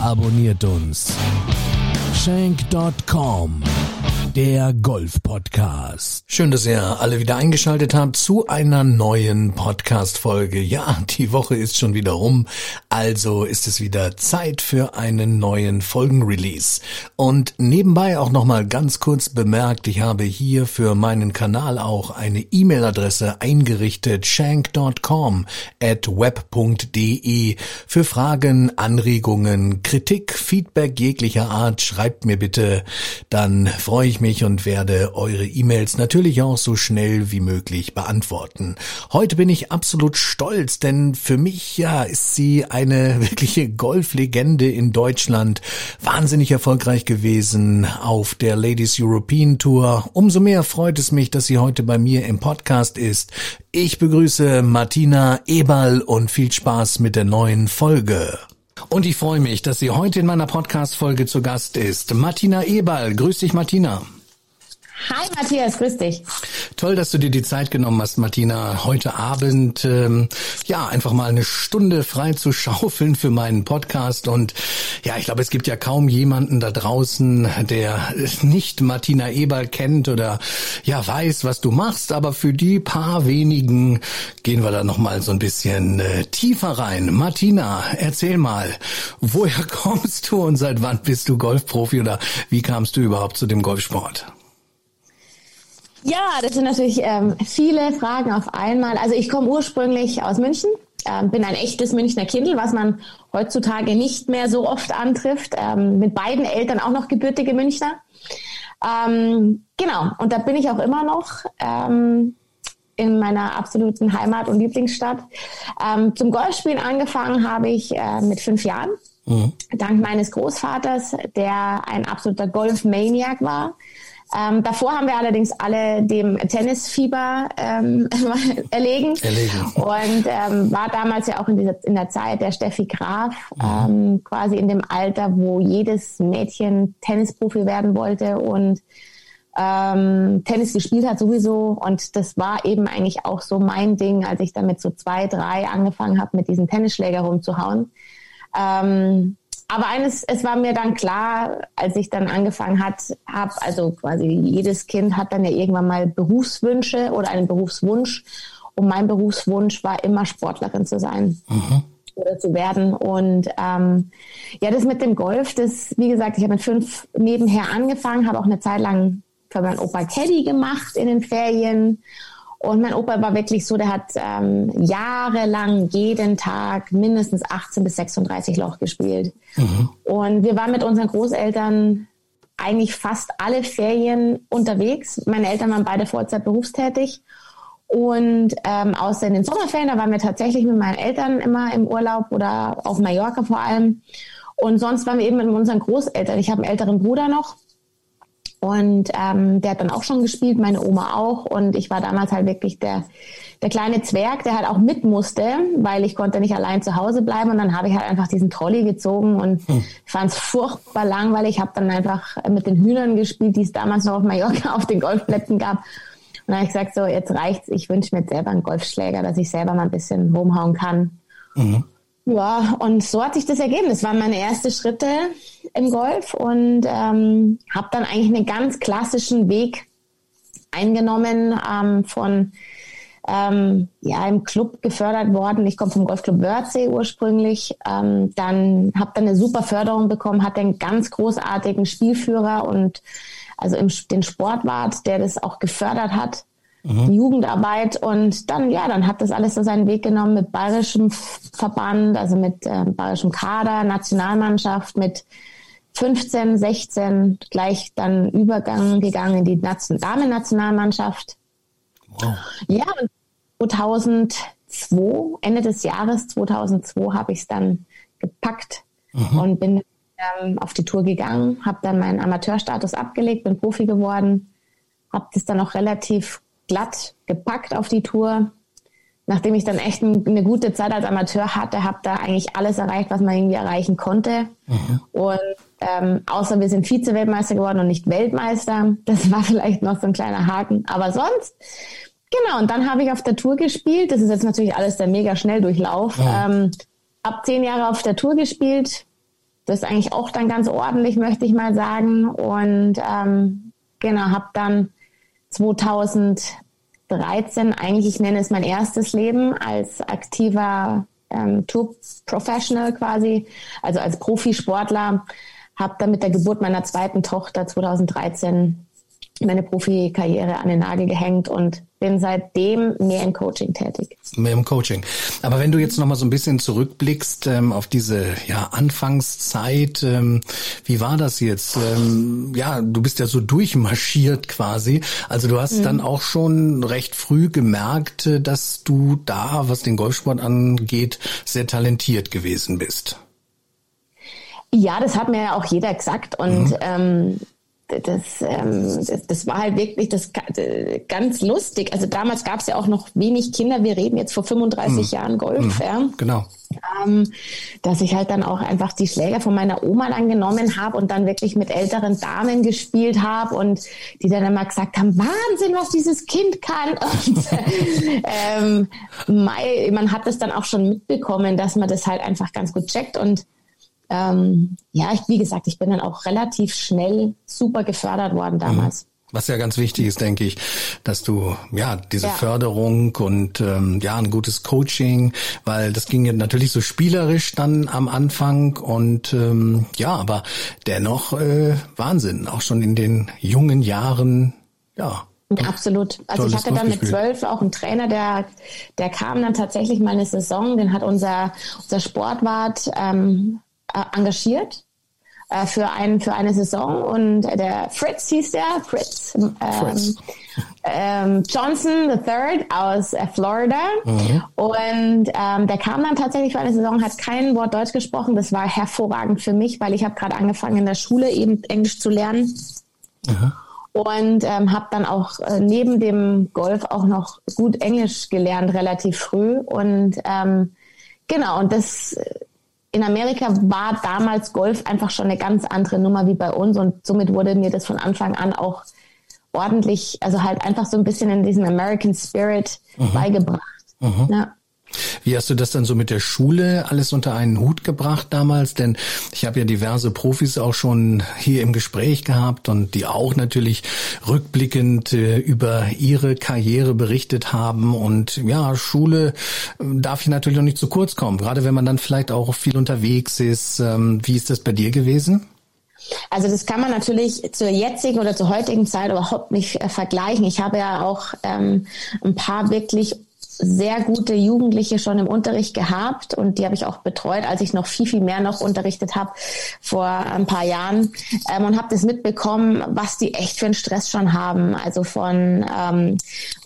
abonniert uns. Shank.com der Golf-Podcast. Schön, dass ihr alle wieder eingeschaltet habt zu einer neuen Podcast-Folge. Ja, die Woche ist schon wieder rum, also ist es wieder Zeit für einen neuen Folgenrelease. Und nebenbei auch nochmal ganz kurz bemerkt, ich habe hier für meinen Kanal auch eine E-Mail-Adresse eingerichtet, shank.com at web.de für Fragen, Anregungen, Kritik, Feedback jeglicher Art. Schreibt mir bitte, dann freue ich mich und werde eure E-Mails natürlich auch so schnell wie möglich beantworten. Heute bin ich absolut stolz, denn für mich ja ist sie eine wirkliche Golflegende in Deutschland, wahnsinnig erfolgreich gewesen auf der Ladies European Tour. Umso mehr freut es mich, dass sie heute bei mir im Podcast ist. Ich begrüße Martina Eberl und viel Spaß mit der neuen Folge. Und ich freue mich, dass sie heute in meiner Podcast-Folge zu Gast ist. Martina Eberl. Grüß dich, Martina. Hi Matthias, grüß dich. Toll, dass du dir die Zeit genommen hast, Martina, heute Abend ähm, ja einfach mal eine Stunde frei zu schaufeln für meinen Podcast. Und ja, ich glaube, es gibt ja kaum jemanden da draußen, der nicht Martina Eberl kennt oder ja weiß, was du machst. Aber für die paar wenigen gehen wir da noch mal so ein bisschen äh, tiefer rein. Martina, erzähl mal, woher kommst du und seit wann bist du Golfprofi oder wie kamst du überhaupt zu dem Golfsport? Ja, das sind natürlich ähm, viele Fragen auf einmal. Also ich komme ursprünglich aus München, ähm, bin ein echtes Münchner Kindl, was man heutzutage nicht mehr so oft antrifft. Ähm, mit beiden Eltern auch noch gebürtige Münchner. Ähm, genau, und da bin ich auch immer noch ähm, in meiner absoluten Heimat und Lieblingsstadt. Ähm, zum Golfspielen angefangen habe ich äh, mit fünf Jahren. Mhm. Dank meines Großvaters, der ein absoluter Golf-Maniac war. Ähm, davor haben wir allerdings alle dem Tennisfieber ähm, erlegen. erlegen. Und ähm, war damals ja auch in, dieser, in der Zeit der Steffi Graf, mhm. ähm, quasi in dem Alter, wo jedes Mädchen Tennisprofi werden wollte und ähm, Tennis gespielt hat sowieso. Und das war eben eigentlich auch so mein Ding, als ich dann mit so zwei, drei angefangen habe, mit diesem Tennisschläger rumzuhauen. Ähm, aber eines, es war mir dann klar, als ich dann angefangen hat, habe, also quasi jedes Kind hat dann ja irgendwann mal Berufswünsche oder einen Berufswunsch. Und mein Berufswunsch war immer Sportlerin zu sein. Mhm. Oder zu werden. Und ähm, ja, das mit dem Golf, das, wie gesagt, ich habe mit fünf nebenher angefangen, habe auch eine Zeit lang für meinen Opa Caddy gemacht in den Ferien und mein Opa war wirklich so, der hat ähm, jahrelang jeden Tag mindestens 18 bis 36 Loch gespielt. Mhm. Und wir waren mit unseren Großeltern eigentlich fast alle Ferien unterwegs. Meine Eltern waren beide Vollzeit berufstätig. Und ähm, außer in den Sommerferien, da waren wir tatsächlich mit meinen Eltern immer im Urlaub oder auf Mallorca vor allem. Und sonst waren wir eben mit unseren Großeltern. Ich habe einen älteren Bruder noch und ähm, der hat dann auch schon gespielt, meine Oma auch. Und ich war damals halt wirklich der, der kleine Zwerg, der halt auch mit musste, weil ich konnte nicht allein zu Hause bleiben. Und dann habe ich halt einfach diesen Trolley gezogen und hm. fand es furchtbar langweilig. Ich habe dann einfach mit den Hühnern gespielt, die es damals noch auf Mallorca auf den Golfplätzen gab. Und dann habe ich gesagt, so, jetzt reicht's. Ich wünsche mir jetzt selber einen Golfschläger, dass ich selber mal ein bisschen rumhauen kann. Mhm. Ja, und so hat sich das ergeben. Das waren meine ersten Schritte im Golf und ähm, habe dann eigentlich einen ganz klassischen Weg eingenommen ähm, von ähm, ja im Club gefördert worden. Ich komme vom Golfclub Wörthsee ursprünglich. Ähm, dann habe dann eine super Förderung bekommen, hatte einen ganz großartigen Spielführer und also im, den Sportwart, der das auch gefördert hat mhm. Jugendarbeit und dann, ja, dann hat das alles so seinen Weg genommen mit bayerischem Verband, also mit äh, bayerischem Kader, Nationalmannschaft, mit 15, 16 gleich dann Übergang gegangen in die Nation Damen-Nationalmannschaft. Wow. Ja, und 2002, Ende des Jahres 2002 habe ich es dann gepackt mhm. und bin ähm, auf die Tour gegangen, habe dann meinen Amateurstatus abgelegt, bin Profi geworden, habe das dann auch relativ glatt gepackt auf die Tour. Nachdem ich dann echt ein, eine gute Zeit als Amateur hatte, habe da eigentlich alles erreicht, was man irgendwie erreichen konnte. Mhm. Und ähm, außer wir sind Vize-Weltmeister geworden und nicht Weltmeister. Das war vielleicht noch so ein kleiner Haken. Aber sonst, genau. Und dann habe ich auf der Tour gespielt. Das ist jetzt natürlich alles der mega Schnelldurchlauf. Mhm. Ähm, ab zehn Jahre auf der Tour gespielt. Das ist eigentlich auch dann ganz ordentlich, möchte ich mal sagen. Und ähm, genau, habe dann 2013 eigentlich, ich nenne es mein erstes Leben als aktiver ähm, Tour-Professional quasi, also als Profisportler, habe dann mit der Geburt meiner zweiten Tochter 2013 meine Profikarriere an den Nagel gehängt und bin seitdem mehr im Coaching tätig. Mehr im Coaching. Aber wenn du jetzt noch mal so ein bisschen zurückblickst ähm, auf diese ja Anfangszeit, ähm, wie war das jetzt? Ähm, ja, du bist ja so durchmarschiert quasi. Also du hast mhm. dann auch schon recht früh gemerkt, äh, dass du da, was den Golfsport angeht, sehr talentiert gewesen bist. Ja, das hat mir ja auch jeder gesagt und mhm. ähm, das, ähm, das, das war halt wirklich das ganz lustig. Also damals gab es ja auch noch wenig Kinder. Wir reden jetzt vor 35 mhm. Jahren Golf. Mhm. Ja. Genau. Ähm, dass ich halt dann auch einfach die Schläger von meiner Oma dann genommen habe und dann wirklich mit älteren Damen gespielt habe und die dann immer gesagt haben, Wahnsinn, was dieses Kind kann. Und ähm, man hat das dann auch schon mitbekommen, dass man das halt einfach ganz gut checkt und ähm, ja, ich, wie gesagt, ich bin dann auch relativ schnell super gefördert worden damals. Mhm. Was ja ganz wichtig ist, denke ich, dass du ja diese ja. Förderung und ähm, ja ein gutes Coaching, weil das ging ja natürlich so spielerisch dann am Anfang und ähm, ja, aber dennoch äh, Wahnsinn, auch schon in den jungen Jahren, ja. Ja, absolut. Also ich hatte dann mit zwölf auch einen Trainer, der, der kam dann tatsächlich mal eine Saison, den hat unser, unser Sportwart ähm, äh, engagiert äh, für, ein, für eine Saison und der Fritz hieß der, Fritz, ähm, Fritz. Ähm, Johnson III aus äh, Florida mhm. und ähm, der kam dann tatsächlich für eine Saison, hat kein Wort Deutsch gesprochen, das war hervorragend für mich, weil ich habe gerade angefangen in der Schule eben Englisch zu lernen. Mhm und ähm, habe dann auch äh, neben dem Golf auch noch gut Englisch gelernt relativ früh und ähm, genau und das in Amerika war damals Golf einfach schon eine ganz andere Nummer wie bei uns und somit wurde mir das von Anfang an auch ordentlich, also halt einfach so ein bisschen in diesem American Spirit mhm. beigebracht. Mhm. Ja. Wie hast du das dann so mit der Schule alles unter einen Hut gebracht damals? Denn ich habe ja diverse Profis auch schon hier im Gespräch gehabt und die auch natürlich rückblickend äh, über ihre Karriere berichtet haben. Und ja, Schule äh, darf hier natürlich auch nicht zu kurz kommen, gerade wenn man dann vielleicht auch viel unterwegs ist. Ähm, wie ist das bei dir gewesen? Also das kann man natürlich zur jetzigen oder zur heutigen Zeit überhaupt nicht äh, vergleichen. Ich habe ja auch ähm, ein paar wirklich sehr gute Jugendliche schon im Unterricht gehabt und die habe ich auch betreut, als ich noch viel, viel mehr noch unterrichtet habe vor ein paar Jahren ähm, und habe das mitbekommen, was die echt für einen Stress schon haben. Also von ähm,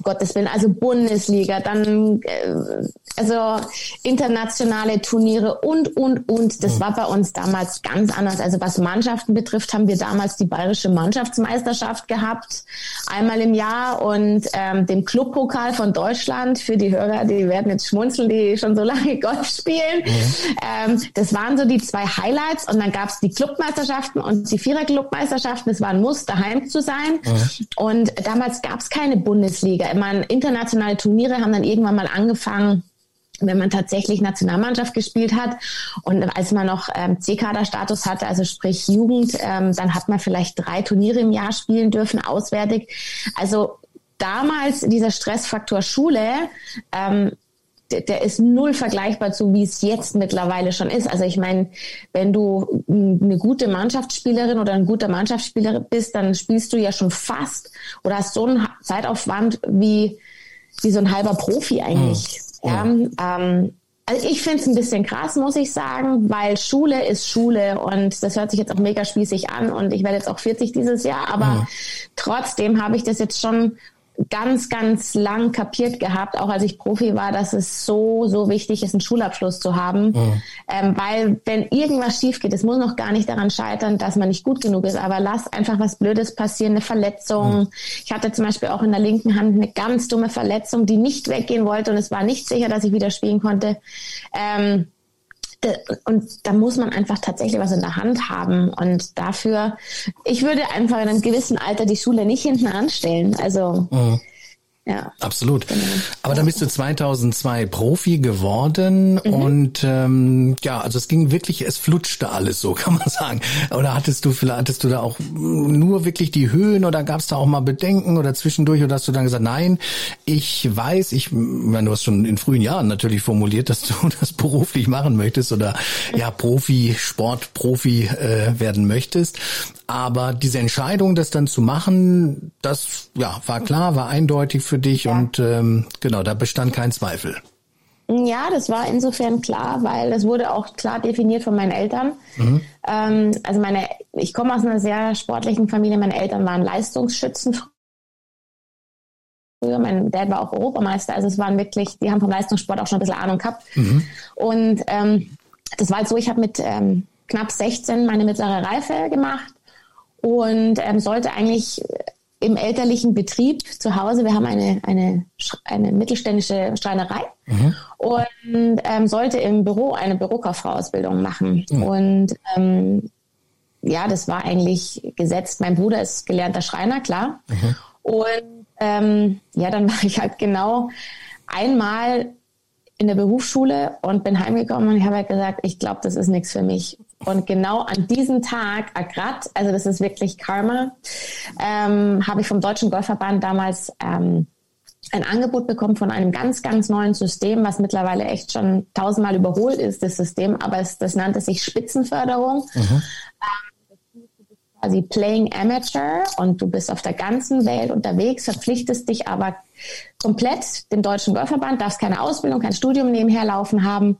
Gottes Willen, also Bundesliga, dann äh, also internationale Turniere und, und, und. Das war bei uns damals ganz anders. Also was Mannschaften betrifft, haben wir damals die bayerische Mannschaftsmeisterschaft gehabt, einmal im Jahr und ähm, den Clubpokal von Deutschland für die die Hörer, die werden jetzt schmunzeln, die schon so lange Golf spielen. Mhm. Ähm, das waren so die zwei Highlights und dann gab es die Clubmeisterschaften und die Vierer-Clubmeisterschaften. Es war ein Muss, daheim zu sein. Mhm. Und damals gab es keine Bundesliga. Meine, internationale Turniere haben dann irgendwann mal angefangen wenn man tatsächlich Nationalmannschaft gespielt hat und als man noch ähm, C-Kader-Status hatte, also sprich Jugend, ähm, dann hat man vielleicht drei Turniere im Jahr spielen dürfen, auswärtig. Also damals dieser Stressfaktor Schule, ähm, der, der ist null vergleichbar zu, wie es jetzt mittlerweile schon ist. Also ich meine, wenn du eine gute Mannschaftsspielerin oder ein guter Mannschaftsspieler bist, dann spielst du ja schon fast oder hast so einen Zeitaufwand wie, wie so ein halber Profi eigentlich. Mhm. Ja, ähm, also ich finde es ein bisschen krass, muss ich sagen, weil Schule ist Schule und das hört sich jetzt auch mega spießig an und ich werde jetzt auch 40 dieses Jahr, aber mhm. trotzdem habe ich das jetzt schon ganz, ganz lang kapiert gehabt, auch als ich Profi war, dass es so, so wichtig ist, einen Schulabschluss zu haben. Mhm. Ähm, weil wenn irgendwas schief geht, es muss noch gar nicht daran scheitern, dass man nicht gut genug ist, aber lass einfach was Blödes passieren, eine Verletzung. Mhm. Ich hatte zum Beispiel auch in der linken Hand eine ganz dumme Verletzung, die nicht weggehen wollte und es war nicht sicher, dass ich wieder spielen konnte. Ähm, und da muss man einfach tatsächlich was in der Hand haben. Und dafür, ich würde einfach in einem gewissen Alter die Schule nicht hinten anstellen. Also mhm. Ja. Absolut. Genau. Aber dann bist du 2002 Profi geworden mhm. und ähm, ja, also es ging wirklich, es flutschte alles so, kann man sagen. Oder hattest du vielleicht, hattest du da auch nur wirklich die Höhen oder gab es da auch mal Bedenken oder zwischendurch oder hast du dann gesagt, nein, ich weiß, ich, meine, du hast schon in frühen Jahren natürlich formuliert, dass du das beruflich machen möchtest oder ja Profi, Sportprofi äh, werden möchtest. Aber diese Entscheidung, das dann zu machen, das ja war klar, war eindeutig für dich ja. und ähm, genau, da bestand kein Zweifel. Ja, das war insofern klar, weil das wurde auch klar definiert von meinen Eltern. Mhm. Ähm, also meine, ich komme aus einer sehr sportlichen Familie. Meine Eltern waren Leistungsschützen früher. Mein Dad war auch Europameister. Also es waren wirklich, die haben vom Leistungssport auch schon ein bisschen Ahnung gehabt. Mhm. Und ähm, das war halt so, ich habe mit ähm, knapp 16 meine mittlere Reife gemacht und ähm, sollte eigentlich im elterlichen Betrieb zu Hause, wir haben eine, eine, eine mittelständische Schreinerei mhm. und ähm, sollte im Büro eine Bürokauffrau-Ausbildung machen. Mhm. Und ähm, ja, das war eigentlich gesetzt. Mein Bruder ist gelernter Schreiner, klar. Mhm. Und ähm, ja, dann war ich halt genau einmal in der Berufsschule und bin heimgekommen und ich habe halt gesagt, ich glaube, das ist nichts für mich. Und genau an diesem Tag, Agrat, also das ist wirklich Karma, ähm, habe ich vom Deutschen Golfverband damals ähm, ein Angebot bekommen von einem ganz, ganz neuen System, was mittlerweile echt schon tausendmal überholt ist, das System, aber es, das nannte sich Spitzenförderung. Mhm. Ähm, quasi Playing Amateur und du bist auf der ganzen Welt unterwegs, verpflichtest dich aber komplett dem Deutschen Golfverband, darfst keine Ausbildung, kein Studium nebenher laufen haben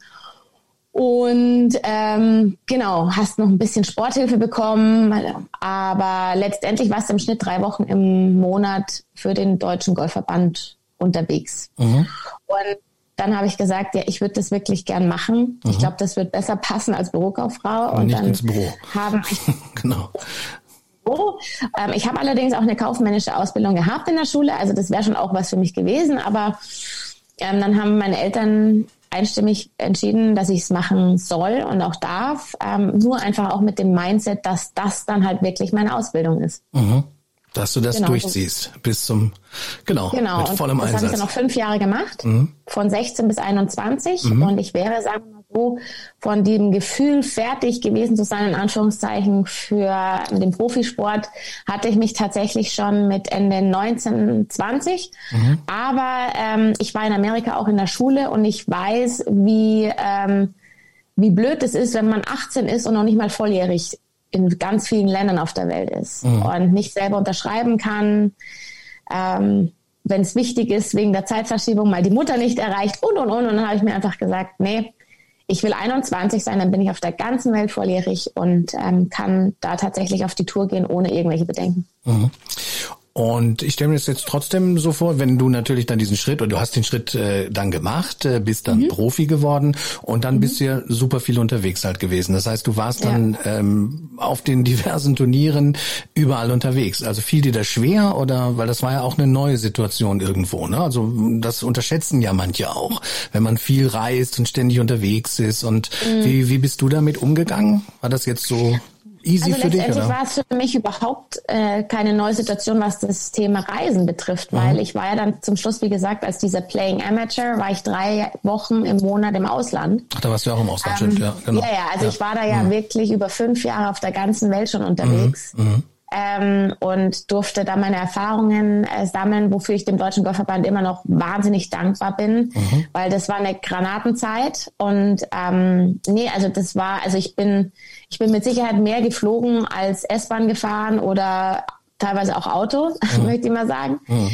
und ähm, genau, hast noch ein bisschen Sporthilfe bekommen, aber letztendlich warst du im Schnitt drei Wochen im Monat für den Deutschen Golfverband unterwegs. Mhm. Und dann habe ich gesagt, ja, ich würde das wirklich gern machen. Mhm. Ich glaube, das wird besser passen als Bürokauffrau. Aber und nicht dann ins Büro. Haben genau. Ähm, ich habe allerdings auch eine kaufmännische Ausbildung gehabt in der Schule, also das wäre schon auch was für mich gewesen, aber ähm, dann haben meine Eltern einstimmig entschieden, dass ich es machen soll und auch darf. Ähm, nur einfach auch mit dem Mindset, dass das dann halt wirklich meine Ausbildung ist. Mhm. Dass du das genau. durchziehst bis zum, genau, genau. mit vollem und das Einsatz. Das habe ich dann noch fünf Jahre gemacht, mhm. von 16 bis 21 mhm. und ich wäre, sagen wir so, von dem Gefühl fertig gewesen zu sein, in Anführungszeichen, für den Profisport, hatte ich mich tatsächlich schon mit Ende 19, 20. Mhm. Aber ähm, ich war in Amerika auch in der Schule und ich weiß, wie, ähm, wie blöd es ist, wenn man 18 ist und noch nicht mal volljährig in ganz vielen Ländern auf der Welt ist mhm. und nicht selber unterschreiben kann. Ähm, wenn es wichtig ist, wegen der Zeitverschiebung mal die Mutter nicht erreicht und und und. Und dann habe ich mir einfach gesagt, nee, ich will 21 sein, dann bin ich auf der ganzen Welt volljährig und ähm, kann da tatsächlich auf die Tour gehen ohne irgendwelche Bedenken. Mhm. Und ich stelle mir das jetzt trotzdem so vor, wenn du natürlich dann diesen Schritt, oder du hast den Schritt äh, dann gemacht, äh, bist dann mhm. Profi geworden und dann mhm. bist du ja super viel unterwegs halt gewesen. Das heißt, du warst ja. dann ähm, auf den diversen Turnieren überall unterwegs. Also fiel dir das schwer oder, weil das war ja auch eine neue Situation irgendwo, ne? Also das unterschätzen ja manche auch, wenn man viel reist und ständig unterwegs ist. Und mhm. wie, wie bist du damit umgegangen? War das jetzt so easy also für dich? Letztendlich war es für mich überhaupt äh, keine neue Situation, was das Thema Reisen betrifft, mhm. weil ich war ja dann zum Schluss, wie gesagt, als dieser Playing Amateur, war ich drei Wochen im Monat im Ausland. Ach, da warst du auch im Ausland, ähm, stimmt, ja, genau. Ja, ja, also ja. ich war da ja mhm. wirklich über fünf Jahre auf der ganzen Welt schon unterwegs. Mhm. Ähm, und durfte da meine Erfahrungen äh, sammeln, wofür ich dem Deutschen Golfverband immer noch wahnsinnig dankbar bin, mhm. weil das war eine Granatenzeit und ähm, nee, also das war, also ich bin, ich bin mit Sicherheit mehr geflogen als S-Bahn gefahren oder teilweise auch Auto, mhm. möchte ich mal sagen. Mhm.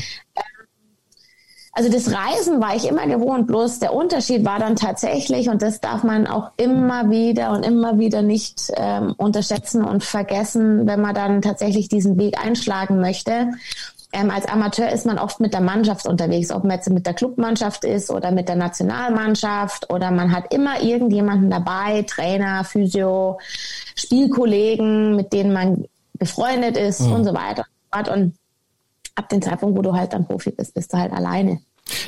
Also das Reisen war ich immer gewohnt, bloß der Unterschied war dann tatsächlich, und das darf man auch immer wieder und immer wieder nicht ähm, unterschätzen und vergessen, wenn man dann tatsächlich diesen Weg einschlagen möchte, ähm, als Amateur ist man oft mit der Mannschaft unterwegs, ob man jetzt mit der Clubmannschaft ist oder mit der Nationalmannschaft oder man hat immer irgendjemanden dabei, Trainer, Physio, Spielkollegen, mit denen man befreundet ist mhm. und so weiter. Und ab dem Zeitpunkt, wo du halt dann Profi bist, bist du halt alleine.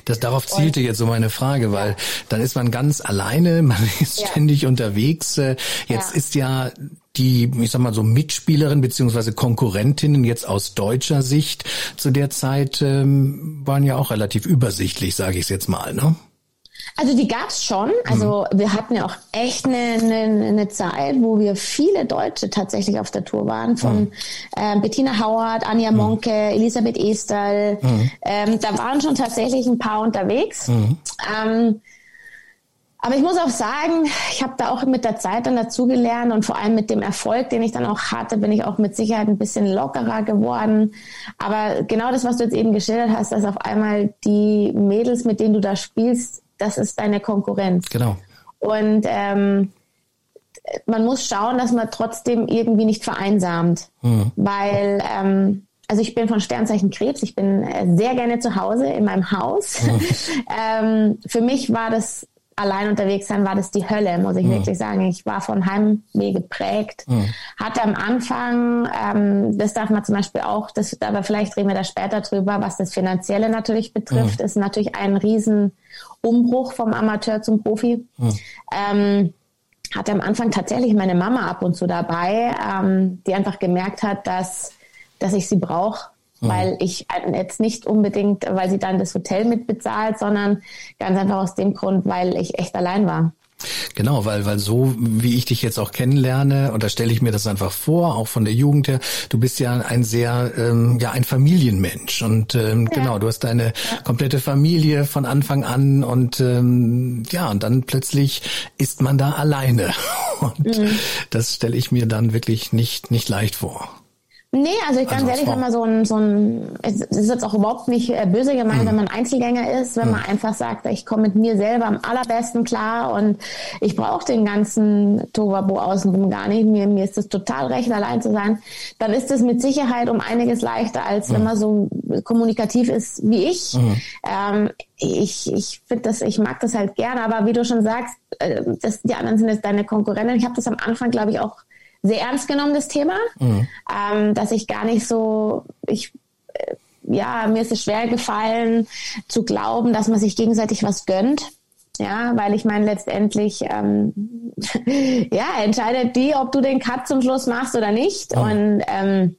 Das, darauf zielte jetzt so meine Frage, weil dann ist man ganz alleine, man ist ja. ständig unterwegs. Äh, jetzt ja. ist ja die, ich sag mal so Mitspielerin beziehungsweise Konkurrentinnen jetzt aus deutscher Sicht zu der Zeit ähm, waren ja auch relativ übersichtlich, sage ich es jetzt mal, ne? Also die gab's schon. Also mhm. wir hatten ja auch echt eine, eine, eine Zeit, wo wir viele Deutsche tatsächlich auf der Tour waren. Von mhm. äh, Bettina Howard, Anja mhm. Monke, Elisabeth Esterl. Mhm. Ähm, da waren schon tatsächlich ein paar unterwegs. Mhm. Ähm, aber ich muss auch sagen, ich habe da auch mit der Zeit dann dazugelernt und vor allem mit dem Erfolg, den ich dann auch hatte, bin ich auch mit Sicherheit ein bisschen lockerer geworden. Aber genau das, was du jetzt eben geschildert hast, dass auf einmal die Mädels, mit denen du da spielst, das ist deine Konkurrenz. Genau. Und ähm, man muss schauen, dass man trotzdem irgendwie nicht vereinsamt, mhm. weil ähm, also ich bin von Sternzeichen Krebs, ich bin äh, sehr gerne zu Hause in meinem Haus. Mhm. ähm, für mich war das allein unterwegs sein, war das die Hölle, muss ich mhm. wirklich sagen. Ich war von Heimweh geprägt. Mhm. Hatte am Anfang, ähm, das darf man zum Beispiel auch, das, aber vielleicht reden wir da später drüber, was das Finanzielle natürlich betrifft, mhm. ist natürlich ein Riesenumbruch vom Amateur zum Profi. Mhm. Ähm, hatte am Anfang tatsächlich meine Mama ab und zu dabei, ähm, die einfach gemerkt hat, dass, dass ich sie brauche Mhm. weil ich jetzt nicht unbedingt, weil sie dann das Hotel mitbezahlt, sondern ganz einfach aus dem Grund, weil ich echt allein war. Genau, weil, weil so wie ich dich jetzt auch kennenlerne, und da stelle ich mir das einfach vor, auch von der Jugend her, du bist ja ein sehr, ähm, ja, ein Familienmensch. Und ähm, ja. genau, du hast deine ja. komplette Familie von Anfang an und ähm, ja, und dann plötzlich ist man da alleine. Und mhm. das stelle ich mir dann wirklich nicht, nicht leicht vor. Nee, also ich ganz also ehrlich, wenn man so ein, so ein, es ist jetzt auch überhaupt nicht äh, böse gemeint, mhm. wenn man Einzelgänger ist, wenn mhm. man einfach sagt, ich komme mit mir selber am allerbesten klar und ich brauche den ganzen Tovabo außenrum gar nicht, mir, mir ist es total recht, allein zu sein, dann ist es mit Sicherheit um einiges leichter, als mhm. wenn man so kommunikativ ist wie ich. Mhm. Ähm, ich, ich finde das, ich mag das halt gerne, aber wie du schon sagst, äh, das, die anderen sind jetzt deine Konkurrenten. Ich habe das am Anfang, glaube ich, auch sehr ernst genommen, das Thema, mhm. ähm, dass ich gar nicht so, ich, äh, ja, mir ist es schwer gefallen zu glauben, dass man sich gegenseitig was gönnt. Ja, weil ich meine, letztendlich, ähm, ja, entscheidet die, ob du den Cut zum Schluss machst oder nicht. Mhm. Und ähm,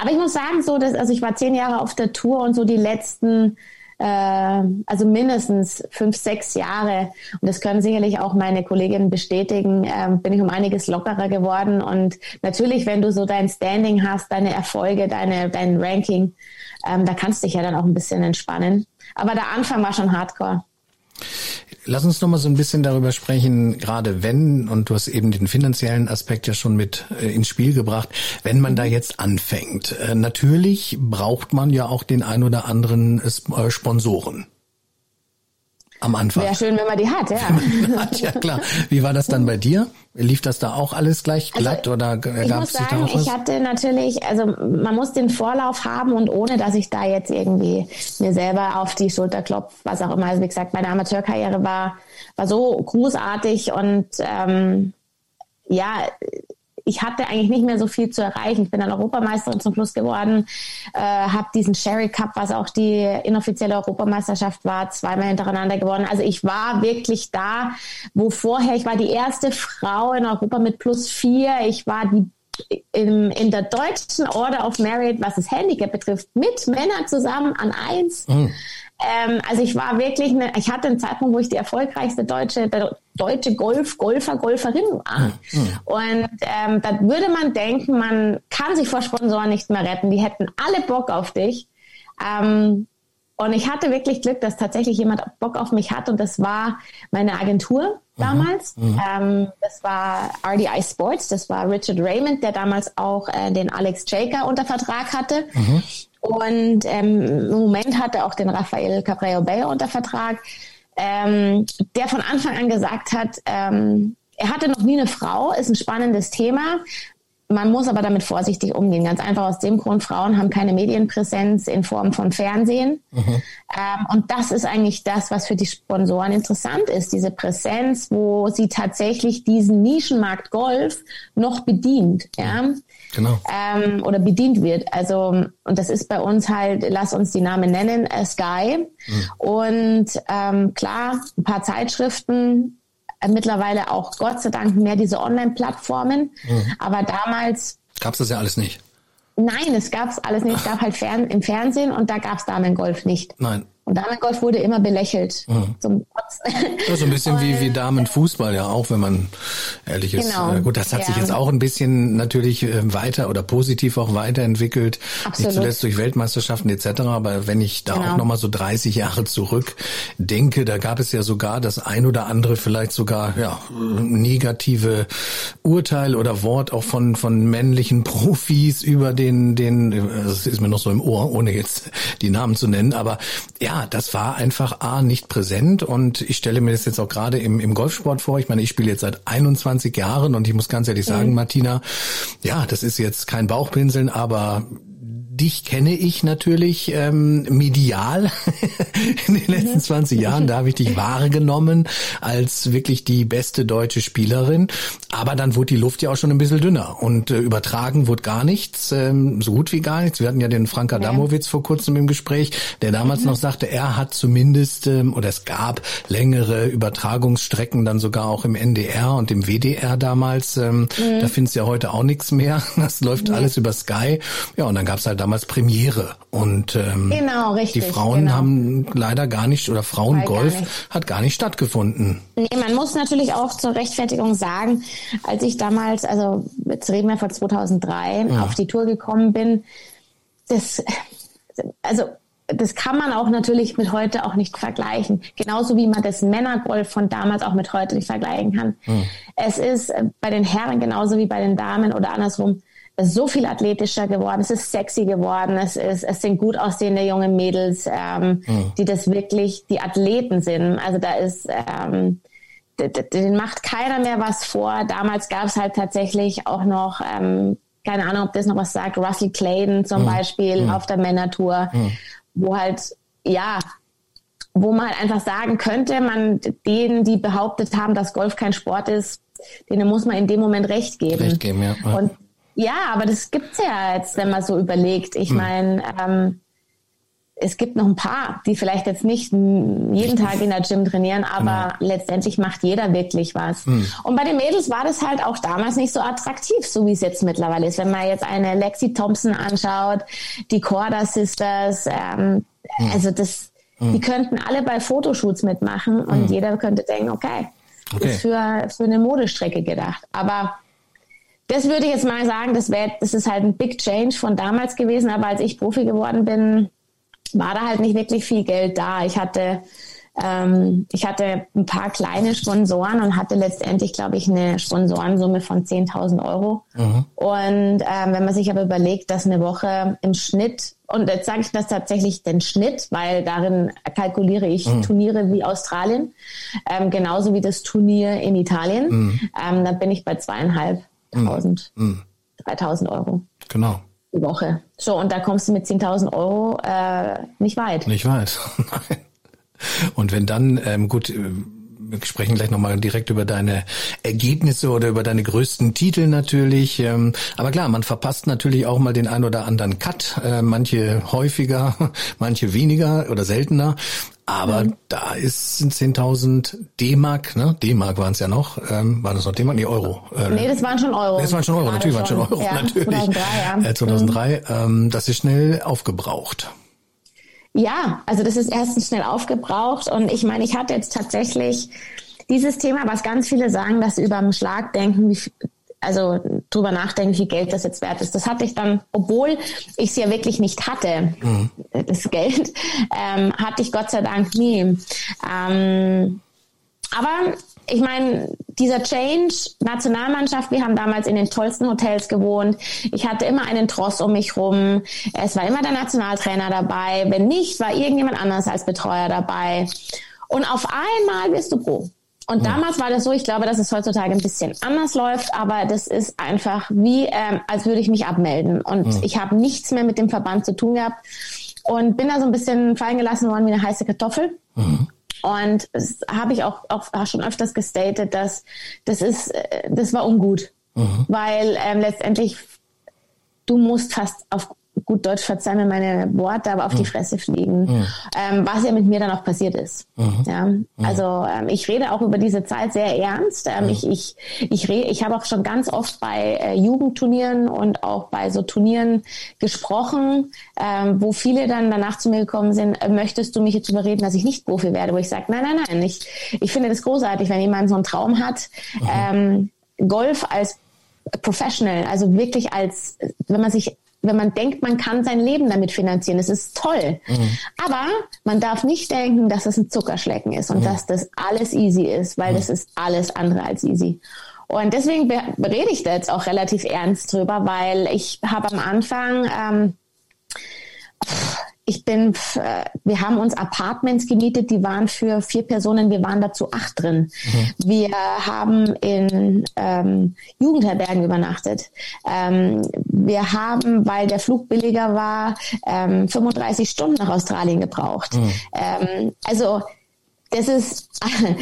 aber ich muss sagen, so, dass, also ich war zehn Jahre auf der Tour und so die letzten äh, also mindestens fünf, sechs Jahre, und das können sicherlich auch meine Kolleginnen bestätigen, äh, bin ich um einiges lockerer geworden. Und natürlich, wenn du so dein Standing hast, deine Erfolge, deine, dein Ranking, ähm, da kannst du dich ja dann auch ein bisschen entspannen. Aber der Anfang war schon hardcore. Lass uns noch mal so ein bisschen darüber sprechen, gerade wenn, und du hast eben den finanziellen Aspekt ja schon mit äh, ins Spiel gebracht, wenn man da mhm. jetzt anfängt. Äh, natürlich braucht man ja auch den ein oder anderen äh, Sponsoren am Anfang. Wäre schön, wenn man die hat, ja. hat, ja klar. Wie war das dann bei dir? Lief das da auch alles gleich also, glatt also, oder gab es da auch was? Ich hatte natürlich, also man muss den Vorlauf haben und ohne, dass ich da jetzt irgendwie mir selber auf die Schulter klopfe, was auch immer. Also wie gesagt, meine Amateurkarriere war war so großartig und ähm, ja, ich hatte eigentlich nicht mehr so viel zu erreichen. Ich bin dann Europameisterin zum Schluss geworden, äh, habe diesen Sherry Cup, was auch die inoffizielle Europameisterschaft war, zweimal hintereinander gewonnen. Also ich war wirklich da, wo vorher, ich war die erste Frau in Europa mit plus vier. Ich war die in, in der deutschen Order of Merit, was das Handicap betrifft, mit Männern zusammen an eins. Mhm. Ähm, also ich war wirklich, eine, ich hatte einen Zeitpunkt, wo ich die erfolgreichste deutsche, deutsche Golf, Golfer, Golferin war. Mhm. Und ähm, da würde man denken, man kann sich vor Sponsoren nicht mehr retten. Die hätten alle Bock auf dich. Ähm, und ich hatte wirklich Glück, dass tatsächlich jemand Bock auf mich hat und das war meine Agentur mhm. damals. Mhm. Ähm, das war RDI Sports, das war Richard Raymond, der damals auch äh, den Alex Jaker unter Vertrag hatte. Mhm. Und ähm, im Moment hat er auch den Rafael Cabreo Bayo unter Vertrag, ähm, der von Anfang an gesagt hat, ähm, er hatte noch nie eine Frau, ist ein spannendes Thema. man muss aber damit vorsichtig umgehen. Ganz einfach aus dem Grund, Frauen haben keine Medienpräsenz in Form von Fernsehen. Mhm. Ähm, und das ist eigentlich das, was für die Sponsoren interessant ist. Diese Präsenz, wo sie tatsächlich diesen Nischenmarkt Golf noch bedient. Ja. Genau. Ähm, oder bedient wird. Also, und das ist bei uns halt, lass uns die Namen nennen, äh, Sky. Mhm. Und ähm, klar, ein paar Zeitschriften, äh, mittlerweile auch Gott sei Dank mehr diese Online-Plattformen. Mhm. Aber damals gab es das ja alles nicht. Nein, es gab es alles nicht. Es gab halt Fern im Fernsehen und da gab es Damengolf nicht. Nein. Und Damengolf wurde immer belächelt. Mhm. Zum ja, so ein bisschen wie, wie Damenfußball ja auch, wenn man ehrlich ist. Genau. Äh, gut, das hat ja. sich jetzt auch ein bisschen natürlich äh, weiter oder positiv auch weiterentwickelt. Absolut. Nicht zuletzt durch Weltmeisterschaften etc. Aber wenn ich da genau. auch nochmal so 30 Jahre zurück denke, da gab es ja sogar das ein oder andere vielleicht sogar ja, negative Urteil oder Wort auch von, von männlichen Profis über den, den, das ist mir noch so im Ohr, ohne jetzt die Namen zu nennen, aber ja, das war einfach A, nicht präsent und ich stelle mir das jetzt auch gerade im, im Golfsport vor. Ich meine, ich spiele jetzt seit 21 Jahren und ich muss ganz ehrlich sagen, mhm. Martina, ja, das ist jetzt kein Bauchpinseln, aber dich kenne ich natürlich ähm, medial in den letzten 20 mhm. Jahren. Da habe ich dich wahrgenommen als wirklich die beste deutsche Spielerin. Aber dann wurde die Luft ja auch schon ein bisschen dünner und äh, übertragen wurde gar nichts, ähm, so gut wie gar nichts. Wir hatten ja den Frank Adamowitz vor kurzem im Gespräch, der damals mhm. noch sagte, er hat zumindest ähm, oder es gab längere Übertragungsstrecken dann sogar auch im NDR und im WDR damals. Ähm, mhm. Da findest du ja heute auch nichts mehr. Das läuft alles über Sky. Ja, und dann gab's halt damals Premiere. Und ähm, genau, richtig, die Frauen genau. haben leider gar nicht, oder Frauengolf hat gar nicht stattgefunden. Nee, man muss natürlich auch zur Rechtfertigung sagen, als ich damals, also jetzt reden wir von 2003, ja. auf die Tour gekommen bin, das, also das kann man auch natürlich mit heute auch nicht vergleichen. Genauso wie man das Männergolf von damals auch mit heute nicht vergleichen kann. Hm. Es ist bei den Herren genauso wie bei den Damen oder andersrum so viel athletischer geworden, es ist sexy geworden, es ist, es sind gut aussehende junge Mädels, ähm, mhm. die das wirklich, die Athleten sind. Also da ist, ähm, den macht keiner mehr was vor. Damals gab es halt tatsächlich auch noch, ähm, keine Ahnung, ob das noch was sagt, Russell Clayton zum mhm. Beispiel mhm. auf der Männertour, mhm. wo halt, ja, wo man halt einfach sagen könnte, man denen, die behauptet haben, dass Golf kein Sport ist, denen muss man in dem Moment recht geben. Recht geben, ja. ja. Und ja, aber das gibt's ja jetzt, wenn man so überlegt. Ich hm. meine, ähm, es gibt noch ein paar, die vielleicht jetzt nicht jeden Tag in der Gym trainieren, aber genau. letztendlich macht jeder wirklich was. Mhm. Und bei den Mädels war das halt auch damals nicht so attraktiv, so wie es jetzt mittlerweile ist. Wenn man jetzt eine Lexi Thompson anschaut, die Corda Sisters, ähm, mhm. also das, mhm. die könnten alle bei Fotoshoots mitmachen und hm. jeder könnte denken, okay, okay. ist für, für eine Modestrecke gedacht. Aber das würde ich jetzt mal sagen, das wäre, das ist halt ein Big Change von damals gewesen, aber als ich Profi geworden bin, war da halt nicht wirklich viel Geld da. Ich hatte, ähm, ich hatte ein paar kleine Sponsoren und hatte letztendlich, glaube ich, eine Sponsorensumme von 10.000 Euro. Mhm. Und ähm, wenn man sich aber überlegt, dass eine Woche im Schnitt, und jetzt sage ich das tatsächlich den Schnitt, weil darin kalkuliere ich mhm. Turniere wie Australien, ähm, genauso wie das Turnier in Italien, mhm. ähm, dann bin ich bei zweieinhalb. 1000, mm. 3000 Euro. Genau. Die Woche. So, und da kommst du mit 10.000 Euro äh, nicht weit. Nicht weit, nein. Und wenn dann, ähm, gut, äh, wir sprechen gleich nochmal direkt über deine Ergebnisse oder über deine größten Titel natürlich. Ähm, aber klar, man verpasst natürlich auch mal den ein oder anderen Cut. Äh, manche häufiger, manche weniger oder seltener. Aber mhm. da ist 10.000 D-Mark, ne? D-Mark waren es ja noch. Ähm, waren das noch D-Mark? Nee, Euro. Äh, nee, das waren schon Euro. Das waren schon Euro, natürlich waren schon Euro, ja, natürlich. 2003, ja. Äh, 2003 mhm. ähm, das ist schnell aufgebraucht. Ja, also das ist erstens schnell aufgebraucht und ich meine, ich hatte jetzt tatsächlich dieses Thema, was ganz viele sagen, dass sie über den Schlag denken, wie, also drüber nachdenken, wie viel Geld das jetzt wert ist. Das hatte ich dann, obwohl ich es ja wirklich nicht hatte, mhm. das Geld, ähm, hatte ich Gott sei Dank nie. Ähm, aber ich meine, dieser Change, Nationalmannschaft, wir haben damals in den tollsten Hotels gewohnt. Ich hatte immer einen Tross um mich rum. Es war immer der Nationaltrainer dabei. Wenn nicht, war irgendjemand anders als Betreuer dabei. Und auf einmal wirst du pro. Und damals war das so, ich glaube, dass es heutzutage ein bisschen anders läuft, aber das ist einfach wie, ähm, als würde ich mich abmelden. Und mhm. ich habe nichts mehr mit dem Verband zu tun gehabt und bin da so ein bisschen fallen gelassen worden wie eine heiße Kartoffel. Mhm. Und das habe ich auch, auch schon öfters gestatet, dass das ist, äh, das war ungut. Mhm. Weil ähm, letztendlich du musst fast auf gut Deutsch verzeihen mir meine Worte, aber auf mhm. die Fresse fliegen, mhm. ähm, was ja mit mir dann auch passiert ist. Mhm. Ja, mhm. also ähm, ich rede auch über diese Zeit sehr ernst. Ähm, mhm. ich ich ich rede, ich habe auch schon ganz oft bei äh, Jugendturnieren und auch bei so Turnieren gesprochen, ähm, wo viele dann danach zu mir gekommen sind, äh, möchtest du mich jetzt überreden, dass ich nicht Profi werde? Wo ich sage, nein, nein, nein, ich ich finde das großartig, wenn jemand so einen Traum hat. Mhm. Ähm, Golf als Professional, also wirklich als, wenn man sich wenn man denkt, man kann sein Leben damit finanzieren. Das ist toll. Mhm. Aber man darf nicht denken, dass es ein Zuckerschlecken ist und mhm. dass das alles easy ist, weil mhm. das ist alles andere als easy. Und deswegen rede ich da jetzt auch relativ ernst drüber, weil ich habe am Anfang ähm, ich bin, äh, wir haben uns Apartments gemietet, die waren für vier Personen, wir waren dazu acht drin. Mhm. Wir haben in ähm, Jugendherbergen übernachtet. Ähm, wir haben, weil der Flug billiger war, ähm, 35 Stunden nach Australien gebraucht. Mhm. Ähm, also das ist,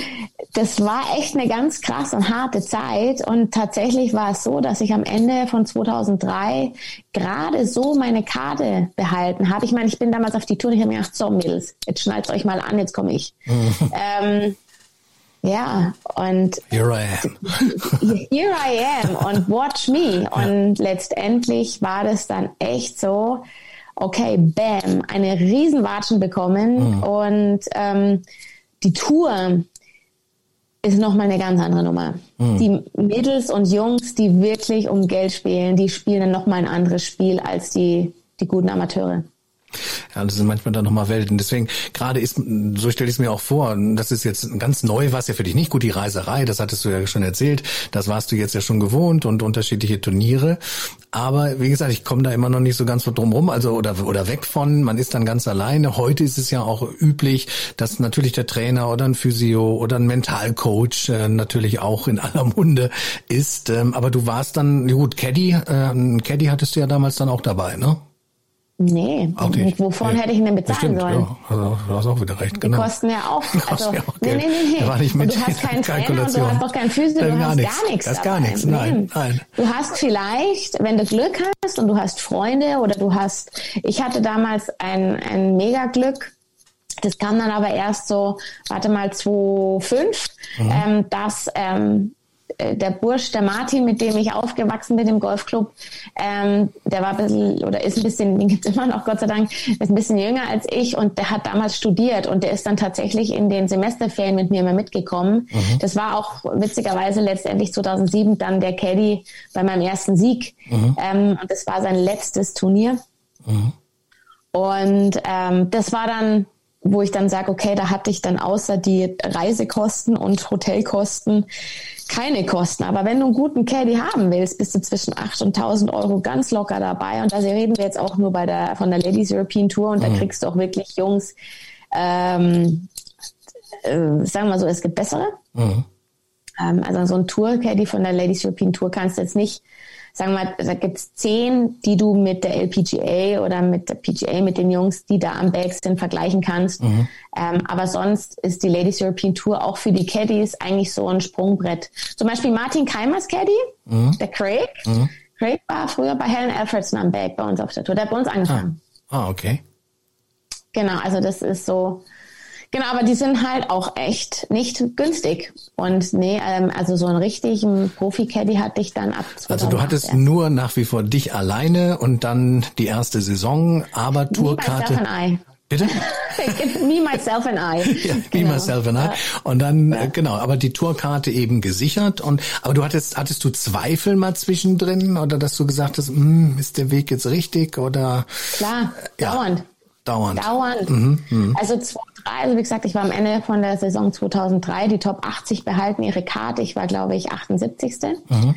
das war echt eine ganz krass und harte Zeit. Und tatsächlich war es so, dass ich am Ende von 2003 gerade so meine Karte behalten habe. Ich meine, ich bin damals auf die Tour und ich habe mir gedacht, so Mädels, jetzt schnallt euch mal an, jetzt komme ich. ähm, ja, und here I am. here I am und watch me. Und ja. letztendlich war das dann echt so, okay, bam, eine Riesenwatschen bekommen mhm. und ähm, die Tour ist nochmal eine ganz andere Nummer. Mhm. Die Mädels und Jungs, die wirklich um Geld spielen, die spielen dann nochmal ein anderes Spiel als die, die guten Amateure. Ja, das sind manchmal dann nochmal Welten. Deswegen, gerade ist, so stelle ich es mir auch vor, das ist jetzt ganz neu, war es ja für dich nicht gut, die Reiserei, das hattest du ja schon erzählt, das warst du jetzt ja schon gewohnt und unterschiedliche Turniere. Aber wie gesagt, ich komme da immer noch nicht so ganz drum rum, also oder, oder weg von, man ist dann ganz alleine. Heute ist es ja auch üblich, dass natürlich der Trainer oder ein Physio oder ein Mentalcoach äh, natürlich auch in aller Munde ist. Ähm, aber du warst dann, gut, Caddy, äh, Caddy hattest du ja damals dann auch dabei, ne? Nee, auch nicht. wovon nee. hätte ich ihn denn bezahlen Bestimmt, sollen? Ja, also, du hast auch wieder recht. Genau. Die kosten ja auch. Also, ja auch nee, nee, nee, nee. War nicht mit du hast keinen Trainer und du hast doch keinen Physio, du gar hast nichts. gar nichts. Das gar nichts, nein, nein. Du hast vielleicht, wenn du Glück hast und du hast Freunde oder du hast, ich hatte damals ein, ein mega Glück, das kam dann aber erst so, warte mal, 2005, mhm. ähm, dass ähm, äh, der Bursch, der Martin, mit dem ich aufgewachsen bin im Golfclub, ähm, der war ein bisschen oder ist ein bisschen, den gibt immer noch, Gott sei Dank, ist ein bisschen jünger als ich und der hat damals studiert und der ist dann tatsächlich in den Semesterferien mit mir immer mitgekommen. Mhm. Das war auch witzigerweise letztendlich 2007 dann der Caddy bei meinem ersten Sieg. Mhm. Ähm, und das war sein letztes Turnier. Mhm. Und ähm, das war dann wo ich dann sage, okay, da hatte ich dann außer die Reisekosten und Hotelkosten keine Kosten. Aber wenn du einen guten Caddy haben willst, bist du zwischen 8 und 1000 Euro ganz locker dabei. Und da reden wir jetzt auch nur bei der, von der Ladies European Tour. Und da mhm. kriegst du auch wirklich Jungs, ähm, äh, sagen wir so, es gibt bessere. Mhm. Ähm, also so ein Tour-Caddy von der Ladies European Tour kannst du jetzt nicht sagen wir mal, da gibt's zehn, die du mit der LPGA oder mit der PGA, mit den Jungs, die da am Bag sind, vergleichen kannst. Mhm. Ähm, aber sonst ist die Ladies European Tour auch für die Caddies eigentlich so ein Sprungbrett. Zum Beispiel Martin Keimers Caddy, mhm. der Craig. Mhm. Craig war früher bei Helen Alfredson am Bag bei uns auf der Tour. Der hat bei uns angefangen. Ah, ah okay. Genau, also das ist so, Genau, aber die sind halt auch echt nicht günstig. Und nee, ähm, also so einen richtigen Profi-Caddy hatte ich dann ab 2008 Also du hattest erst. nur nach wie vor dich alleine und dann die erste Saison, aber Tourkarte. Bitte? me, myself and I. Ja, me, genau. myself and I. Und dann, ja. genau, aber die Tourkarte eben gesichert. Und aber du hattest, hattest du Zweifel mal zwischendrin oder dass du gesagt hast, hm, ist der Weg jetzt richtig oder? Klar, ja. dauernd. Dauernd. Dauernd. Mhm, mh. Also 2003, also wie gesagt, ich war am Ende von der Saison 2003, die Top 80 behalten ihre Karte. Ich war, glaube ich, 78. Mhm.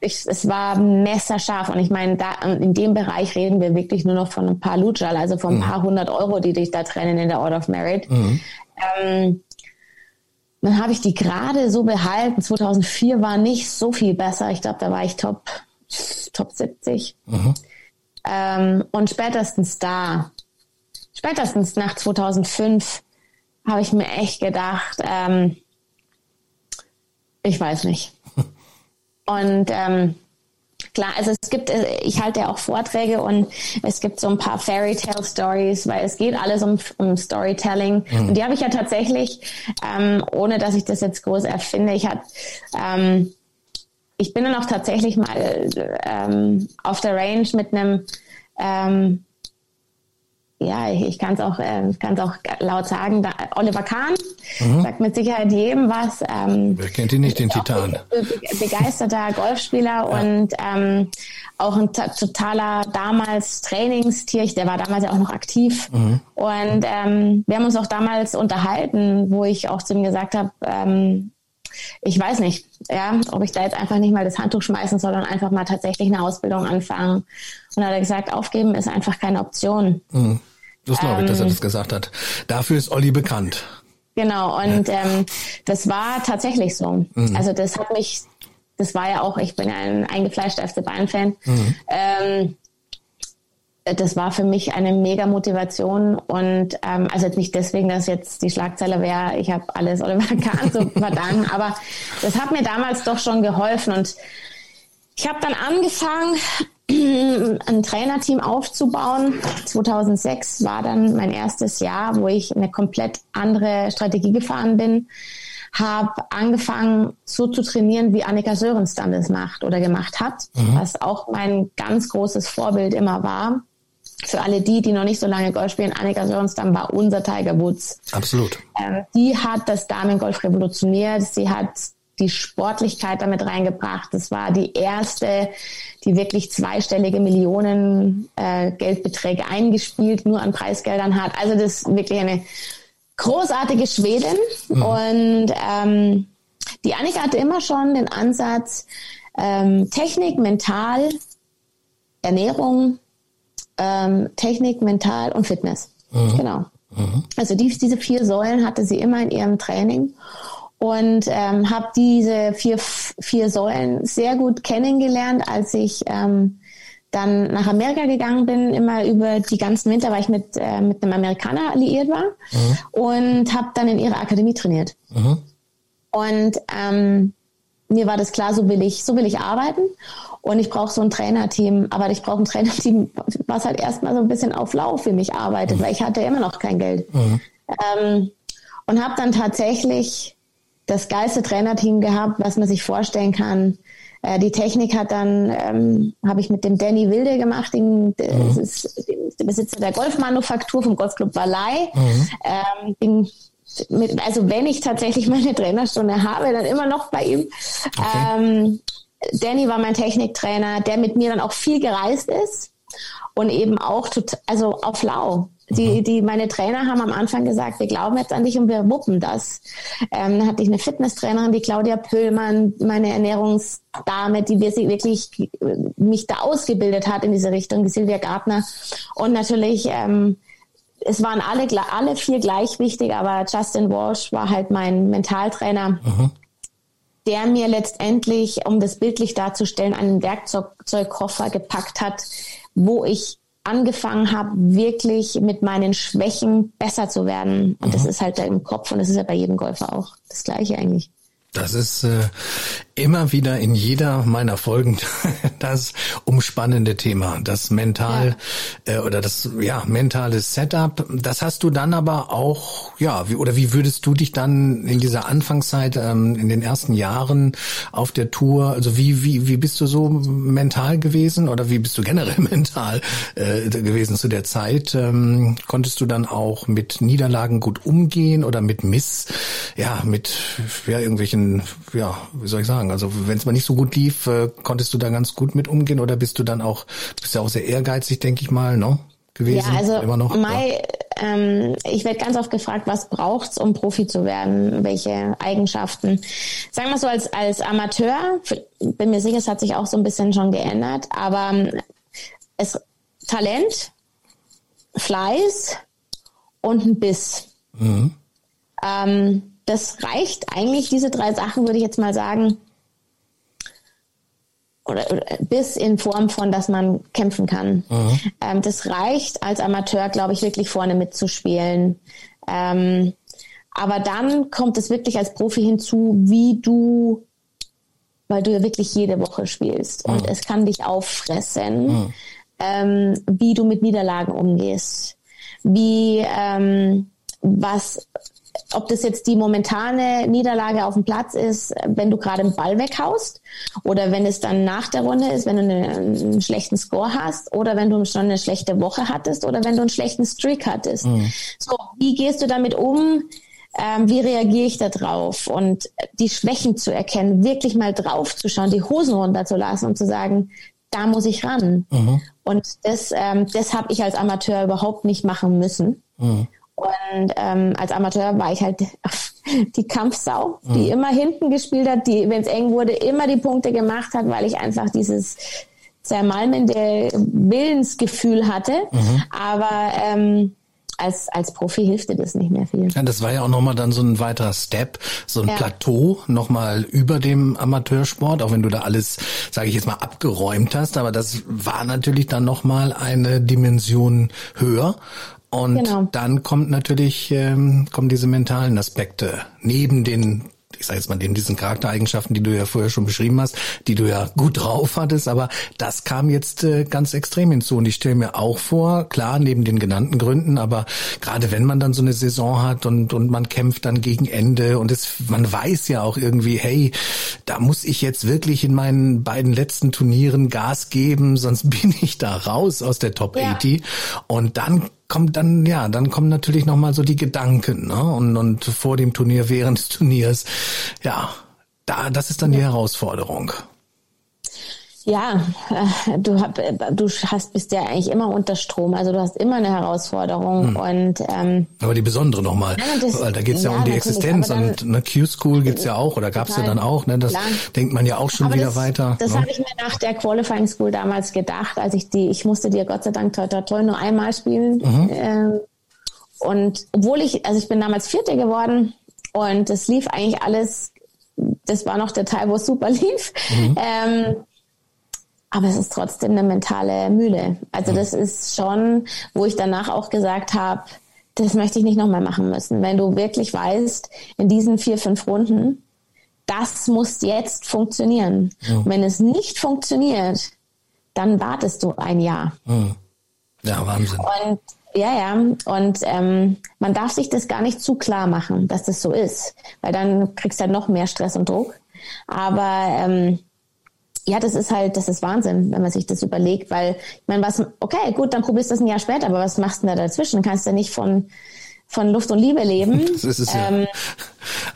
Ich, es war messerscharf und ich meine, da in dem Bereich reden wir wirklich nur noch von ein paar Lutschal, also von ein mhm. paar hundert Euro, die dich da trennen in der Order of Merit. Mhm. Ähm, dann habe ich die gerade so behalten. 2004 war nicht so viel besser. Ich glaube, da war ich Top, Top 70. Mhm. Ähm, und spätestens da, spätestens nach 2005, habe ich mir echt gedacht, ähm, ich weiß nicht. Und ähm, klar, also es gibt, ich halte ja auch Vorträge und es gibt so ein paar Fairy Tale Stories, weil es geht alles um, um Storytelling. Mhm. Und die habe ich ja tatsächlich, ähm, ohne dass ich das jetzt groß erfinde, ich hatte, ähm, ich bin dann auch tatsächlich mal ähm, auf der Range mit einem ähm, ja, ich, ich kann es auch, äh, kann's auch laut sagen, da, Oliver Kahn mhm. sagt mit Sicherheit jedem was. Ähm, Wer kennt ihn nicht, den Titan? begeisterter Golfspieler ja. und ähm, auch ein totaler damals Trainingstier. Der war damals ja auch noch aktiv. Mhm. Und ähm, wir haben uns auch damals unterhalten, wo ich auch zu ihm gesagt habe, ähm, ich weiß nicht, ja, ob ich da jetzt einfach nicht mal das Handtuch schmeißen soll und einfach mal tatsächlich eine Ausbildung anfangen. Und dann hat er gesagt, aufgeben ist einfach keine Option. Mhm. Das glaube ich, dass er ähm, das gesagt hat. Dafür ist Olli bekannt. Genau, und ja. ähm, das war tatsächlich so. Mhm. Also das hat mich, das war ja auch, ich bin ja ein eingefleischter FC Bayern-Fan. Mhm. Ähm, das war für mich eine mega Motivation und ähm, also jetzt nicht deswegen, dass jetzt die Schlagzeile wäre, ich habe alles Oliver Kahn zu verdanken, aber das hat mir damals doch schon geholfen und ich habe dann angefangen, ein Trainerteam aufzubauen. 2006 war dann mein erstes Jahr, wo ich eine komplett andere Strategie gefahren bin. Habe angefangen, so zu trainieren, wie Annika Sörens dann das macht oder gemacht hat, mhm. was auch mein ganz großes Vorbild immer war. Für alle die, die noch nicht so lange Golf spielen, Annika Sörenstam war unser Tiger Woods. Absolut. Ähm, die hat das Damengolf revolutioniert. Sie hat die Sportlichkeit damit reingebracht. Das war die erste, die wirklich zweistellige Millionen äh, Geldbeträge eingespielt, nur an Preisgeldern hat. Also das ist wirklich eine großartige Schwedin. Mhm. Und ähm, die Annika hatte immer schon den Ansatz, ähm, Technik, Mental, Ernährung, ähm, Technik, Mental und Fitness. Mhm. Genau. Mhm. Also die, diese vier Säulen hatte sie immer in ihrem Training und ähm, habe diese vier, vier Säulen sehr gut kennengelernt, als ich ähm, dann nach Amerika gegangen bin, immer über die ganzen Winter, weil ich mit, äh, mit einem Amerikaner alliiert war mhm. und habe dann in ihrer Akademie trainiert. Mhm. Und ähm, mir war das klar, so will ich, so will ich arbeiten und ich brauche so ein Trainerteam, aber ich brauche ein Trainerteam, was halt erstmal so ein bisschen auf Lauf für mich arbeitet, mhm. weil ich hatte immer noch kein Geld. Mhm. Ähm, und habe dann tatsächlich das geilste Trainerteam gehabt, was man sich vorstellen kann. Äh, die Technik hat dann, ähm, habe ich mit dem Danny Wilde gemacht, den, mhm. ist der Besitzer der Golfmanufaktur vom Golfclub Wallei. Mhm. Ähm, den, mit, also wenn ich tatsächlich meine Trainerstunde habe, dann immer noch bei ihm. Okay. Ähm, Danny war mein Techniktrainer, der mit mir dann auch viel gereist ist und eben auch total, also auf Lau. Die, mhm. die, meine Trainer haben am Anfang gesagt, wir glauben jetzt an dich und wir wuppen das. Ähm, dann hatte ich eine Fitnesstrainerin, die Claudia Pöllmann, meine Ernährungsdame, die wirklich mich da ausgebildet hat in diese Richtung, die Silvia Gartner. Und natürlich, ähm, es waren alle, alle vier gleich wichtig, aber Justin Walsh war halt mein Mentaltrainer. Mhm der mir letztendlich, um das bildlich darzustellen, einen Werkzeugkoffer gepackt hat, wo ich angefangen habe, wirklich mit meinen Schwächen besser zu werden. Und mhm. das ist halt da im Kopf und das ist ja bei jedem Golfer auch das Gleiche eigentlich. Das ist äh, immer wieder in jeder meiner Folgen das umspannende Thema, das mental ja. äh, oder das ja mentale Setup. Das hast du dann aber auch ja wie, oder wie würdest du dich dann in dieser Anfangszeit ähm, in den ersten Jahren auf der Tour also wie wie wie bist du so mental gewesen oder wie bist du generell mental äh, gewesen zu der Zeit? Ähm, konntest du dann auch mit Niederlagen gut umgehen oder mit Miss ja mit ja irgendwelchen ja wie soll ich sagen also wenn es mal nicht so gut lief, äh, konntest du da ganz gut mit umgehen oder bist du dann auch, bist ja auch sehr ehrgeizig, denke ich mal, ne? Gewesen, ja, also immer noch. Mai, ja. ähm, ich werde ganz oft gefragt, was braucht's, um Profi zu werden? Welche Eigenschaften? Sagen wir so als als Amateur, bin mir sicher, es hat sich auch so ein bisschen schon geändert, aber ähm, es Talent, Fleiß und ein Biss. Mhm. Ähm, das reicht eigentlich, diese drei Sachen würde ich jetzt mal sagen, oder, oder bis in Form von, dass man kämpfen kann. Mhm. Ähm, das reicht als Amateur, glaube ich, wirklich vorne mitzuspielen. Ähm, aber dann kommt es wirklich als Profi hinzu, wie du, weil du ja wirklich jede Woche spielst mhm. und es kann dich auffressen, mhm. ähm, wie du mit Niederlagen umgehst, wie ähm, was ob das jetzt die momentane Niederlage auf dem Platz ist, wenn du gerade einen Ball weghaust oder wenn es dann nach der Runde ist, wenn du eine, einen schlechten Score hast oder wenn du schon eine schlechte Woche hattest oder wenn du einen schlechten Streak hattest. Mhm. So, wie gehst du damit um? Ähm, wie reagiere ich da drauf? Und die Schwächen zu erkennen, wirklich mal drauf zu schauen, die Hosen runterzulassen und zu sagen, da muss ich ran. Mhm. Und das, ähm, das habe ich als Amateur überhaupt nicht machen müssen. Mhm. Und ähm, als Amateur war ich halt die Kampfsau, die mhm. immer hinten gespielt hat, die, wenn es eng wurde, immer die Punkte gemacht hat, weil ich einfach dieses zermalmende Willensgefühl hatte. Mhm. Aber ähm, als, als Profi hilft dir das nicht mehr viel. Ja, das war ja auch nochmal dann so ein weiterer Step, so ein ja. Plateau nochmal über dem Amateursport, auch wenn du da alles, sage ich jetzt mal, abgeräumt hast, aber das war natürlich dann nochmal eine Dimension höher. Und genau. dann kommt natürlich, ähm, kommen diese mentalen Aspekte neben den ich sage jetzt mal, neben diesen Charaktereigenschaften, die du ja vorher schon beschrieben hast, die du ja gut drauf hattest, aber das kam jetzt äh, ganz extrem hinzu. Und ich stelle mir auch vor, klar, neben den genannten Gründen, aber gerade wenn man dann so eine Saison hat und, und man kämpft dann gegen Ende und es, man weiß ja auch irgendwie, hey, da muss ich jetzt wirklich in meinen beiden letzten Turnieren Gas geben, sonst bin ich da raus aus der Top ja. 80. Und dann kommt dann, ja, dann kommen natürlich nochmal so die Gedanken, ne? Und, und vor dem Turnier, während des Turniers, ja, da, das ist dann die Herausforderung. Ja, äh, du, hab, äh, du hast bist ja eigentlich immer unter Strom, also du hast immer eine Herausforderung hm. und ähm, aber die besondere nochmal, ja, da geht's ja, ja um die Existenz dann, und eine Q-School gibt's ja auch oder gab's ja dann auch, ne? Das klar. denkt man ja auch schon aber wieder das, weiter. Das ne? habe ich mir nach der Qualifying School damals gedacht, als ich die, ich musste dir Gott sei Dank toi toi toi nur einmal spielen mhm. ähm, und obwohl ich, also ich bin damals Vierte geworden und es lief eigentlich alles, das war noch der Teil, wo es super lief. Mhm. Ähm, aber es ist trotzdem eine mentale Mühle. Also das ist schon, wo ich danach auch gesagt habe, das möchte ich nicht nochmal machen müssen. Wenn du wirklich weißt, in diesen vier, fünf Runden, das muss jetzt funktionieren. Ja. Wenn es nicht funktioniert, dann wartest du ein Jahr. Ja, Wahnsinn. Und ja, ja. Und ähm, man darf sich das gar nicht zu klar machen, dass das so ist, weil dann kriegst du halt noch mehr Stress und Druck. Aber ähm, ja, das ist halt, das ist Wahnsinn, wenn man sich das überlegt, weil ich meine, was, okay, gut, dann probierst du das ein Jahr später, aber was machst du denn da dazwischen? Kannst du nicht von von Luft und Liebe leben. Das ist es ähm, ja.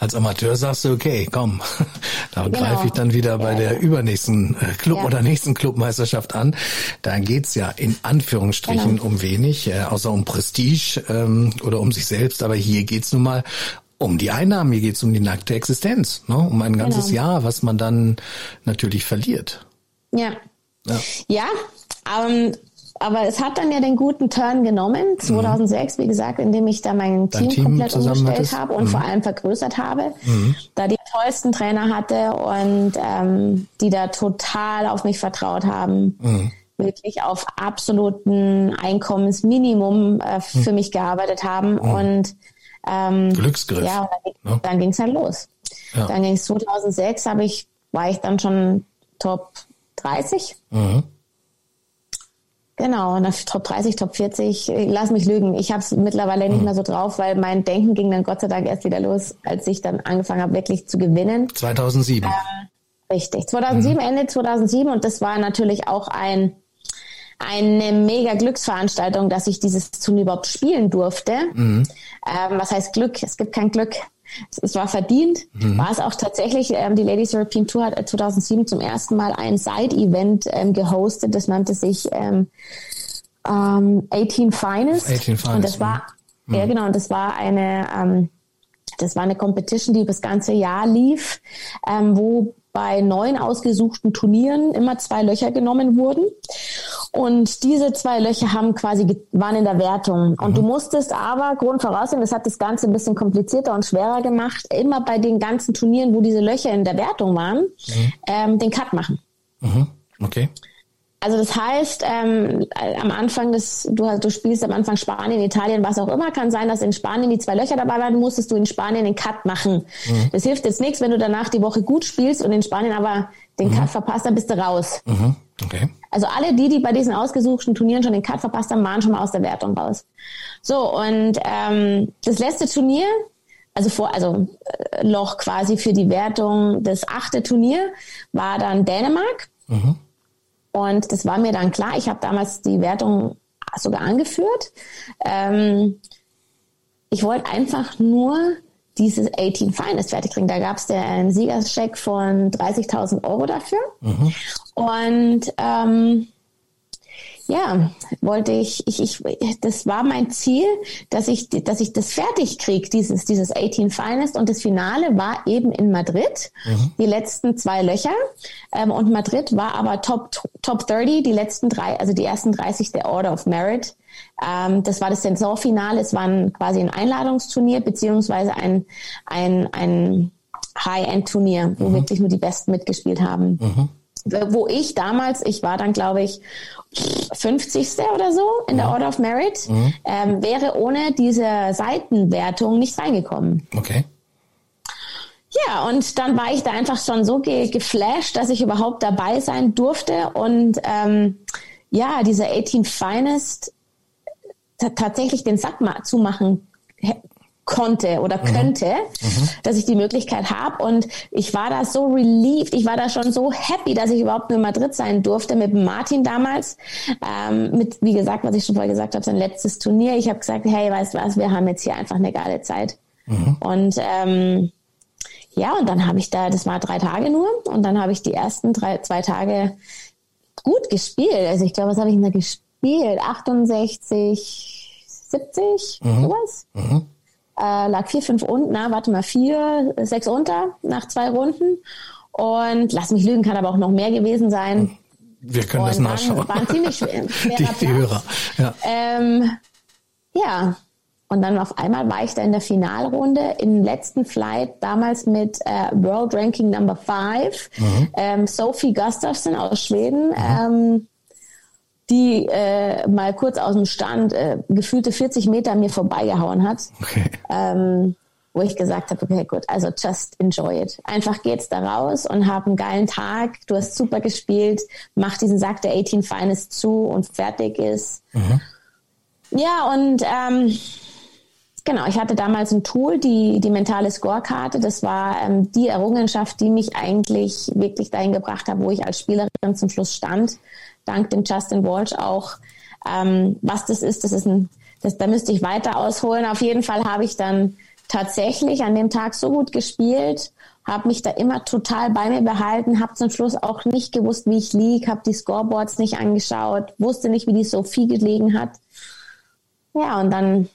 Als Amateur sagst du, okay, komm, da genau. greife ich dann wieder bei ja, der ja. übernächsten äh, Club ja. oder nächsten Clubmeisterschaft an. Da geht's ja in Anführungsstrichen genau. um wenig, äh, außer um Prestige ähm, oder um sich selbst. Aber hier geht's nun mal um die Einnahmen, hier geht es um die nackte Existenz, ne? um ein ganzes genau. Jahr, was man dann natürlich verliert. Ja. Ja, ja ähm, aber es hat dann ja den guten Turn genommen, 2006, mhm. wie gesagt, indem ich da mein Team, Team komplett umgestellt habe und mhm. vor allem vergrößert habe, mhm. da die tollsten Trainer hatte und ähm, die da total auf mich vertraut haben mhm. wirklich auf absoluten Einkommensminimum äh, für mhm. mich gearbeitet haben mhm. und ähm, Glücksgriff. Ja, und dann, dann ging es halt los. Ja. Dann ging es 2006, habe ich, war ich dann schon Top 30. Mhm. Genau, Top 30, Top 40. Lass mich lügen. Ich habe es mittlerweile nicht mhm. mehr so drauf, weil mein Denken ging dann Gott sei Dank erst wieder los, als ich dann angefangen habe, wirklich zu gewinnen. 2007. Ähm, richtig. 2007, mhm. Ende 2007. Und das war natürlich auch ein eine mega Glücksveranstaltung, dass ich dieses Turnier überhaupt spielen durfte. Mhm. Ähm, was heißt Glück? Es gibt kein Glück. Es, war verdient. Mhm. War es auch tatsächlich. Ähm, die Ladies European Tour hat 2007 zum ersten Mal ein Side-Event ähm, gehostet. Das nannte sich ähm, 18 ähm, Finest. 18 Finest. Und das war, mhm. ja genau, und das war eine, ähm, das war eine Competition, die über das ganze Jahr lief, ähm, wo bei neun ausgesuchten Turnieren immer zwei Löcher genommen wurden. Und diese zwei Löcher haben quasi waren in der Wertung. Und mhm. du musstest aber, Grundvoraussetzung, das hat das Ganze ein bisschen komplizierter und schwerer gemacht, immer bei den ganzen Turnieren, wo diese Löcher in der Wertung waren, mhm. ähm, den Cut machen. Mhm. Okay. Also das heißt, ähm, am Anfang des, du, du spielst am Anfang Spanien, Italien, was auch immer, kann sein, dass in Spanien die zwei Löcher dabei waren, musstest du in Spanien den Cut machen. Mhm. Das hilft jetzt nichts, wenn du danach die Woche gut spielst und in Spanien aber den mhm. Cut verpasst, dann bist du raus. Mhm. Okay. Also alle die, die bei diesen ausgesuchten Turnieren schon den Cut verpasst haben, waren schon mal aus der Wertung raus. So, und ähm, das letzte Turnier, also vor, also äh, Loch quasi für die Wertung, das achte Turnier war dann Dänemark. Mhm. Und das war mir dann klar. Ich habe damals die Wertung sogar angeführt. Ähm, ich wollte einfach nur dieses 18 Finest fertig kriegen. Da gab es einen Siegerscheck von 30.000 Euro dafür. Mhm. Und ähm, ja, wollte ich, ich, ich, das war mein Ziel, dass ich, dass ich das fertig kriege, dieses, dieses 18 Finest. Und das Finale war eben in Madrid, mhm. die letzten zwei Löcher. Ähm, und Madrid war aber Top, Top 30, die letzten drei, also die ersten 30 der Order of Merit. Ähm, das war das Saisonfinale. Es war ein, quasi ein Einladungsturnier, beziehungsweise ein, ein, ein High-End-Turnier, wo mhm. wirklich nur die Besten mitgespielt haben. Mhm wo ich damals, ich war dann glaube ich 50. oder so in der Order of Merit, mhm. ähm, wäre ohne diese Seitenwertung nicht reingekommen. Okay. Ja, und dann war ich da einfach schon so ge geflasht, dass ich überhaupt dabei sein durfte und ähm, ja, diese 18 Finest tatsächlich den Sack zumachen konnte oder mhm. könnte, mhm. dass ich die Möglichkeit habe. Und ich war da so relieved, ich war da schon so happy, dass ich überhaupt nur in Madrid sein durfte mit Martin damals. Ähm, mit, wie gesagt, was ich schon vorher gesagt habe, sein letztes Turnier. Ich habe gesagt, hey, weißt du was, wir haben jetzt hier einfach eine geile Zeit. Mhm. Und ähm, ja, und dann habe ich da, das war drei Tage nur, und dann habe ich die ersten drei, zwei Tage gut gespielt. Also ich glaube, was habe ich denn da gespielt? 68, 70, mhm. sowas. Mhm äh, lag vier, fünf unten, na, warte mal, vier, sechs unter nach zwei Runden. Und lass mich lügen, kann aber auch noch mehr gewesen sein. Wir können und das nachschauen. War ein ziemlich schwerer die, die Hörer. Ja. Ähm, ja. Und dann auf einmal war ich da in der Finalrunde im letzten Flight, damals mit äh, World Ranking Number 5, mhm. ähm, Sophie Gustafsson aus Schweden. Mhm. Ähm, die äh, mal kurz aus dem Stand äh, gefühlte 40 Meter mir vorbeigehauen hat. Okay. Ähm, wo ich gesagt habe, okay, gut, also just enjoy it. Einfach geht's da raus und hab einen geilen Tag. Du hast super gespielt, mach diesen Sack der 18 Finest zu und fertig ist. Mhm. Ja, und ähm, genau, ich hatte damals ein Tool, die, die mentale Scorekarte. Das war ähm, die Errungenschaft, die mich eigentlich wirklich dahin gebracht hat, wo ich als Spielerin zum Schluss stand dank dem Justin Walsh auch. Ähm, was das ist, das ist ein, das, da müsste ich weiter ausholen. Auf jeden Fall habe ich dann tatsächlich an dem Tag so gut gespielt, habe mich da immer total bei mir behalten, habe zum Schluss auch nicht gewusst, wie ich lieg, habe die Scoreboards nicht angeschaut, wusste nicht, wie die Sophie gelegen hat. Ja, und dann,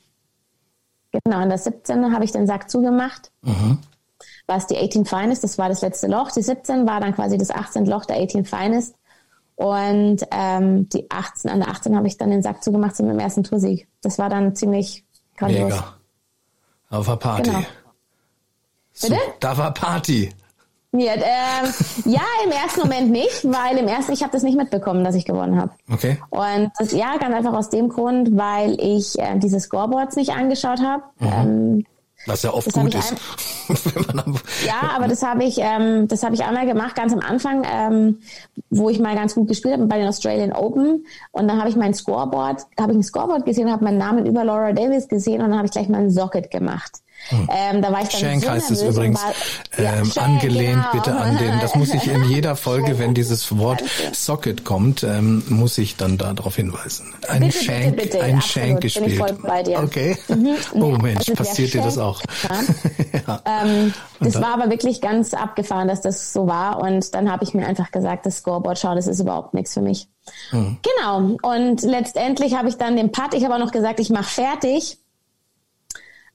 genau, in der 17. habe ich den Sack zugemacht. Mhm. War es die 18 Finest, das war das letzte Loch. Die 17 war dann quasi das 18. Loch der 18 Finest. Und ähm, die 18, an der 18 habe ich dann den Sack zugemacht zu meinem ersten Toursieg. Das war dann ziemlich grandios. Mega. Auf der Party. Genau. So, Bitte? Da war Party. Ja, ähm, ja, im ersten Moment nicht, weil im ersten, ich habe das nicht mitbekommen, dass ich gewonnen habe. Okay. Und das, ja, ganz einfach aus dem Grund, weil ich äh, diese Scoreboards nicht angeschaut habe. Mhm. Ähm, was ja oft gut ist. ja, aber das habe ich, ähm, das habe ich einmal gemacht, ganz am Anfang, ähm, wo ich mal ganz gut gespielt habe bei den Australian Open. Und dann habe ich mein Scoreboard, habe ich ein Scoreboard gesehen, habe meinen Namen über Laura Davis gesehen und dann habe ich gleich mal ein Socket gemacht. Hm. Ähm, da war ich dann Shank so heißt es übrigens. War, ähm, Shank, angelehnt genau. bitte an den. Das muss ich in jeder Folge, wenn dieses Wort Socket kommt, ähm, muss ich dann darauf hinweisen. Ein bitte, Shank, bitte, bitte. ein Absolut, Shank gespielt. Okay. Mhm. Oh Mensch, also passiert dir das auch? ja. ähm, das war aber wirklich ganz abgefahren, dass das so war. Und dann habe ich mir einfach gesagt, das Scoreboard, schau, das ist überhaupt nichts für mich. Mhm. Genau. Und letztendlich habe ich dann den Putt, ich habe auch noch gesagt, ich mache fertig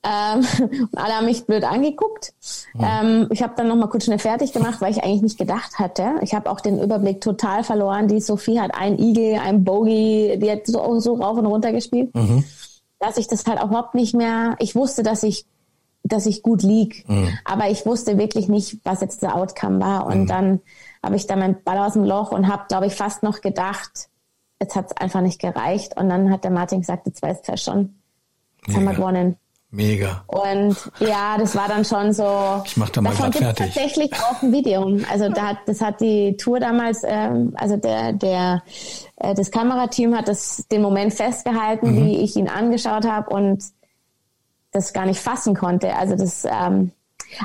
Ähm, und alle haben mich blöd angeguckt. Ähm, ich habe dann noch mal kurz schnell fertig gemacht, weil ich eigentlich nicht gedacht hatte. Ich habe auch den Überblick total verloren. Die Sophie hat ein Igel, ein Bogey, die hat so, so rauf und runter gespielt, mhm. dass ich das halt auch überhaupt nicht mehr. Ich wusste, dass ich dass ich gut lieg, mhm. aber ich wusste wirklich nicht, was jetzt der Outcome war. Und mhm. dann habe ich da meinen Ball aus dem Loch und habe, glaube ich, fast noch gedacht, jetzt hat es einfach nicht gereicht. Und dann hat der Martin gesagt, jetzt weißt du ja schon, jetzt haben wir gewonnen. Mega. Und ja, das war dann schon so. Ich mach da mal gerade fertig. tatsächlich auch ein Video. Also da hat, das hat die Tour damals, ähm, also der, der, äh, das Kamerateam hat das den Moment festgehalten, mhm. wie ich ihn angeschaut habe und das gar nicht fassen konnte. Also das, ähm,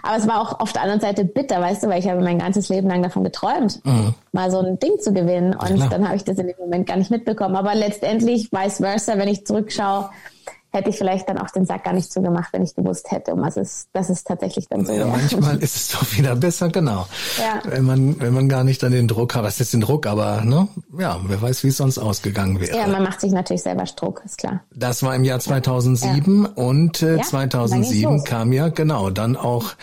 aber es war auch auf der anderen Seite bitter, weißt du, weil ich habe mein ganzes Leben lang davon geträumt, mhm. mal so ein Ding zu gewinnen. Und Klar. dann habe ich das in dem Moment gar nicht mitbekommen. Aber letztendlich vice versa, wenn ich zurückschaue, hätte ich vielleicht dann auch den Sack gar nicht zugemacht, wenn ich gewusst hätte, um was es, das ist tatsächlich dann so. Ja, manchmal ist es doch wieder besser, genau. Ja. Wenn man, wenn man gar nicht dann den Druck hat, was ist den Druck, aber ne, ja, wer weiß, wie es sonst ausgegangen wäre. Ja, man macht sich natürlich selber Druck, ist klar. Das war im Jahr 2007 ja. und äh, ja, 2007 kam ja genau dann auch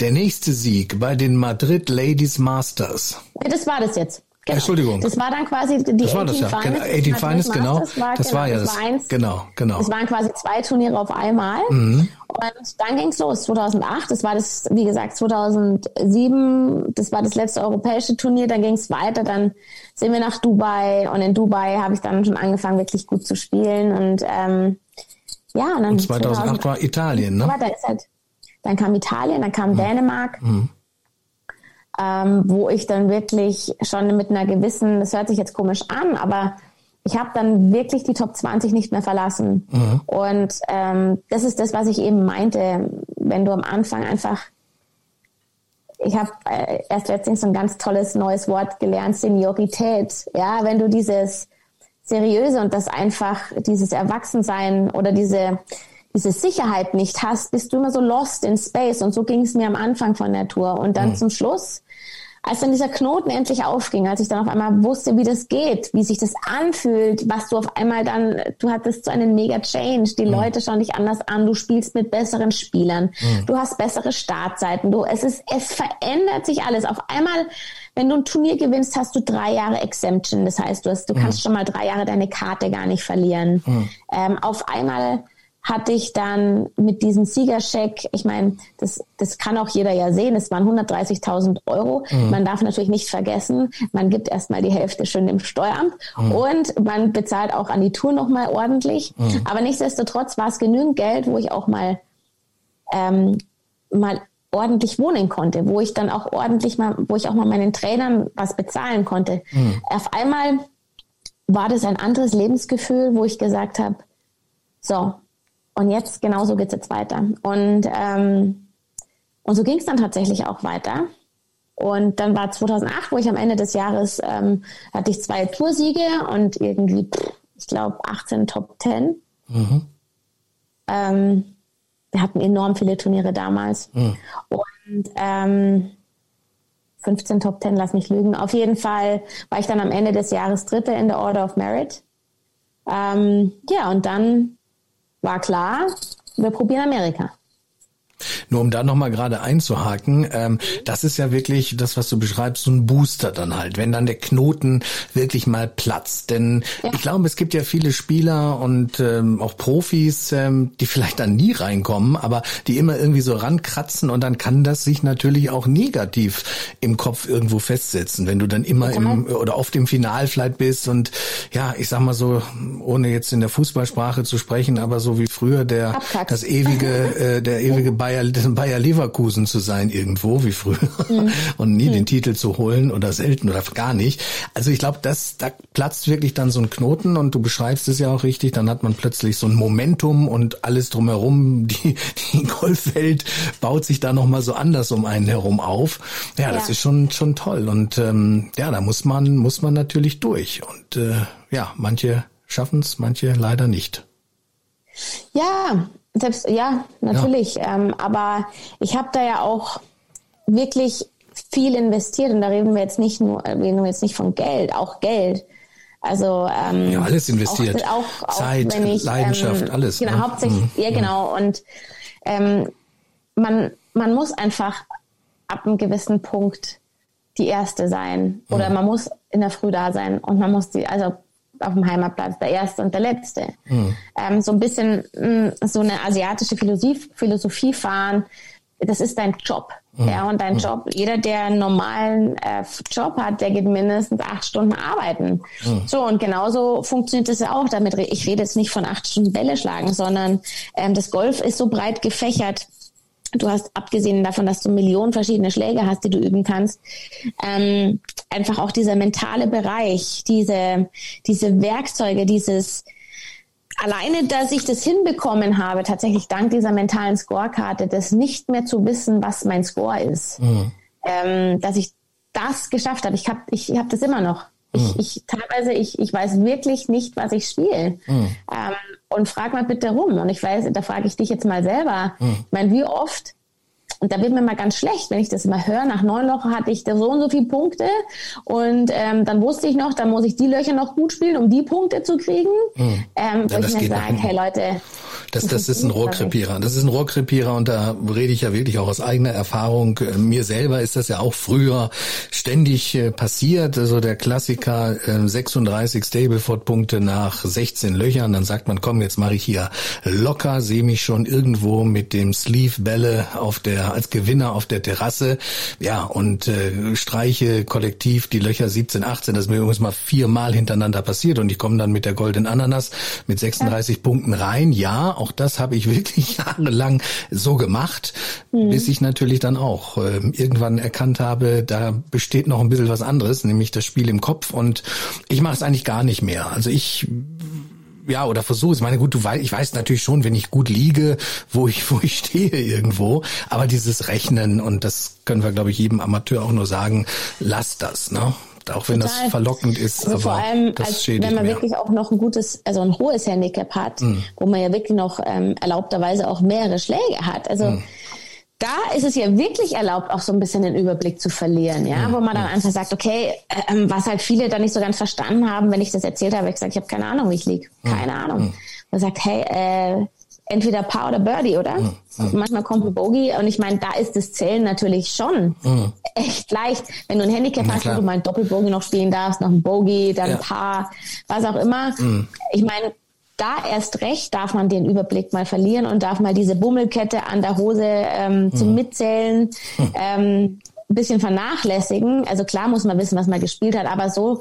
der nächste Sieg bei den Madrid Ladies Masters. Das war das jetzt. Genau. Entschuldigung. Das war dann quasi die das war das, ja. Finals. 18 Finals, genau. Das war, das genau, war ja das. War eins, genau, genau. Das waren quasi zwei Turniere auf einmal. Mhm. Und dann ging's los, 2008. Das war das, wie gesagt, 2007. Das war das letzte europäische Turnier. Dann ging's weiter. Dann sind wir nach Dubai. Und in Dubai habe ich dann schon angefangen, wirklich gut zu spielen. Und ähm, ja, und dann. Und 2008 2000, war Italien, ne? Weiter ist halt, dann kam Italien, dann kam mhm. Dänemark. Mhm ähm, wo ich dann wirklich schon mit einer gewissen, das hört sich jetzt komisch an, aber ich habe dann wirklich die Top 20 nicht mehr verlassen. Mhm. Und ähm, das ist das, was ich eben meinte, wenn du am Anfang einfach, ich habe äh, erst letztens ein ganz tolles neues Wort gelernt, Seniorität. Ja, wenn du dieses Seriöse und das einfach, dieses Erwachsensein oder diese diese Sicherheit nicht hast, bist du immer so lost in space. Und so ging es mir am Anfang von der Tour. Und dann mhm. zum Schluss, als dann dieser Knoten endlich aufging, als ich dann auf einmal wusste, wie das geht, wie sich das anfühlt, was du auf einmal dann, du hattest so einen mega Change, die mhm. Leute schauen dich anders an, du spielst mit besseren Spielern, mhm. du hast bessere Startzeiten, du, es ist, es verändert sich alles. Auf einmal, wenn du ein Turnier gewinnst, hast du drei Jahre Exemption. Das heißt, du hast, du mhm. kannst schon mal drei Jahre deine Karte gar nicht verlieren. Mhm. Ähm, auf einmal hatte ich dann mit diesem Siegerscheck, ich meine, das, das kann auch jeder ja sehen, es waren 130.000 Euro. Mhm. Man darf natürlich nicht vergessen, man gibt erstmal die Hälfte schön dem Steueramt mhm. und man bezahlt auch an die Tour nochmal ordentlich. Mhm. Aber nichtsdestotrotz war es genügend Geld, wo ich auch mal, ähm, mal ordentlich wohnen konnte, wo ich dann auch ordentlich mal, wo ich auch mal meinen Trainern was bezahlen konnte. Mhm. Auf einmal war das ein anderes Lebensgefühl, wo ich gesagt habe, so, und jetzt genauso geht's jetzt weiter. Und, ähm, und so ging's dann tatsächlich auch weiter. Und dann war 2008, wo ich am Ende des Jahres ähm, hatte ich zwei Toursiege und irgendwie, ich glaube, 18 Top 10. Mhm. Ähm, wir hatten enorm viele Turniere damals. Mhm. Und ähm, 15 Top 10, lass mich lügen. Auf jeden Fall war ich dann am Ende des Jahres Dritte in der Order of Merit. Ähm, ja, und dann war klar, wir probieren Amerika. Nur um da nochmal gerade einzuhaken, ähm, das ist ja wirklich das, was du beschreibst, so ein Booster dann halt, wenn dann der Knoten wirklich mal platzt. Denn ja. ich glaube, es gibt ja viele Spieler und ähm, auch Profis, ähm, die vielleicht dann nie reinkommen, aber die immer irgendwie so rankratzen und dann kann das sich natürlich auch negativ im Kopf irgendwo festsetzen, wenn du dann immer im oder auf dem Final vielleicht bist und ja, ich sag mal so, ohne jetzt in der Fußballsprache zu sprechen, aber so wie früher der Abkack. das ewige, äh, der ewige Bayer, Bayer Leverkusen zu sein irgendwo wie früher mhm. und nie mhm. den Titel zu holen oder selten oder gar nicht. Also ich glaube, das da platzt wirklich dann so ein Knoten und du beschreibst es ja auch richtig. Dann hat man plötzlich so ein Momentum und alles drumherum. Die, die Golfwelt baut sich da noch mal so anders um einen herum auf. Ja, das ja. ist schon schon toll und ähm, ja, da muss man muss man natürlich durch und äh, ja, manche schaffen es, manche leider nicht. Ja, selbst, ja, natürlich. Ja. Ähm, aber ich habe da ja auch wirklich viel investiert und da reden wir jetzt nicht nur, reden wir jetzt nicht von Geld, auch Geld. Also ähm, ja, alles investiert. Auch, auch, Zeit, wenn ich, Leidenschaft, ähm, alles. Genau, ne? hauptsächlich, mhm. ja genau. Und ähm, man, man muss einfach ab einem gewissen Punkt die Erste sein. Oder mhm. man muss in der Früh da sein und man muss die, also auf dem Heimatplatz, der Erste und der Letzte. Mhm. Ähm, so ein bisschen mh, mm, so eine asiatische Philosophie, Philosophie fahren, das ist dein Job. Mhm. Ja, und dein mhm. Job, jeder, der einen normalen äh, Job hat, der geht mindestens acht Stunden arbeiten. Mhm. So, und genauso funktioniert das ja auch. Damit, ich rede jetzt nicht von acht Stunden Bälle schlagen, sondern ähm, das Golf ist so breit gefächert. Du hast, abgesehen davon, dass du Millionen verschiedene Schläge hast, die du üben kannst, ähm, einfach auch dieser mentale Bereich, diese, diese Werkzeuge, dieses, alleine, dass ich das hinbekommen habe, tatsächlich dank dieser mentalen Scorekarte, das nicht mehr zu wissen, was mein Score ist, mhm. ähm, dass ich das geschafft habe. Ich habe ich hab das immer noch. Ich, mhm. ich teilweise, ich, ich weiß wirklich nicht, was ich spiele. Mhm. Ähm, und frag mal bitte rum. Und ich weiß, da frage ich dich jetzt mal selber. Mhm. Ich meine, wie oft und da wird mir mal ganz schlecht, wenn ich das immer höre. Nach neun Loch hatte ich da so und so viele Punkte. Und ähm, dann wusste ich noch, dann muss ich die Löcher noch gut spielen, um die Punkte zu kriegen. Hm. Ähm, wo ja, ich mir sage, hey Leute. Das, das ist ein Rohrkrepierer. Das ist ein Rohrkrepierer und da rede ich ja wirklich auch aus eigener Erfahrung. Mir selber ist das ja auch früher ständig äh, passiert. Also der Klassiker äh, 36 Stableford-Punkte nach 16 Löchern. Dann sagt man, komm, jetzt mache ich hier locker, sehe mich schon irgendwo mit dem Sleeve-Bälle auf der als Gewinner auf der Terrasse. Ja, und äh, streiche kollektiv die Löcher 17, 18. Das ist mir übrigens mal viermal hintereinander passiert und ich komme dann mit der Golden Ananas mit 36 ja. Punkten rein. Ja, auch das habe ich wirklich jahrelang so gemacht, mhm. bis ich natürlich dann auch äh, irgendwann erkannt habe, da besteht noch ein bisschen was anderes, nämlich das Spiel im Kopf und ich mache es eigentlich gar nicht mehr. Also ich ja, oder versuche es. Ich meine, gut, du weißt, ich weiß natürlich schon, wenn ich gut liege, wo ich, wo ich stehe irgendwo. Aber dieses Rechnen, und das können wir, glaube ich, jedem Amateur auch nur sagen, lass das, ne? Auch wenn Total. das verlockend ist. Also vor allem, als, wenn man mehr. wirklich auch noch ein gutes, also ein hohes Handicap hat, mhm. wo man ja wirklich noch ähm, erlaubterweise auch mehrere Schläge hat. Also mhm da ist es ja wirklich erlaubt, auch so ein bisschen den Überblick zu verlieren, ja, wo man dann einfach sagt, okay, äh, was halt viele dann nicht so ganz verstanden haben, wenn ich das erzählt habe, ich gesagt, ich habe keine Ahnung, wie ich liege, keine Ahnung. Man sagt, hey, äh, entweder Paar oder Birdie, oder? Mhm. Manchmal kommt ein Bogey und ich meine, da ist das Zählen natürlich schon mhm. echt leicht. Wenn du ein Handicap hast, wo du mal ein Doppelbogey noch spielen darfst, noch ein Bogey, dann ja. ein Paar, was auch immer. Mhm. Ich meine, da erst recht darf man den Überblick mal verlieren und darf mal diese Bummelkette an der Hose ähm, zum mhm. Mitzählen mhm. ähm, ein bisschen vernachlässigen. Also klar muss man wissen, was man gespielt hat, aber so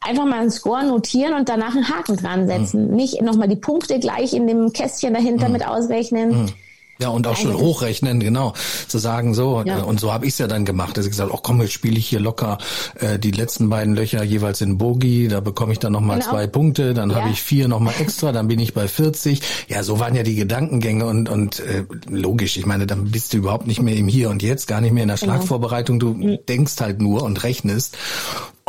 einfach mal einen Score notieren und danach einen Haken dran setzen. Mhm. Nicht nochmal die Punkte gleich in dem Kästchen dahinter mhm. mit ausrechnen. Mhm. Ja, und auch schon hochrechnen, genau. Zu sagen, so, ja. Und so habe ich es ja dann gemacht. Dass ich gesagt, ach komm, jetzt spiele ich hier locker äh, die letzten beiden Löcher jeweils in Bogie, da bekomme ich dann nochmal genau. zwei Punkte, dann ja. habe ich vier nochmal extra, dann bin ich bei 40. Ja, so waren ja die Gedankengänge und, und äh, logisch, ich meine, dann bist du überhaupt nicht mehr im Hier und Jetzt, gar nicht mehr in der genau. Schlagvorbereitung, du mhm. denkst halt nur und rechnest.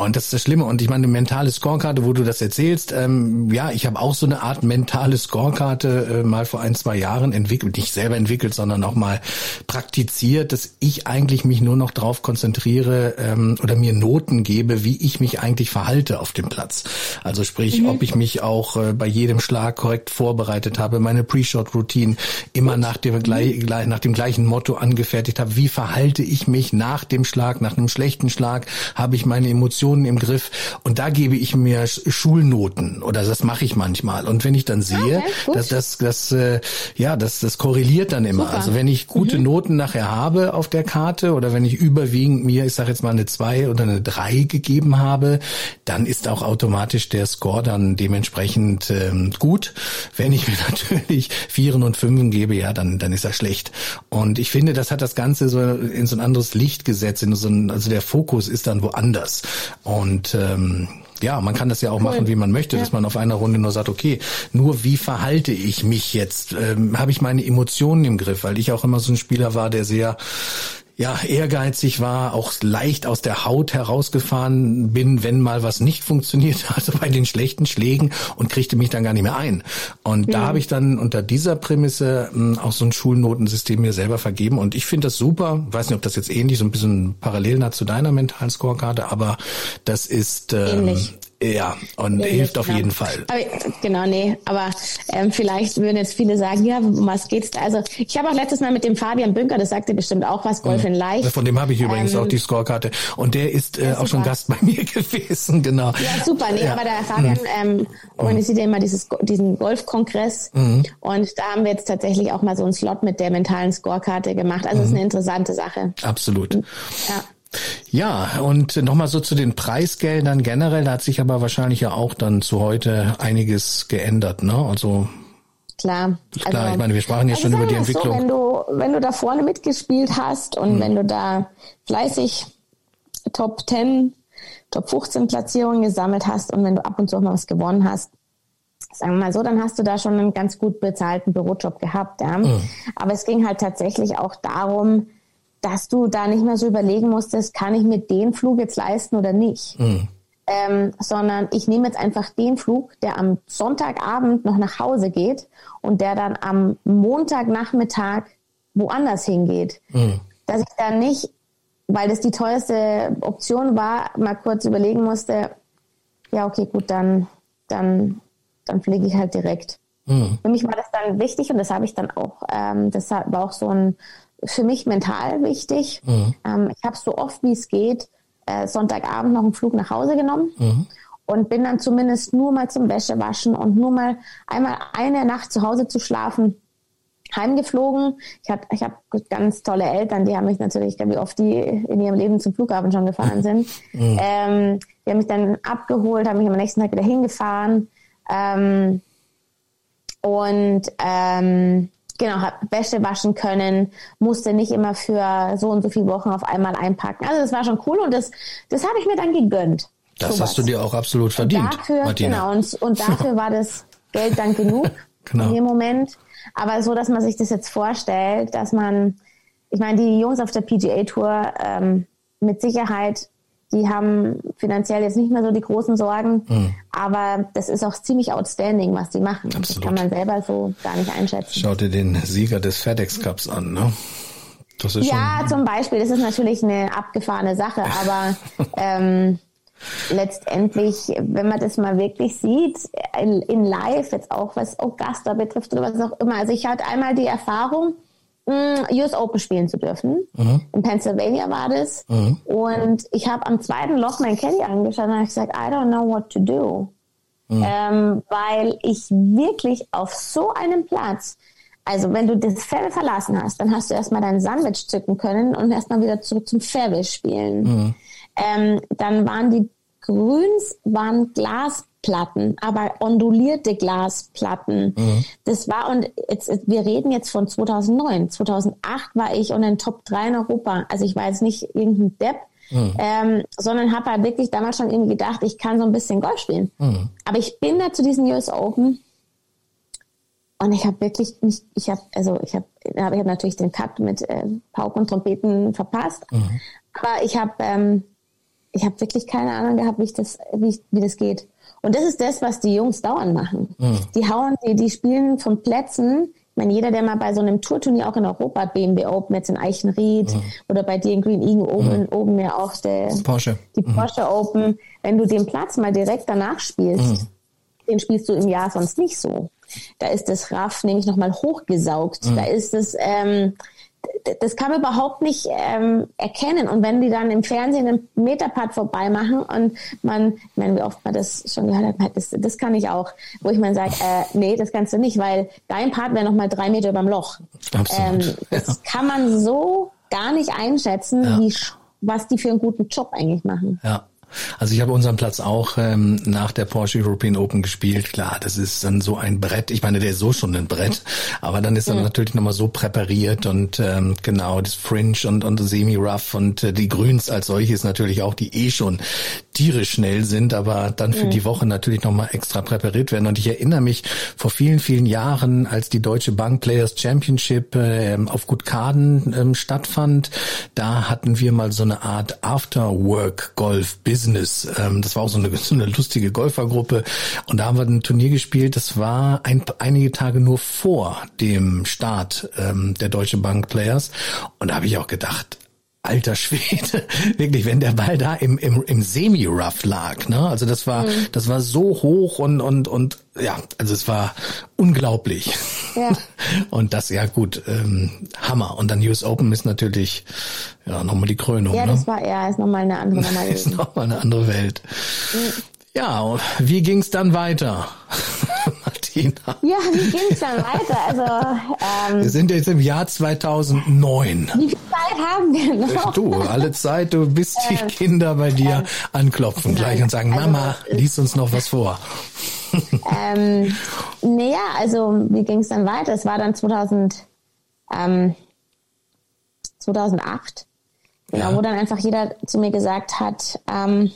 Und das ist das Schlimme. Und ich meine, eine mentale Scorekarte, wo du das erzählst, ähm, ja, ich habe auch so eine Art mentale Scorekarte äh, mal vor ein, zwei Jahren entwickelt, nicht selber entwickelt, sondern auch mal praktiziert, dass ich eigentlich mich nur noch drauf konzentriere ähm, oder mir Noten gebe, wie ich mich eigentlich verhalte auf dem Platz. Also sprich, mhm. ob ich mich auch äh, bei jedem Schlag korrekt vorbereitet habe, meine Pre-Shot-Routine immer nach dem, mhm. gleich, nach dem gleichen Motto angefertigt habe. Wie verhalte ich mich nach dem Schlag, nach einem schlechten Schlag? Habe ich meine Emotionen Situationen im Griff und da gebe ich mir Schulnoten oder das mache ich manchmal und wenn ich dann sehe, okay, dass das das äh, ja, das das korreliert dann immer. Super. Also wenn ich gute mhm. Noten nachher habe auf der Karte oder wenn ich überwiegend mir, ich sage jetzt mal eine zwei oder eine drei gegeben habe, dann ist auch automatisch der Score dann dementsprechend ähm, gut. Wenn ich mir natürlich Vieren und Fünfen gebe, ja, dann dann ist er schlecht. Und ich finde, das hat das Ganze so in so ein anderes Licht gesetzt, in so ein, also der Fokus ist dann woanders. Und ähm, ja, man kann das ja auch cool. machen, wie man möchte, ja. dass man auf einer Runde nur sagt, okay, nur wie verhalte ich mich jetzt? Ähm, Habe ich meine Emotionen im Griff? Weil ich auch immer so ein Spieler war, der sehr ja, ehrgeizig war, auch leicht aus der Haut herausgefahren bin, wenn mal was nicht funktioniert, also bei den schlechten Schlägen und kriegte mich dann gar nicht mehr ein. Und mhm. da habe ich dann unter dieser Prämisse mh, hm, auch so ein Schulnotensystem mir selber vergeben und ich finde das super. weiß nicht, ob das jetzt ähnlich so ein bisschen Parallelen hat zu deiner mentalen Scorekarte, aber das ist ähm, ähnlich Ja, und ja, hilft auf genau. jeden Fall. Aber, genau, nee, aber ähm, vielleicht würden jetzt viele sagen, ja, um was geht's da? Also ich habe auch letztes Mal mit dem Fabian Bünker, das sagte bestimmt auch was, Golf in Leicht. Von dem habe ich übrigens ähm, auch die Scorekarte und der ist äh, auch schon Gast bei mir gewesen, genau. Ja, super, nee, ja. aber der Fabian mhm. ähm, organisiert ja immer dieses, diesen Golfkongress mhm. und da haben wir jetzt tatsächlich auch mal so einen Slot mit der mentalen Scorekarte gemacht. Also mhm. ist eine interessante Sache. Absolut. Ja. Ja, und nochmal so zu den Preisgeldern generell, da hat sich aber wahrscheinlich ja auch dann zu heute einiges geändert, ne? Also klar. Klar, also, ich meine, wir sprachen ja also schon über die Entwicklung. So, wenn du, wenn du da vorne mitgespielt hast und hm. wenn du da fleißig Top 10, Top 15 Platzierungen gesammelt hast und wenn du ab und zu auch mal was gewonnen hast, sagen wir mal so, dann hast du da schon einen ganz gut bezahlten Bürojob gehabt. Ja? Hm. Aber es ging halt tatsächlich auch darum, dass du da nicht mehr so überlegen musstest, kann ich mir den Flug jetzt leisten oder nicht. Mhm. Ähm, sondern ich nehme jetzt einfach den Flug, der am Sonntagabend noch nach Hause geht und der dann am Montagnachmittag woanders hingeht. Mhm. Dass ich dann nicht, weil das die teuerste Option war, mal kurz überlegen musste, ja, okay, gut, dann, dann, dann fliege ich halt direkt. Mhm. Für mich war das dann wichtig und das habe ich dann auch, ähm, das war auch so ein, für mich mental wichtig. Mhm. Ähm, ich habe so oft wie es geht äh, Sonntagabend noch einen Flug nach Hause genommen mhm. und bin dann zumindest nur mal zum Wäschewaschen und nur mal einmal eine Nacht zu Hause zu schlafen heimgeflogen. Ich habe ich hab ganz tolle Eltern, die haben mich natürlich, wie oft die in ihrem Leben zum Flughafen schon gefahren sind. Mhm. Ähm, die haben mich dann abgeholt, haben mich am nächsten Tag wieder hingefahren. Ähm, und ähm, genau, habe Wäsche waschen können, musste nicht immer für so und so viele Wochen auf einmal einpacken. Also das war schon cool und das, das habe ich mir dann gegönnt. Das sowas. hast du dir auch absolut verdient. Und dafür, Martina. genau, und, und dafür war das Geld dann genug genau. in dem Moment. Aber so, dass man sich das jetzt vorstellt, dass man, ich meine, die Jungs auf der PGA Tour ähm, mit Sicherheit die haben finanziell jetzt nicht mehr so die großen Sorgen, mhm. aber das ist auch ziemlich outstanding, was die machen. Absolut. Das kann man selber so gar nicht einschätzen. Schau dir den Sieger des FedEx Cups an, ne? Ja, zum Beispiel, das ist natürlich eine abgefahrene Sache, aber ähm, letztendlich, wenn man das mal wirklich sieht, in, in live, jetzt auch was Augusta betrifft oder was auch immer. Also ich hatte einmal die Erfahrung, US Open spielen zu dürfen. Mhm. In Pennsylvania war das. Mhm. Und ich habe am zweiten Loch mein Caddy angeschaut und habe gesagt, I don't know what to do. Mhm. Ähm, weil ich wirklich auf so einem Platz, also wenn du das Fairway verlassen hast, dann hast du erstmal dein Sandwich zücken können und erstmal wieder zurück zum Fairway spielen. Mhm. Ähm, dann waren die Grüns waren Glas Platten, aber ondulierte Glasplatten. Mhm. Das war und jetzt, wir reden jetzt von 2009. 2008 war ich und in Top 3 in Europa. Also ich war jetzt nicht irgendein Depp, mhm. ähm, sondern habe halt wirklich damals schon irgendwie gedacht, ich kann so ein bisschen Golf spielen. Mhm. Aber ich bin da zu diesen US Open und ich habe wirklich nicht, ich habe also ich habe ich habe natürlich den Cut mit äh, Pauken und Trompeten verpasst, mhm. aber ich habe ähm, ich habe wirklich keine Ahnung gehabt, wie ich das wie, wie das geht. Und das ist das, was die Jungs dauernd machen. Mhm. Die hauen, die, die spielen von Plätzen. Ich meine, jeder, der mal bei so einem Tourturnier auch in Europa BMW Open, jetzt in Eichenried mhm. oder bei dir in Green Eagle oben, mhm. oben ja auch der, Porsche. die mhm. Porsche Open, wenn du den Platz mal direkt danach spielst, mhm. den spielst du im Jahr sonst nicht so. Da ist das Raff nämlich nochmal hochgesaugt. Da ist es, ähm, das kann man überhaupt nicht ähm, erkennen. Und wenn die dann im Fernsehen einen Metapad vorbeimachen und man, ich meine, wie oft man das schon gehört hat, das, das kann ich auch, wo ich mal sage, äh, nee, das kannst du nicht, weil dein Part wäre nochmal drei Meter überm Loch. Absolut. Ähm, das ja. kann man so gar nicht einschätzen, ja. wie, was die für einen guten Job eigentlich machen. Ja. Also ich habe unseren Platz auch ähm, nach der Porsche European Open gespielt. Klar, das ist dann so ein Brett. Ich meine, der ist so schon ein Brett, aber dann ist dann mhm. natürlich nochmal so präpariert und ähm, genau das Fringe und, und Semi-Rough und äh, die Grüns als solches natürlich auch, die eh schon tierisch schnell sind, aber dann für mhm. die Woche natürlich nochmal extra präpariert werden. Und ich erinnere mich vor vielen, vielen Jahren, als die Deutsche Bank Players Championship äh, auf Gutkaden ähm, stattfand, da hatten wir mal so eine Art After-Work-Golf-Business Business. Ähm, das war auch so eine, so eine lustige Golfergruppe. Und da haben wir ein Turnier gespielt. Das war ein, einige Tage nur vor dem Start ähm, der Deutsche Bank Players. Und da habe ich auch gedacht, alter Schwede, wirklich, wenn der Ball da im, im, im Semi-Rough lag, ne? Also das war, mhm. das war so hoch und, und, und, ja, also es war unglaublich. Ja. Und das, ja gut, ähm, Hammer. Und dann US Open ist natürlich, ja, nochmal die Krönung. Ja, ne? das war, ja, ist nochmal eine andere Nummer. ist nochmal eine andere Welt. Mhm. Ja, wie ging's dann weiter? Martina. Ja, wie ging's dann weiter? Also, ähm, wir sind jetzt im Jahr 2009. Wie viel Zeit haben wir noch? Du, alle Zeit, du bist die ähm, Kinder bei dir ähm, anklopfen gleich und sagen, also, Mama, lies uns noch was vor. ähm, naja, also wie ging's dann weiter? Es war dann 2000, ähm, 2008, genau, ja. wo dann einfach jeder zu mir gesagt hat, ähm,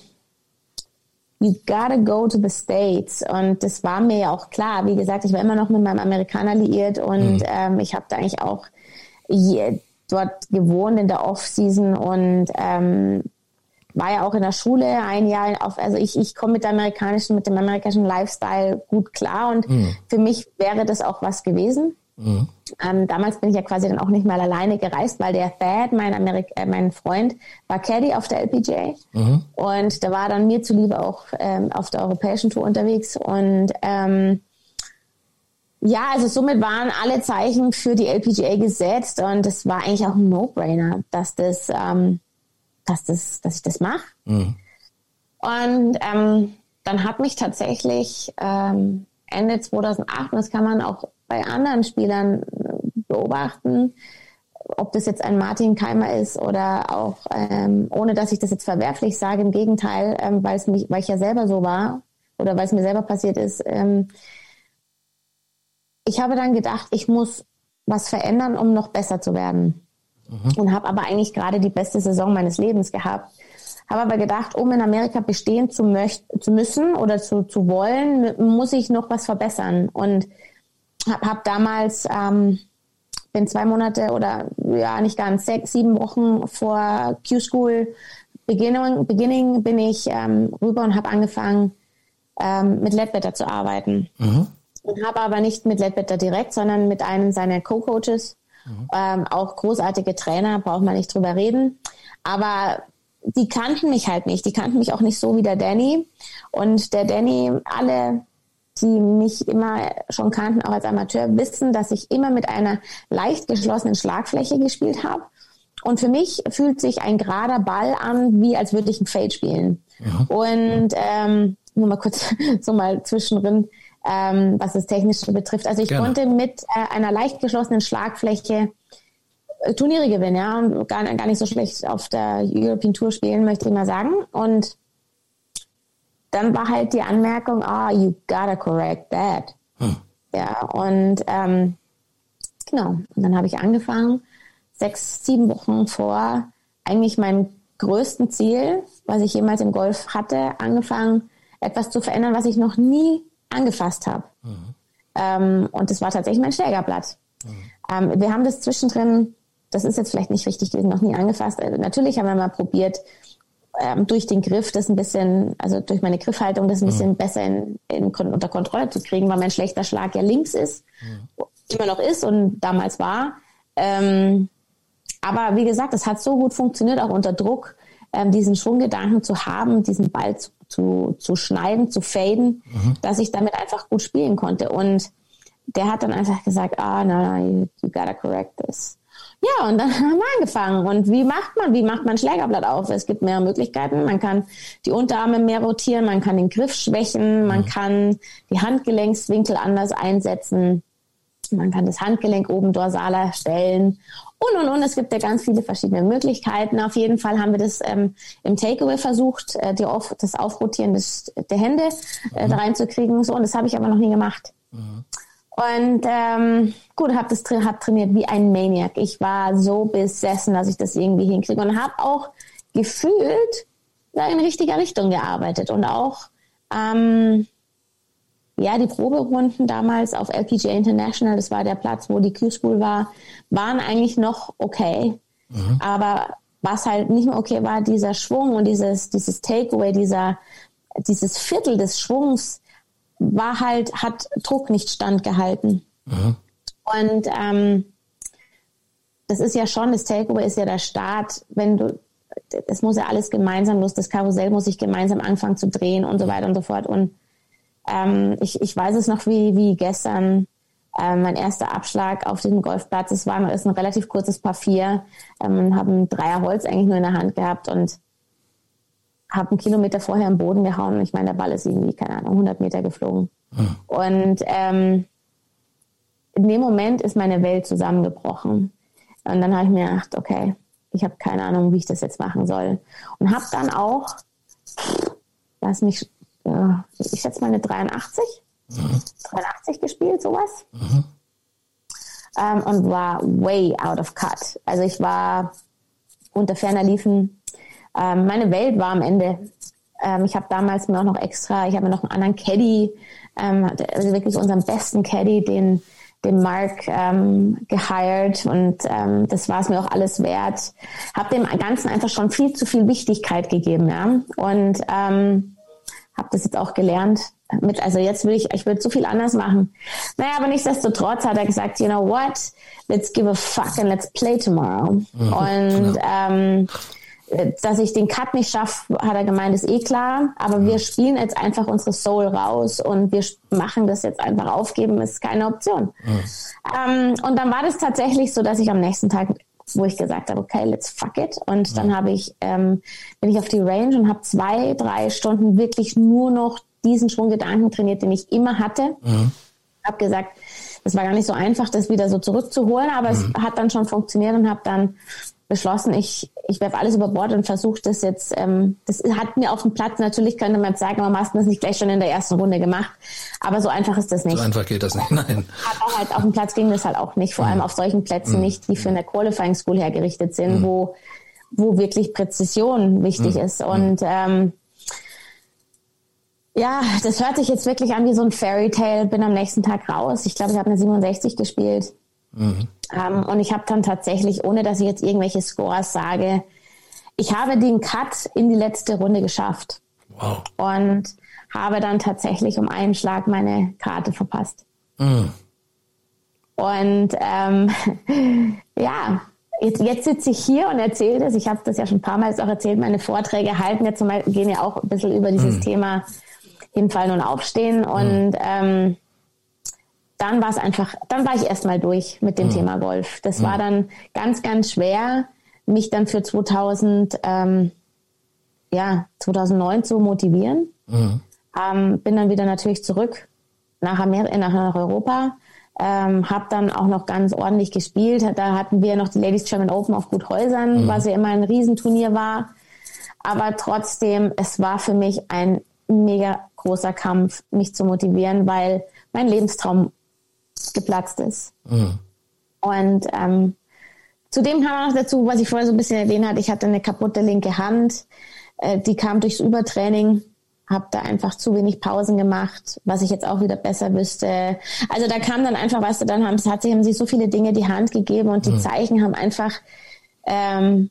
you gotta go to the States. Und das war mir ja auch klar. Wie gesagt, ich war immer noch mit meinem Amerikaner liiert und mhm. ähm, ich habe da eigentlich auch je, dort gewohnt in der Off-Season und ähm, war ja auch in der Schule ein Jahr auf, also ich, ich komme mit der amerikanischen, mit dem amerikanischen Lifestyle gut klar und mhm. für mich wäre das auch was gewesen. Mhm. Ähm, damals bin ich ja quasi dann auch nicht mal alleine gereist, weil der Thad, mein, Amerik äh, mein Freund, war Caddy auf der LPGA mhm. und der war dann mir zuliebe auch ähm, auf der europäischen Tour unterwegs und ähm, ja, also somit waren alle Zeichen für die LPGA gesetzt und es war eigentlich auch ein No-Brainer, dass das, ähm, dass das, dass ich das mache. Mhm. Und ähm, dann hat mich tatsächlich ähm, Ende 2008, und das kann man auch bei anderen Spielern äh, beobachten, ob das jetzt ein Martin Keimer ist oder auch, ähm, ohne dass ich das jetzt verwerflich sage, im Gegenteil, ähm, weil es mich, weil ich ja selber so war oder weil es mir selber passiert ist. Ähm, ich habe dann gedacht, ich muss was verändern, um noch besser zu werden. Mhm. Und habe aber eigentlich gerade die beste Saison meines Lebens gehabt. Habe aber gedacht, um in Amerika bestehen zu, möcht zu müssen oder zu, zu wollen, muss ich noch was verbessern. Und habe hab damals, ähm, bin zwei Monate oder ja nicht ganz, sechs, sieben Wochen vor Q-School Beginning, Beginning bin ich ähm, rüber und habe angefangen, ähm, mit Ledbetter zu arbeiten. Mhm. Und habe aber nicht mit Ledbetter direkt, sondern mit einem seiner Co-Coaches. Mhm. Ähm, auch großartige Trainer, braucht man nicht drüber reden. Aber die kannten mich halt nicht. Die kannten mich auch nicht so wie der Danny. Und der Danny, alle die mich immer schon kannten, auch als Amateur, wissen, dass ich immer mit einer leicht geschlossenen Schlagfläche gespielt habe. Und für mich fühlt sich ein gerader Ball an, wie als würde ich ein Fade spielen. Ja. Und ähm, nur mal kurz so mal zwischendrin, ähm, was das Technische betrifft. Also ich Gerne. konnte mit äh, einer leicht geschlossenen Schlagfläche äh, Turniere gewinnen, ja, und gar, gar nicht so schlecht auf der European Tour spielen, möchte ich mal sagen. Und dann war halt die Anmerkung, ah, you gotta correct that. Hm. Ja, und ähm, genau, und dann habe ich angefangen, sechs, sieben Wochen vor eigentlich meinem größten Ziel, was ich jemals im Golf hatte, angefangen, etwas zu verändern, was ich noch nie angefasst habe. Mhm. Ähm, und das war tatsächlich mein Schlägerblatt. Mhm. Ähm, wir haben das zwischendrin, das ist jetzt vielleicht nicht richtig gewesen, noch nie angefasst. Äh, natürlich haben wir mal probiert, ähm, durch den Griff das ein bisschen, also durch meine Griffhaltung das ein bisschen mhm. besser in, in, unter Kontrolle zu kriegen, weil mein schlechter Schlag ja links ist, mhm. immer noch ist und damals war. Ähm, aber wie gesagt, es hat so gut funktioniert, auch unter Druck, ähm, diesen Schwunggedanken zu haben, diesen Ball zu, zu, zu schneiden, zu faden, mhm. dass ich damit einfach gut spielen konnte. Und der hat dann einfach gesagt, ah, oh, no, no, you gotta correct this. Ja, und dann haben wir angefangen. Und wie macht man? Wie macht man Schlägerblatt auf? Es gibt mehrere Möglichkeiten. Man kann die Unterarme mehr rotieren, man kann den Griff schwächen, man mhm. kann die Handgelenkswinkel anders einsetzen, man kann das Handgelenk oben dorsaler stellen und und und. Es gibt ja ganz viele verschiedene Möglichkeiten. Auf jeden Fall haben wir das ähm, im Takeaway versucht, äh, die auf, das Aufrotieren des, der Hände äh, mhm. da reinzukriegen. So, und das habe ich aber noch nie gemacht. Mhm. Und ähm, gut, habe das hab trainiert wie ein Maniac. Ich war so besessen, dass ich das irgendwie hinkriege und habe auch gefühlt in richtiger Richtung gearbeitet und auch ähm, ja die Proberunden damals auf LPGA International, das war der Platz, wo die Q-School war, waren eigentlich noch okay. Mhm. Aber was halt nicht mehr okay war, dieser Schwung und dieses dieses Takeaway, dieser dieses Viertel des Schwungs war halt, hat Druck nicht standgehalten. Mhm. Und ähm, das ist ja schon, das Takeover ist ja der Start, wenn du, das muss ja alles gemeinsam los, das Karussell muss sich gemeinsam anfangen zu drehen und so weiter und so fort. Und ähm, ich, ich weiß es noch wie, wie gestern, ähm, mein erster Abschlag auf dem Golfplatz. Es war ist ein relativ kurzes Paar vier, ähm, habe ein Dreier Holz eigentlich nur in der Hand gehabt und habe einen Kilometer vorher im Boden gehauen. Ich meine, der Ball ist irgendwie, keine Ahnung, 100 Meter geflogen. Hm. Und ähm, in dem Moment ist meine Welt zusammengebrochen. Und dann habe ich mir gedacht, okay, ich habe keine Ahnung, wie ich das jetzt machen soll. Und habe dann auch, lass mich, äh, ich schätze mal eine 83, mhm. 83 gespielt, sowas. Mhm. Und war way out of cut. Also ich war unter ferner Liefen. Ähm, meine Welt war am Ende. Ähm, ich habe damals mir auch noch extra, ich habe mir noch einen anderen Caddy, ähm, also wirklich unseren besten Caddy, den den Mark ähm, gehired und ähm, das war es mir auch alles wert. Habe dem Ganzen einfach schon viel zu viel Wichtigkeit gegeben, ja. Und ähm, habe das jetzt auch gelernt. Mit, also jetzt will ich, ich würde so viel anders machen. Naja, aber nichtsdestotrotz hat er gesagt, you know what, let's give a fuck and let's play tomorrow. Mhm, und genau. ähm, dass ich den Cut nicht schaffe, hat er gemeint, ist eh klar. Aber wir spielen jetzt einfach unsere Soul raus und wir machen das jetzt einfach aufgeben, ist keine Option. Mhm. Ähm, und dann war das tatsächlich so, dass ich am nächsten Tag, wo ich gesagt habe, okay, let's fuck it. Und mhm. dann habe ich, ähm, bin ich auf die Range und habe zwei, drei Stunden wirklich nur noch diesen Schwunggedanken trainiert, den ich immer hatte. Mhm. Habe gesagt, es war gar nicht so einfach, das wieder so zurückzuholen, aber es mhm. hat dann schon funktioniert und habe dann beschlossen, ich, ich werfe alles über Bord und versuche das jetzt, ähm, das hat mir auf dem Platz, natürlich könnte man sagen, aber meistens das nicht gleich schon in der ersten Runde gemacht. Aber so einfach ist das nicht. So einfach geht das nicht, nein. Aber halt auf dem Platz ging das halt auch nicht, vor allem mhm. auf solchen Plätzen mhm. nicht, die für eine Qualifying School hergerichtet sind, mhm. wo, wo wirklich Präzision wichtig mhm. ist. Und ähm, ja, das hört sich jetzt wirklich an wie so ein Fairy Tale. Bin am nächsten Tag raus. Ich glaube, ich habe eine 67 gespielt. Mhm. Ähm, und ich habe dann tatsächlich, ohne dass ich jetzt irgendwelche Scores sage, ich habe den Cut in die letzte Runde geschafft. Wow. Und habe dann tatsächlich um einen Schlag meine Karte verpasst. Mhm. Und ähm, ja, jetzt, jetzt sitze ich hier und erzähle das. Ich habe das ja schon ein paar Mal auch erzählt. Meine Vorträge halten jetzt zum Beispiel, gehen ja auch ein bisschen über dieses mhm. Thema Hinfallen und Aufstehen. Und mhm. ähm, dann war es einfach, dann war ich erstmal durch mit dem mhm. Thema Golf. Das mhm. war dann ganz, ganz schwer, mich dann für 2000, ähm, ja, 2009 zu motivieren. Mhm. Ähm, bin dann wieder natürlich zurück nach, Amerika, nach Europa. Ähm, habe dann auch noch ganz ordentlich gespielt. Da hatten wir noch die Ladies German Open auf Guthäusern, mhm. was ja immer ein Riesenturnier war. Aber trotzdem, es war für mich ein mega großer Kampf, mich zu motivieren, weil mein Lebenstraum geplatzt ist. Mhm. Und ähm, zudem kam auch noch dazu, was ich vorher so ein bisschen erwähnt hatte, ich hatte eine kaputte linke Hand, äh, die kam durchs Übertraining, habe da einfach zu wenig Pausen gemacht, was ich jetzt auch wieder besser wüsste. Also da kam dann einfach, weißt du, dann haben, hat sich, haben sich so viele Dinge die Hand gegeben und die mhm. Zeichen haben einfach, ähm,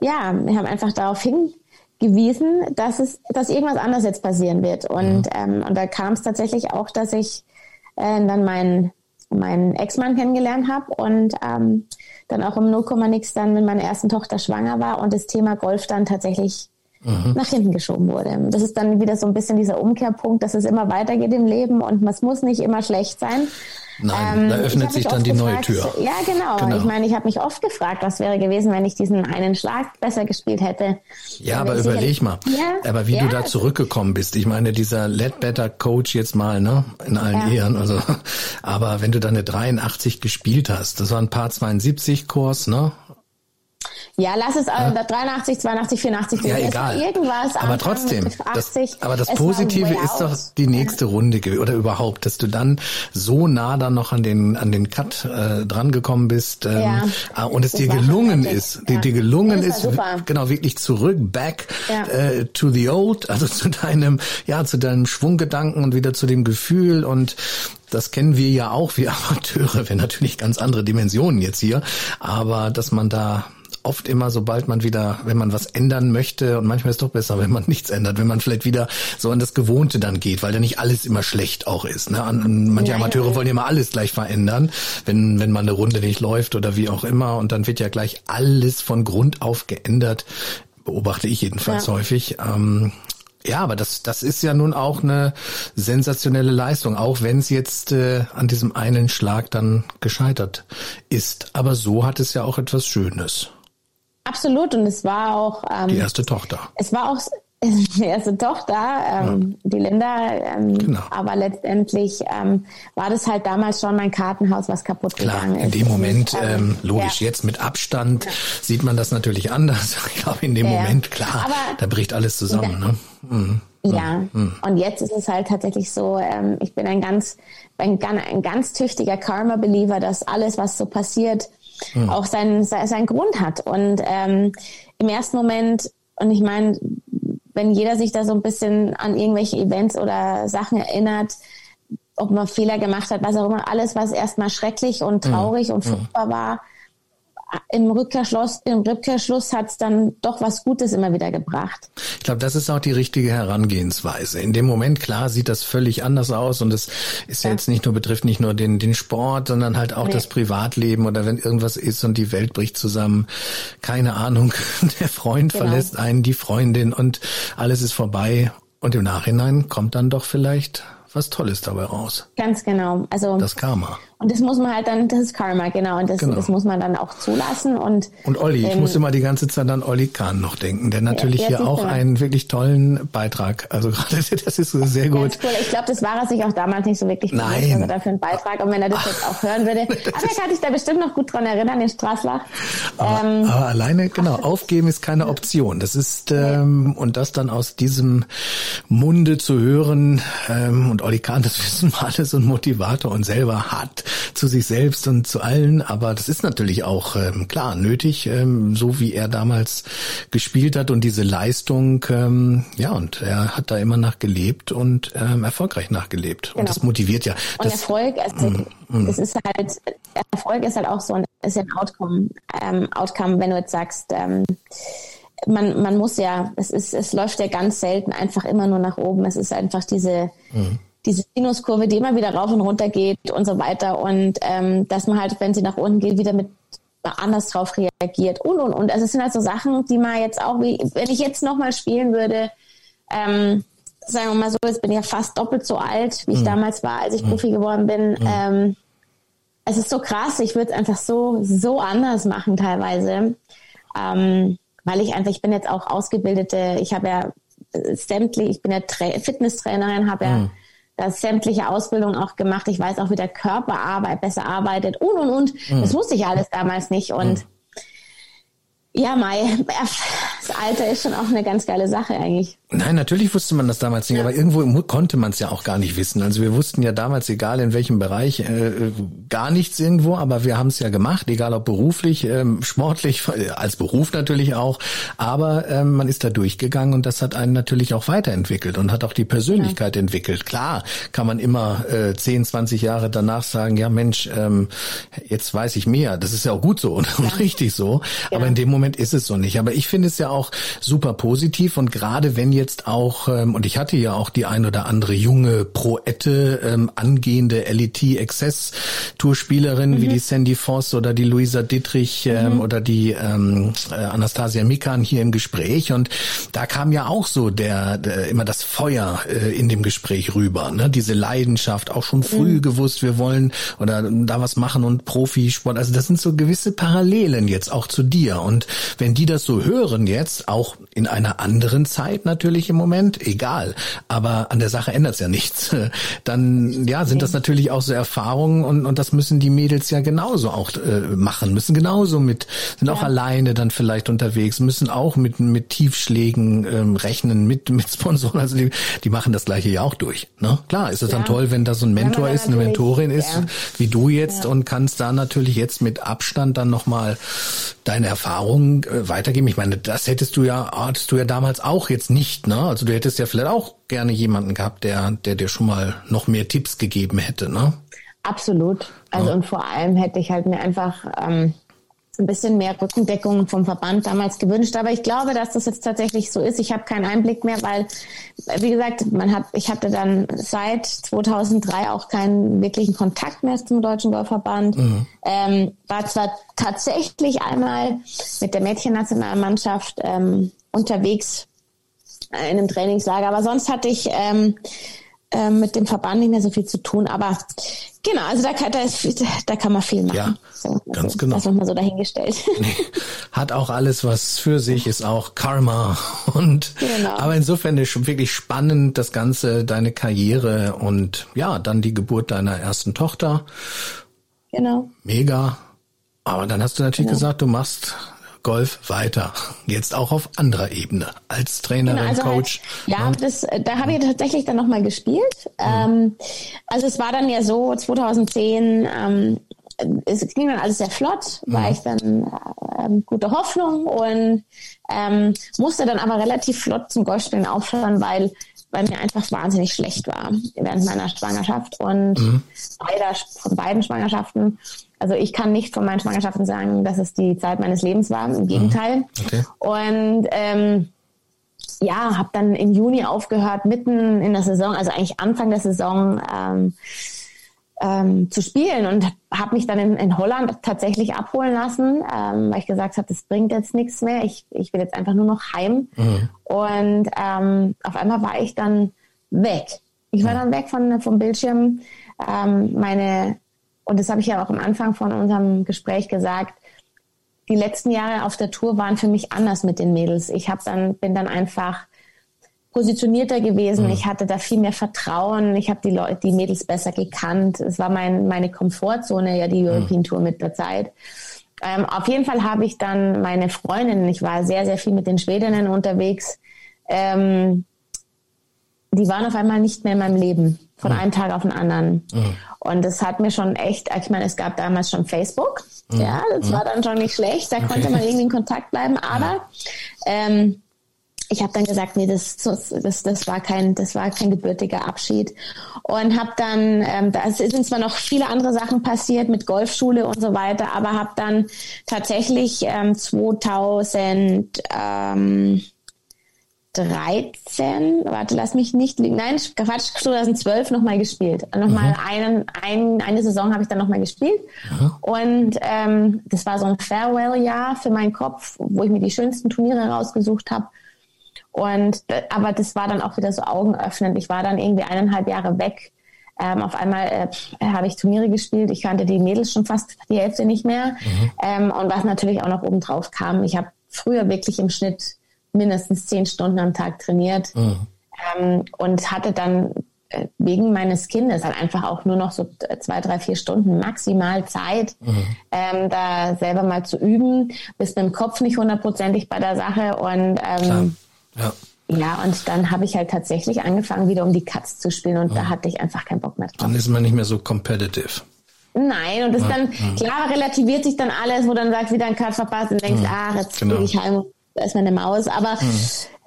ja, haben einfach darauf hingewiesen, dass es, dass irgendwas anderes jetzt passieren wird. Und, mhm. ähm, und da kam es tatsächlich auch, dass ich äh, dann meinen meinen Ex-Mann kennengelernt habe und ähm, dann auch im 0, nix dann mit meiner ersten Tochter schwanger war und das Thema Golf dann tatsächlich mhm. nach hinten geschoben wurde. Das ist dann wieder so ein bisschen dieser Umkehrpunkt, dass es immer weitergeht im Leben und es muss nicht immer schlecht sein. Nein, ähm, da öffnet sich dann die gefragt, neue Tür. Ja, genau. genau. Ich meine, ich habe mich oft gefragt, was wäre gewesen, wenn ich diesen einen Schlag besser gespielt hätte. Ja, aber überleg mal. Ja, aber wie ja. du da zurückgekommen bist. Ich meine, dieser Ledbetter Coach jetzt mal, ne, in allen ja. Ehren. Also, aber wenn du da eine 83 gespielt hast, das war ein paar 72 Kurs, ne? Ja, lass es ja. 83, 82, 84, ja, egal. irgendwas. Aber trotzdem, 80, das, aber das Positive ist doch die nächste. Runde oder überhaupt, dass du dann so nah dann noch an den an den Cut äh, dran gekommen bist ähm, ja. Ah, und es dir gelungen ist, ja. dir gelungen ist, genau wirklich zurück, back äh, to the old, also zu deinem ja zu deinem Schwunggedanken und wieder zu dem Gefühl und das kennen wir ja auch, wir Amateure, wir natürlich ganz andere Dimensionen jetzt hier, aber dass man da oft immer, sobald man wieder, wenn man was ändern möchte, und manchmal ist es doch besser, wenn man nichts ändert, wenn man vielleicht wieder so an das Gewohnte dann geht, weil ja nicht alles immer schlecht auch ist. Ne? Manche ja, Amateure ja. wollen ja immer alles gleich verändern, wenn, wenn mal eine Runde nicht läuft oder wie auch immer, und dann wird ja gleich alles von Grund auf geändert beobachte ich jedenfalls ja. häufig. Ähm, ja, aber das, das ist ja nun auch eine sensationelle Leistung, auch wenn es jetzt äh, an diesem einen Schlag dann gescheitert ist. Aber so hat es ja auch etwas Schönes. Absolut, und es war auch ähm, die erste Tochter. Es war auch die erste Tochter, ähm, ja. die Linda. Ähm, genau. Aber letztendlich ähm, war das halt damals schon mein Kartenhaus, was kaputt Klar, gegangen ist. In dem Moment, ähm, ähm, logisch, ja. jetzt mit Abstand ja. sieht man das natürlich anders. Ich glaube, in dem Moment, klar, aber da bricht alles zusammen. Ne? Mhm. Ja, mhm. und jetzt ist es halt tatsächlich so, ähm, ich bin ein ganz, ein, ein ganz tüchtiger Karma-Believer, dass alles, was so passiert, mhm. auch seinen, seinen Grund hat. Und ähm, im ersten Moment, und ich meine, wenn jeder sich da so ein bisschen an irgendwelche Events oder Sachen erinnert, ob man Fehler gemacht hat, was auch immer, alles, was erstmal schrecklich und mhm. traurig mhm. und furchtbar war, im Rückkehrschluss, im Rückkehrschluss hat es dann doch was Gutes immer wieder gebracht. Ich glaube, das ist auch die richtige Herangehensweise. In dem Moment, klar, sieht das völlig anders aus und es ist ja, ja jetzt nicht nur, betrifft nicht nur den, den Sport, sondern halt auch nee. das Privatleben oder wenn irgendwas ist und die Welt bricht zusammen. Keine Ahnung, der Freund genau. verlässt einen, die Freundin und alles ist vorbei. Und im Nachhinein kommt dann doch vielleicht was Tolles dabei raus. Ganz genau. Also das Karma. Und das muss man halt dann, das ist Karma, genau. Und das, genau. das muss man dann auch zulassen. Und, und Olli, ähm, ich muss immer die ganze Zeit an Olli Kahn noch denken, der natürlich ja, hier auch einen wirklich tollen Beitrag, also gerade das ist sehr gut. Cool. Ich glaube, das war er sich auch damals nicht so wirklich Nein. bewusst, also dafür einen Beitrag. Und wenn er das jetzt auch hören würde, aber er kann sich da bestimmt noch gut dran erinnern, den Straßlach. Aber, ähm, aber alleine, genau, aufgeben ist keine Option. Das ist, ähm, und das dann aus diesem Munde zu hören, ähm, und Olli Kahn, das wissen wir alle, so ein Motivator und selber hart zu sich selbst und zu allen, aber das ist natürlich auch ähm, klar nötig, ähm, so wie er damals gespielt hat und diese Leistung, ähm, ja, und er hat da immer nachgelebt und ähm, erfolgreich nachgelebt. Genau. Und das motiviert ja. Und das, Erfolg, also, mm, mm. es ist halt, Erfolg ist halt auch so ein, ist ja ein Outcome, ähm, Outcome, wenn du jetzt sagst, ähm, man, man muss ja, es ist, es läuft ja ganz selten einfach immer nur nach oben. Es ist einfach diese, mhm diese Sinuskurve, die immer wieder rauf und runter geht und so weiter. Und ähm, dass man halt, wenn sie nach unten geht, wieder mit anders drauf reagiert und und und. Also es sind halt so Sachen, die man jetzt auch, wie, wenn ich jetzt nochmal spielen würde, ähm, sagen wir mal so, jetzt bin ich ja fast doppelt so alt, wie ich mhm. damals war, als ich mhm. Profi geworden bin. Mhm. Ähm, es ist so krass, ich würde es einfach so, so anders machen teilweise. Ähm, weil ich einfach, ich bin jetzt auch ausgebildete, ich habe ja sämtlich, ich bin ja Tra Fitnesstrainerin, habe ja da sämtliche Ausbildungen auch gemacht. Ich weiß auch, wie der Körper arbeit, besser arbeitet und und und. Mhm. Das wusste ich alles damals nicht. Und mhm. ja, Mai, das Alter ist schon auch eine ganz geile Sache eigentlich. Nein, natürlich wusste man das damals nicht, ja. aber irgendwo konnte man es ja auch gar nicht wissen. Also wir wussten ja damals, egal in welchem Bereich, äh, gar nichts irgendwo, aber wir haben es ja gemacht, egal ob beruflich, ähm, sportlich, als Beruf natürlich auch. Aber ähm, man ist da durchgegangen und das hat einen natürlich auch weiterentwickelt und hat auch die Persönlichkeit ja. entwickelt. Klar kann man immer äh, 10, 20 Jahre danach sagen, ja Mensch, ähm, jetzt weiß ich mehr. Das ist ja auch gut so und, ja. und richtig so. Aber in dem Moment ist es so nicht. Aber ich finde es ja auch super positiv und gerade wenn jetzt auch, ähm, und ich hatte ja auch die ein oder andere junge Proette, ähm, angehende LET Access Tourspielerin mhm. wie die Sandy Voss oder die Luisa Dittrich ähm, mhm. oder die ähm, äh, Anastasia Mikan hier im Gespräch und da kam ja auch so der, der immer das Feuer äh, in dem Gespräch rüber, ne? diese Leidenschaft, auch schon früh mhm. gewusst, wir wollen oder da was machen und Profisport, also das sind so gewisse Parallelen jetzt auch zu dir und wenn die das so hören jetzt, auch in einer anderen Zeit natürlich, natürlich im Moment, egal. Aber an der Sache ändert es ja nichts. Dann ja, sind das natürlich auch so Erfahrungen und, und das müssen die Mädels ja genauso auch äh, machen, müssen genauso mit, sind ja. auch alleine dann vielleicht unterwegs, müssen auch mit, mit Tiefschlägen ähm, rechnen, mit, mit Sponsoren. Also die, die machen das gleiche ja auch durch. Ne? Klar, ist es ja. dann toll, wenn da so ein Mentor ist, eine Mentorin ist, ja. wie du jetzt und kannst da natürlich jetzt mit Abstand dann nochmal deine Erfahrungen äh, weitergeben. Ich meine, das hättest du ja, hattest du ja damals auch jetzt nicht nicht, ne? Also du hättest ja vielleicht auch gerne jemanden gehabt, der, der dir schon mal noch mehr Tipps gegeben hätte, ne? Absolut. Also ja. und vor allem hätte ich halt mir einfach ähm, ein bisschen mehr Rückendeckung vom Verband damals gewünscht. Aber ich glaube, dass das jetzt tatsächlich so ist. Ich habe keinen Einblick mehr, weil, wie gesagt, man hat, ich hatte dann seit 2003 auch keinen wirklichen Kontakt mehr zum Deutschen Golfverband. Mhm. Ähm, war zwar tatsächlich einmal mit der Mädchennationalmannschaft ähm, unterwegs in einem Trainingslager, aber sonst hatte ich ähm, äh, mit dem Verband nicht mehr so viel zu tun. Aber Genau, also da kann, da, ist, da kann man viel machen. Ja, so, ganz also, genau. Das mal so dahingestellt. Hat auch alles was für sich, ist auch Karma und genau. aber insofern ist schon wirklich spannend das Ganze, deine Karriere und ja, dann die Geburt deiner ersten Tochter. Genau. Mega. Aber dann hast du natürlich genau. gesagt, du machst Golf weiter. Jetzt auch auf anderer Ebene als Trainerin, genau, also Coach. Halt, ja, das, da habe ich tatsächlich dann nochmal gespielt. Mhm. Ähm, also es war dann ja so, 2010, ähm, es ging dann alles sehr flott, mhm. war ich dann äh, gute Hoffnung und ähm, musste dann aber relativ flott zum Golfspielen aufhören, weil weil mir einfach wahnsinnig schlecht war während meiner Schwangerschaft und mhm. beider, von beiden Schwangerschaften also ich kann nicht von meinen Schwangerschaften sagen, dass es die Zeit meines Lebens war. Im Gegenteil. Okay. Und ähm, ja, habe dann im Juni aufgehört, mitten in der Saison, also eigentlich Anfang der Saison ähm, ähm, zu spielen und habe mich dann in, in Holland tatsächlich abholen lassen, ähm, weil ich gesagt habe, das bringt jetzt nichts mehr. Ich, ich will jetzt einfach nur noch heim. Mhm. Und ähm, auf einmal war ich dann weg. Ich war dann weg von, vom Bildschirm. Ähm, meine und das habe ich ja auch am Anfang von unserem Gespräch gesagt, die letzten Jahre auf der Tour waren für mich anders mit den Mädels. Ich habe dann bin dann einfach positionierter gewesen. Mhm. Ich hatte da viel mehr Vertrauen. Ich habe die Leute, die Mädels besser gekannt. Es war mein, meine Komfortzone, ja die mhm. European Tour mit der Zeit. Ähm, auf jeden Fall habe ich dann meine Freundinnen, ich war sehr, sehr viel mit den Schwedinnen unterwegs, ähm, die waren auf einmal nicht mehr in meinem Leben, von mhm. einem Tag auf den anderen. Mhm. Und das hat mir schon echt, ich meine, es gab damals schon Facebook, mhm. ja, das mhm. war dann schon nicht schlecht, da konnte man irgendwie in Kontakt bleiben, aber ähm, ich habe dann gesagt, nee, das, das, das war kein, das war kein gebürtiger Abschied und habe dann, ähm, da sind zwar noch viele andere Sachen passiert mit Golfschule und so weiter, aber habe dann tatsächlich ähm, 2000 ähm, 2013, warte, lass mich nicht liegen, nein, Quatsch, 2012 nochmal gespielt. Nochmal mhm. einen, ein, eine Saison habe ich dann nochmal gespielt. Mhm. Und ähm, das war so ein Farewell-Jahr für meinen Kopf, wo ich mir die schönsten Turniere rausgesucht habe. Und aber das war dann auch wieder so augenöffnend. Ich war dann irgendwie eineinhalb Jahre weg. Ähm, auf einmal äh, habe ich Turniere gespielt. Ich kannte die Mädels schon fast die Hälfte nicht mehr. Mhm. Ähm, und was natürlich auch noch oben drauf kam, ich habe früher wirklich im Schnitt mindestens zehn Stunden am Tag trainiert mhm. ähm, und hatte dann äh, wegen meines Kindes halt einfach auch nur noch so zwei, drei, vier Stunden maximal Zeit, mhm. ähm, da selber mal zu üben. Bist mit dem Kopf nicht hundertprozentig bei der Sache und ähm, ja. ja. und dann habe ich halt tatsächlich angefangen, wieder um die Katz zu spielen und mhm. da hatte ich einfach keinen Bock mehr drauf. Dann ist man nicht mehr so competitive. Nein, und das ja, dann, ja. klar, relativiert sich dann alles, wo dann sagst, wieder ein Cut verpasst und denkst, ah, jetzt genau. ich heim da ist meine Maus. Aber mhm.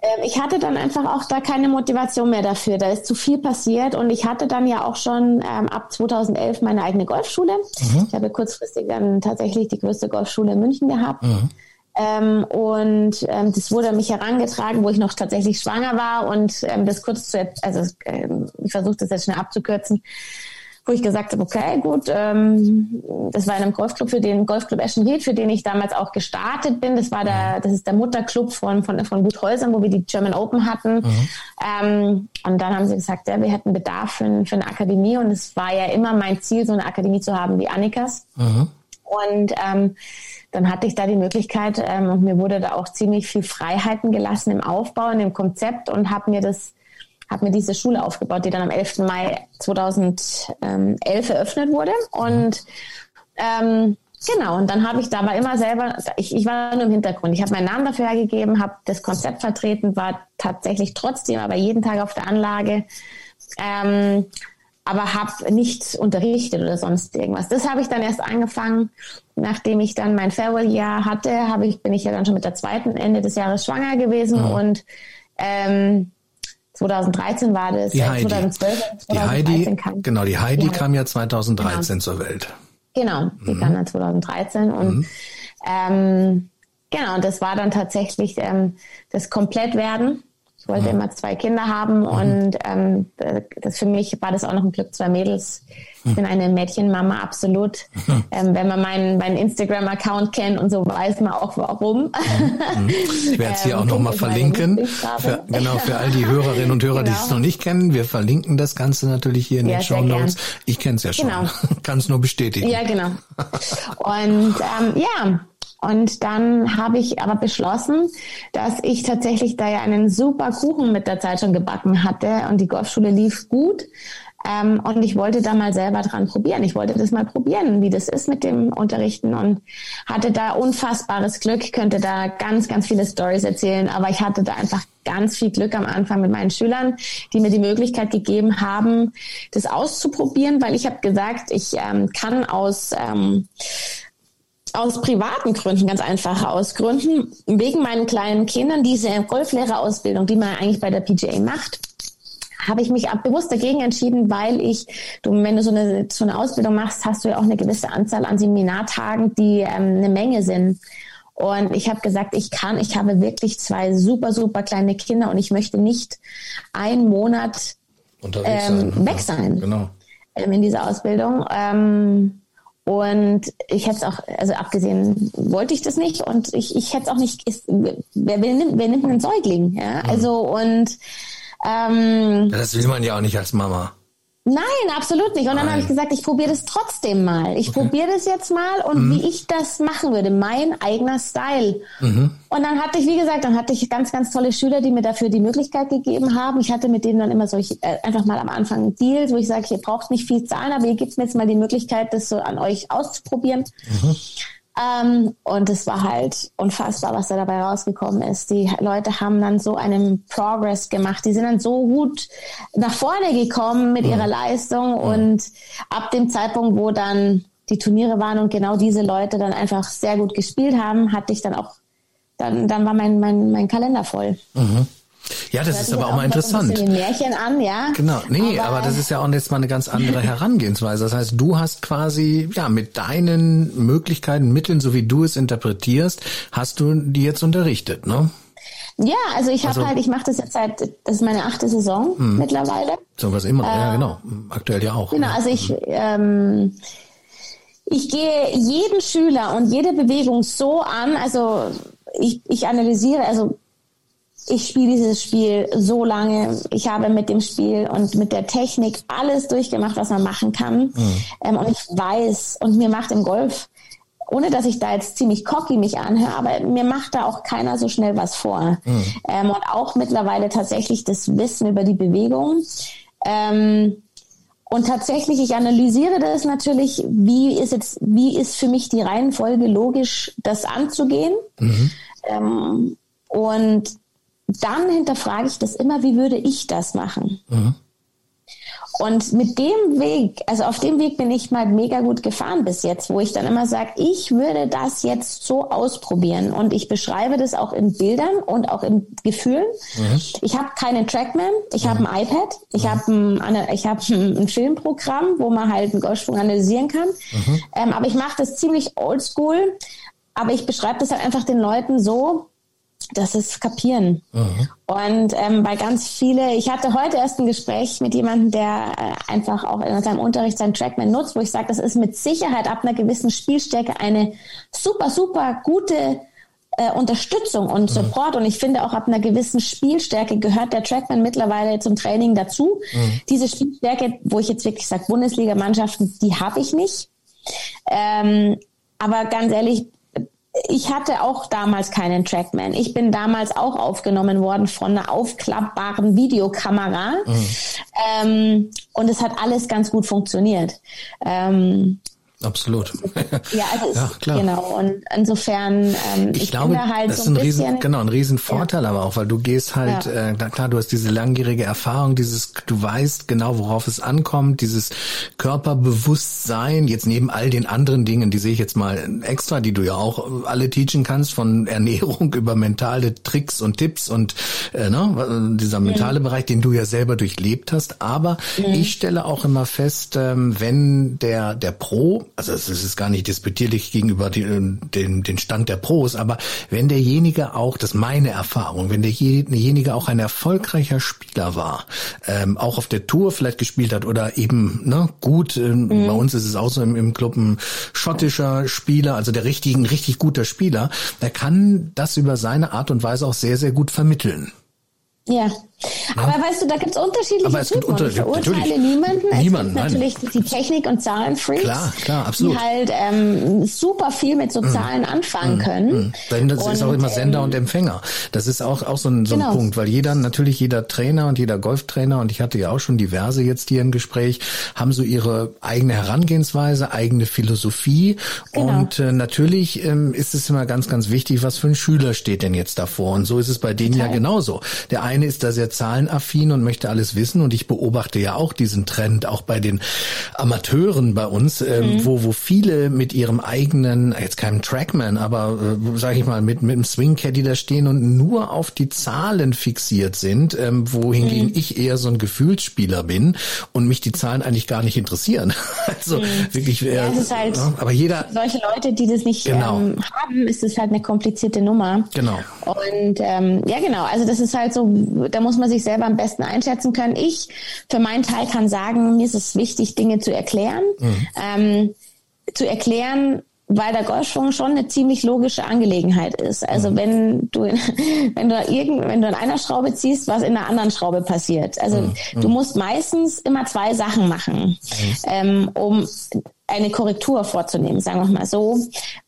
äh, ich hatte dann einfach auch da keine Motivation mehr dafür. Da ist zu viel passiert und ich hatte dann ja auch schon ähm, ab 2011 meine eigene Golfschule. Mhm. Ich habe kurzfristig dann tatsächlich die größte Golfschule in München gehabt. Mhm. Ähm, und ähm, das wurde an mich herangetragen, wo ich noch tatsächlich schwanger war und ähm, das kurz zu, also ähm, ich versuche das jetzt schnell abzukürzen wo ich gesagt habe, okay, gut, ähm, das war in einem Golfclub für den Golfclub Eschenried, für den ich damals auch gestartet bin. Das war der, das ist der Mutterclub von, von, von Guthäusern, wo wir die German Open hatten. Mhm. Ähm, und dann haben sie gesagt, ja, wir hätten Bedarf für, für eine Akademie und es war ja immer mein Ziel, so eine Akademie zu haben wie Annikas. Mhm. Und ähm, dann hatte ich da die Möglichkeit ähm, und mir wurde da auch ziemlich viel Freiheiten gelassen im Aufbau, in dem Konzept und habe mir das habe mir diese Schule aufgebaut, die dann am 11. Mai 2011 eröffnet wurde. Und ähm, genau, und dann habe ich da aber immer selber, ich, ich war nur im Hintergrund. Ich habe meinen Namen dafür hergegeben, habe das Konzept vertreten, war tatsächlich trotzdem aber jeden Tag auf der Anlage. Ähm, aber habe nichts unterrichtet oder sonst irgendwas. Das habe ich dann erst angefangen, nachdem ich dann mein Farewell-Jahr hatte, habe ich, bin ich ja dann schon mit der zweiten Ende des Jahres schwanger gewesen mhm. und ähm, 2013 war das, die Heidi. 2012, 2013 die Heidi, kam. Genau, die Heidi, die kam ja 2013 genau. zur Welt. Genau, die mhm. kam dann 2013 und mhm. Ähm, genau, und das war dann tatsächlich ähm, das Komplettwerden wollte mhm. immer zwei Kinder haben mhm. und ähm, das für mich war das auch noch ein Glück, zwei Mädels. Ich bin eine Mädchenmama, absolut. Mhm. Ähm, wenn man meinen, meinen Instagram-Account kennt und so, weiß man auch warum. Mhm. Ich werde es hier ähm, auch nochmal verlinken. Für, genau, für all die Hörerinnen und Hörer, genau. die es noch nicht kennen. Wir verlinken das Ganze natürlich hier in ja, den Show Notes. Ich kenne es ja schon. Genau. Kann es nur bestätigen. Ja, genau. Und ähm, ja, und dann habe ich aber beschlossen, dass ich tatsächlich da ja einen super Kuchen mit der Zeit schon gebacken hatte und die Golfschule lief gut. Ähm, und ich wollte da mal selber dran probieren. Ich wollte das mal probieren, wie das ist mit dem Unterrichten und hatte da unfassbares Glück, könnte da ganz, ganz viele Stories erzählen, aber ich hatte da einfach ganz viel Glück am Anfang mit meinen Schülern, die mir die Möglichkeit gegeben haben, das auszuprobieren, weil ich habe gesagt, ich ähm, kann aus ähm, aus privaten Gründen, ganz einfach aus Gründen, wegen meinen kleinen Kindern, diese Golflehrerausbildung, die man eigentlich bei der PGA macht, habe ich mich bewusst dagegen entschieden, weil ich, du, wenn du so eine, so eine Ausbildung machst, hast du ja auch eine gewisse Anzahl an Seminartagen, die ähm, eine Menge sind. Und ich habe gesagt, ich kann, ich habe wirklich zwei super, super kleine Kinder und ich möchte nicht einen Monat ähm, sein. weg sein. Genau. Ähm, in dieser Ausbildung. Ähm, und ich hätte es auch, also abgesehen wollte ich das nicht und ich, ich hätte es auch nicht, ist, wer, wer, nimmt, wer nimmt einen Säugling? Ja? Mhm. Also und ähm, das will man ja auch nicht als Mama. Nein, absolut nicht. Und dann habe ich gesagt, ich probiere das trotzdem mal. Ich okay. probiere das jetzt mal und mhm. wie ich das machen würde, mein eigener Style. Mhm. Und dann hatte ich, wie gesagt, dann hatte ich ganz, ganz tolle Schüler, die mir dafür die Möglichkeit gegeben haben. Ich hatte mit denen dann immer solche, äh, einfach mal am Anfang Deals, wo ich sage, ihr braucht nicht viel zahlen, aber ihr gebt mir jetzt mal die Möglichkeit, das so an euch auszuprobieren. Mhm. Ähm, und es war halt unfassbar, was da dabei rausgekommen ist. Die Leute haben dann so einen Progress gemacht. Die sind dann so gut nach vorne gekommen mit ihrer Leistung. Und ab dem Zeitpunkt, wo dann die Turniere waren und genau diese Leute dann einfach sehr gut gespielt haben, hatte ich dann auch, dann, dann war mein, mein, mein Kalender voll. Mhm. Ja, das, ist aber auch mal interessant. Ein Märchen an, ja. Genau, nee, aber, aber, das ist ja auch jetzt mal eine ganz andere Herangehensweise. Das heißt, du hast quasi, ja, mit deinen Möglichkeiten, Mitteln, so wie du es interpretierst, hast du die jetzt unterrichtet, ne? Ja, also ich habe also, halt, ich mache das jetzt seit, das ist meine achte Saison hm. mittlerweile. So was immer, äh, ja genau, aktuell ja auch. Genau, ja. also ich, ähm, ich gehe jeden Schüler und jede Bewegung so an, also ich, ich analysiere, also ich spiele dieses Spiel so lange. Ich habe mit dem Spiel und mit der Technik alles durchgemacht, was man machen kann. Mhm. Ähm, und ich weiß, und mir macht im Golf, ohne dass ich da jetzt ziemlich cocky mich anhöre, aber mir macht da auch keiner so schnell was vor. Mhm. Ähm, und auch mittlerweile tatsächlich das Wissen über die Bewegung. Ähm, und tatsächlich, ich analysiere das natürlich, wie ist jetzt, wie ist für mich die Reihenfolge logisch, das anzugehen. Mhm. Ähm, und dann hinterfrage ich das immer, wie würde ich das machen? Mhm. Und mit dem Weg, also auf dem Weg bin ich mal mega gut gefahren bis jetzt, wo ich dann immer sage, ich würde das jetzt so ausprobieren. Und ich beschreibe das auch in Bildern und auch in Gefühlen. Mhm. Ich habe keinen Trackman, ich mhm. habe ein iPad, ich mhm. habe ein, ich hab ein, Filmprogramm, wo man halt einen Golfsprung analysieren kann. Mhm. Ähm, aber ich mache das ziemlich oldschool. Aber ich beschreibe das halt einfach den Leuten so, das ist Kapieren. Mhm. Und ähm, bei ganz viele, ich hatte heute erst ein Gespräch mit jemandem, der äh, einfach auch in seinem Unterricht seinen Trackman nutzt, wo ich sage, das ist mit Sicherheit ab einer gewissen Spielstärke eine super, super gute äh, Unterstützung und mhm. Support. Und ich finde auch ab einer gewissen Spielstärke gehört der Trackman mittlerweile zum Training dazu. Mhm. Diese Spielstärke, wo ich jetzt wirklich sage, Bundesliga-Mannschaften, die habe ich nicht. Ähm, aber ganz ehrlich, ich hatte auch damals keinen Trackman. Ich bin damals auch aufgenommen worden von einer aufklappbaren Videokamera. Mhm. Ähm, und es hat alles ganz gut funktioniert. Ähm, Absolut. Ja, also ja, klar. genau. Und insofern, ähm, ich, ich glaube, halt das so ist ein, ein riesen, genau, ein riesen Vorteil ja. aber auch, weil du gehst halt, ja. äh, klar, du hast diese langjährige Erfahrung, dieses, du weißt genau, worauf es ankommt, dieses Körperbewusstsein, jetzt neben all den anderen Dingen, die sehe ich jetzt mal extra, die du ja auch alle teachen kannst, von Ernährung über mentale Tricks und Tipps und äh, ne, dieser mentale mhm. Bereich, den du ja selber durchlebt hast. Aber mhm. ich stelle auch immer fest, ähm, wenn der, der Pro also es ist gar nicht disputierlich gegenüber den, den, den Stand der Pros, aber wenn derjenige auch, das ist meine Erfahrung, wenn derjenige auch ein erfolgreicher Spieler war, ähm, auch auf der Tour vielleicht gespielt hat oder eben ne, gut, ähm, mhm. bei uns ist es auch so im, im Club ein schottischer Spieler, also der richtigen, richtig guter Spieler, der kann das über seine Art und Weise auch sehr, sehr gut vermitteln. Ja. Aber weißt du, da gibt es unterschiedliche Aber es gibt Typen. unter, ich verurteile niemanden. Niemanden, es gibt natürlich die Technik- und Zahlenfreaks, klar, klar, absolut. die halt ähm, super viel mit so mhm. Zahlen anfangen mhm. können. Denn das und, ist auch immer Sender ähm, und Empfänger. Das ist auch, auch so ein, so ein genau. Punkt, weil jeder, natürlich jeder Trainer und jeder Golftrainer, und ich hatte ja auch schon diverse jetzt hier im Gespräch, haben so ihre eigene Herangehensweise, eigene Philosophie. Genau. Und äh, natürlich ähm, ist es immer ganz, ganz wichtig, was für ein Schüler steht denn jetzt davor. Und so ist es bei denen Total. ja genauso. Der eine ist da sehr zahlenaffin und möchte alles wissen. Und ich beobachte ja auch diesen Trend, auch bei den Amateuren bei uns, äh, mhm. wo, wo viele mit ihrem eigenen, jetzt keinem Trackman, aber äh, sage ich mal, mit, mit dem Swing Caddy da stehen und nur auf die Zahlen fixiert sind, ähm, wohingegen mhm. ich eher so ein Gefühlsspieler bin und mich die Zahlen eigentlich gar nicht interessieren. also mhm. wirklich, äh, ja, halt, aber jeder. Solche Leute, die das nicht genau. ähm, haben, ist es halt eine komplizierte Nummer. Genau. Und ähm, ja, genau. Also das ist halt so, da muss man sich selber am besten einschätzen können. Ich für meinen Teil kann sagen, mir ist es wichtig, Dinge zu erklären. Mhm. Ähm, zu erklären, weil der Golfschwung schon eine ziemlich logische Angelegenheit ist. Also mhm. wenn du wenn du irgend, wenn du an einer Schraube ziehst, was in der anderen Schraube passiert. Also mhm. du mhm. musst meistens immer zwei Sachen machen, ähm, um eine Korrektur vorzunehmen, sagen wir mal so.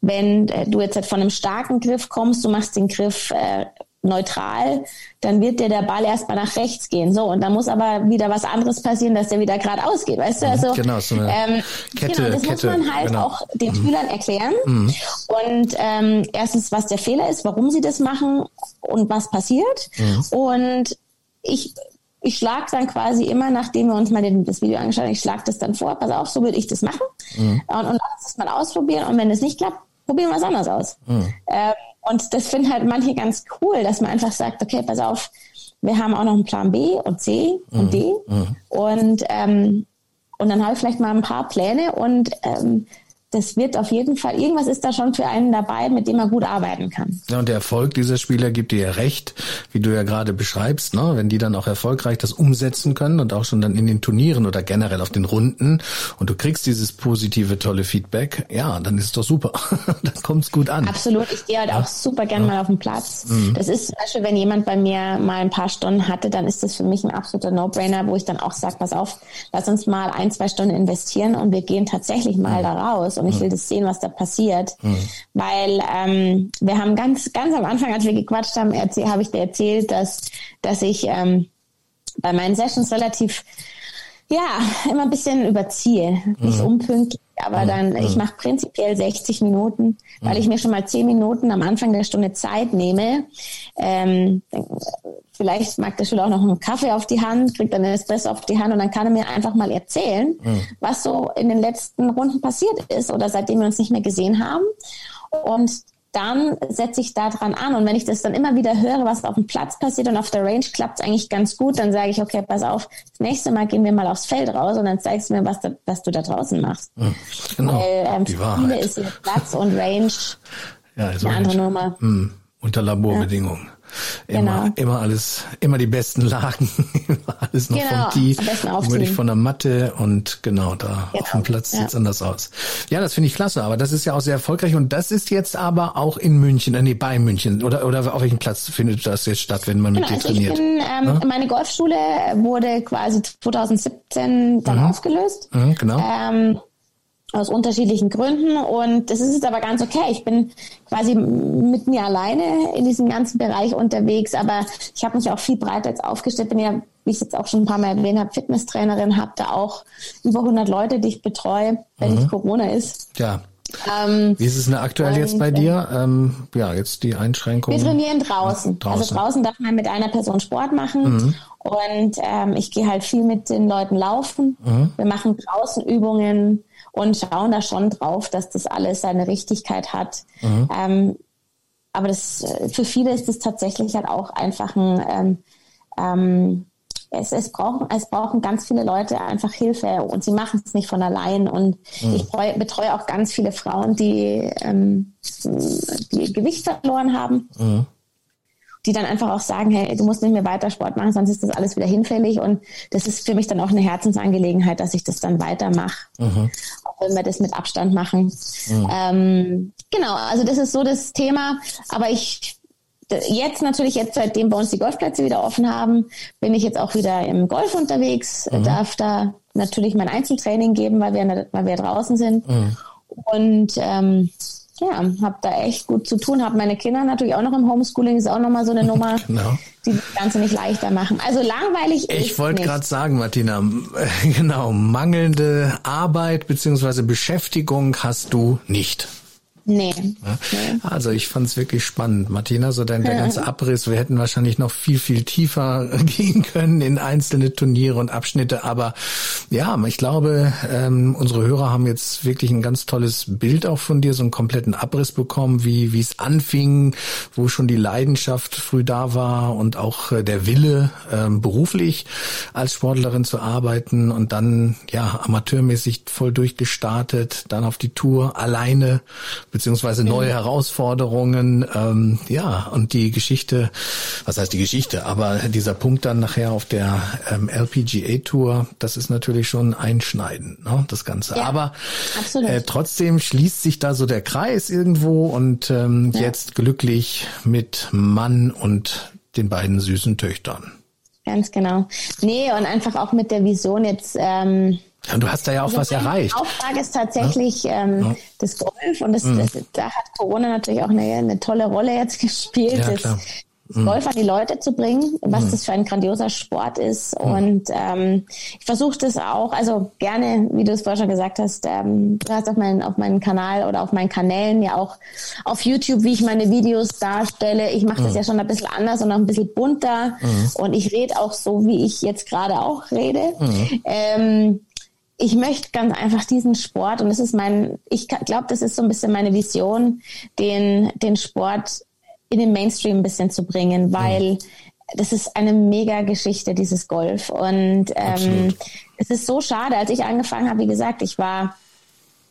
Wenn äh, du jetzt von einem starken Griff kommst, du machst den Griff äh, neutral, dann wird dir der Ball erstmal nach rechts gehen. So, und dann muss aber wieder was anderes passieren, dass der wieder geradeaus geht, weißt du? Mhm, also, genau, so eine ähm, Kette, genau, das Kette, muss man halt genau. auch den mhm. Schülern erklären. Mhm. Und ähm, erstens, was der Fehler ist, warum sie das machen und was passiert. Mhm. Und ich ich schlage dann quasi immer, nachdem wir uns mal das Video angeschaut haben, ich schlage das dann vor, pass auf, so würde ich das machen. Mhm. Und, und lass es mal ausprobieren. Und wenn es nicht klappt, probieren wir es anders aus. Mhm. Ähm, und das finden halt manche ganz cool, dass man einfach sagt, okay, pass auf, wir haben auch noch einen Plan B und C und mhm. D. Mhm. Und, ähm, und dann habe ich vielleicht mal ein paar Pläne und ähm, das wird auf jeden Fall, irgendwas ist da schon für einen dabei, mit dem man gut arbeiten kann. Ja, und der Erfolg dieser Spieler gibt dir ja recht, wie du ja gerade beschreibst, ne? wenn die dann auch erfolgreich das umsetzen können und auch schon dann in den Turnieren oder generell auf den Runden und du kriegst dieses positive, tolle Feedback, ja, dann ist es doch super. dann kommt es gut an. Absolut, ich gehe halt ja. auch super gern ja. mal auf den Platz. Mhm. Das ist zum Beispiel, wenn jemand bei mir mal ein paar Stunden hatte, dann ist das für mich ein absoluter No-Brainer, wo ich dann auch sage, pass auf, lass uns mal ein, zwei Stunden investieren und wir gehen tatsächlich mal mhm. da raus und ich will das sehen, was da passiert. Mhm. Weil ähm, wir haben ganz, ganz am Anfang, als wir gequatscht haben, habe ich dir erzählt, dass, dass ich ähm, bei meinen Sessions relativ ja, immer ein bisschen überziehe, nicht mhm. unpünktlich, aber mhm. dann, mhm. ich mache prinzipiell 60 Minuten, weil ich mir schon mal 10 Minuten am Anfang der Stunde Zeit nehme. Ähm, vielleicht mag der Schüler auch noch einen Kaffee auf die Hand, kriegt dann einen Espresso auf die Hand und dann kann er mir einfach mal erzählen, mhm. was so in den letzten Runden passiert ist oder seitdem wir uns nicht mehr gesehen haben. Und dann setze ich da dran an. Und wenn ich das dann immer wieder höre, was auf dem Platz passiert und auf der Range klappt es eigentlich ganz gut, dann sage ich, okay, pass auf, das nächste Mal gehen wir mal aufs Feld raus und dann zeigst du mir, was, da, was du da draußen machst. Genau, Weil ähm, die Wahrheit. ist hier Platz und Range ja, also eine andere Nummer. Hm, unter Laborbedingungen. Ja. Immer, genau. immer alles, immer die besten Lagen, immer alles noch genau, vom Tee, nicht von der Matte und genau, da genau. auf dem Platz sieht's ja. anders aus. Ja, das finde ich klasse, aber das ist ja auch sehr erfolgreich und das ist jetzt aber auch in München, äh, nee, bei München oder, oder auf welchem Platz findet das jetzt statt, wenn man genau, mit dir also trainiert? Ich bin, ähm, ja? Meine Golfschule wurde quasi 2017 dann mhm. aufgelöst. Mhm, genau. Ähm, aus unterschiedlichen Gründen und das ist jetzt aber ganz okay. Ich bin quasi mit mir alleine in diesem ganzen Bereich unterwegs, aber ich habe mich auch viel breiter jetzt aufgestellt. Bin ja, wie ich jetzt auch schon ein paar Mal erwähnt habe, Fitnesstrainerin, habe da auch über 100 Leute, die ich betreue, wenn mhm. nicht Corona ist. Ja. Ähm, Wie ist es denn aktuell jetzt bei dir? Ähm, ja, jetzt die Einschränkungen. Wir trainieren draußen. draußen. Also draußen darf man mit einer Person Sport machen. Mhm. Und ähm, ich gehe halt viel mit den Leuten laufen. Mhm. Wir machen draußen Übungen und schauen da schon drauf, dass das alles seine Richtigkeit hat. Mhm. Ähm, aber das, für viele ist das tatsächlich halt auch einfach ein, ähm, ähm, es, es, brauchen, es brauchen ganz viele Leute einfach Hilfe und sie machen es nicht von allein. Und mhm. ich betreue auch ganz viele Frauen, die, ähm, die Gewicht verloren haben. Mhm die dann einfach auch sagen, hey, du musst nicht mehr weiter Sport machen, sonst ist das alles wieder hinfällig. Und das ist für mich dann auch eine Herzensangelegenheit, dass ich das dann weitermache. Mhm. Auch wenn wir das mit Abstand machen. Mhm. Ähm, genau, also das ist so das Thema. Aber ich jetzt natürlich, jetzt seitdem bei uns die Golfplätze wieder offen haben, bin ich jetzt auch wieder im Golf unterwegs, mhm. darf da natürlich mein Einzeltraining geben, weil wir, weil wir draußen sind. Mhm. Und ähm, ja, habe da echt gut zu tun, habe meine Kinder natürlich auch noch im Homeschooling, ist auch nochmal so eine Nummer, genau. die das Ganze nicht leichter machen. Also langweilig ich ist Ich wollte gerade sagen, Martina, genau, mangelnde Arbeit beziehungsweise Beschäftigung hast du nicht. Nee. Also ich fand es wirklich spannend, Martina, so dein der ganze Abriss. Wir hätten wahrscheinlich noch viel, viel tiefer gehen können in einzelne Turniere und Abschnitte. Aber ja, ich glaube, ähm, unsere Hörer haben jetzt wirklich ein ganz tolles Bild auch von dir, so einen kompletten Abriss bekommen, wie wie es anfing, wo schon die Leidenschaft früh da war und auch äh, der Wille, ähm, beruflich als Sportlerin zu arbeiten und dann ja amateurmäßig voll durchgestartet, dann auf die Tour alleine beziehungsweise neue mhm. Herausforderungen. Ähm, ja, und die Geschichte, was heißt die Geschichte, aber dieser Punkt dann nachher auf der ähm, LPGA-Tour, das ist natürlich schon einschneidend, ne, das Ganze. Ja, aber äh, trotzdem schließt sich da so der Kreis irgendwo und ähm, ja. jetzt glücklich mit Mann und den beiden süßen Töchtern. Ganz genau. Nee, und einfach auch mit der Vision jetzt, ähm, ja, du hast da ja auch also was erreicht. Die Auftrag ist tatsächlich ja? Ähm, ja. das Golf und das, mhm. das, da hat Corona natürlich auch eine, eine tolle Rolle jetzt gespielt. Ja, das, mhm. Golf an die Leute zu bringen, was mhm. das für ein grandioser Sport ist. Mhm. Und ähm, ich versuche das auch, also gerne, wie du es vorher schon gesagt hast, ähm, du hast auf, meinen auf meinen Kanal oder auf meinen Kanälen ja auch auf YouTube, wie ich meine Videos darstelle. Ich mache das mhm. ja schon ein bisschen anders und auch ein bisschen bunter. Mhm. Und ich rede auch so, wie ich jetzt gerade auch rede. Ähm, ich möchte ganz einfach diesen Sport und das ist mein, ich glaube, das ist so ein bisschen meine Vision, den, den Sport in den Mainstream ein bisschen zu bringen, weil mhm. das ist eine mega Geschichte, dieses Golf. Und ähm, es ist so schade, als ich angefangen habe, wie gesagt, ich war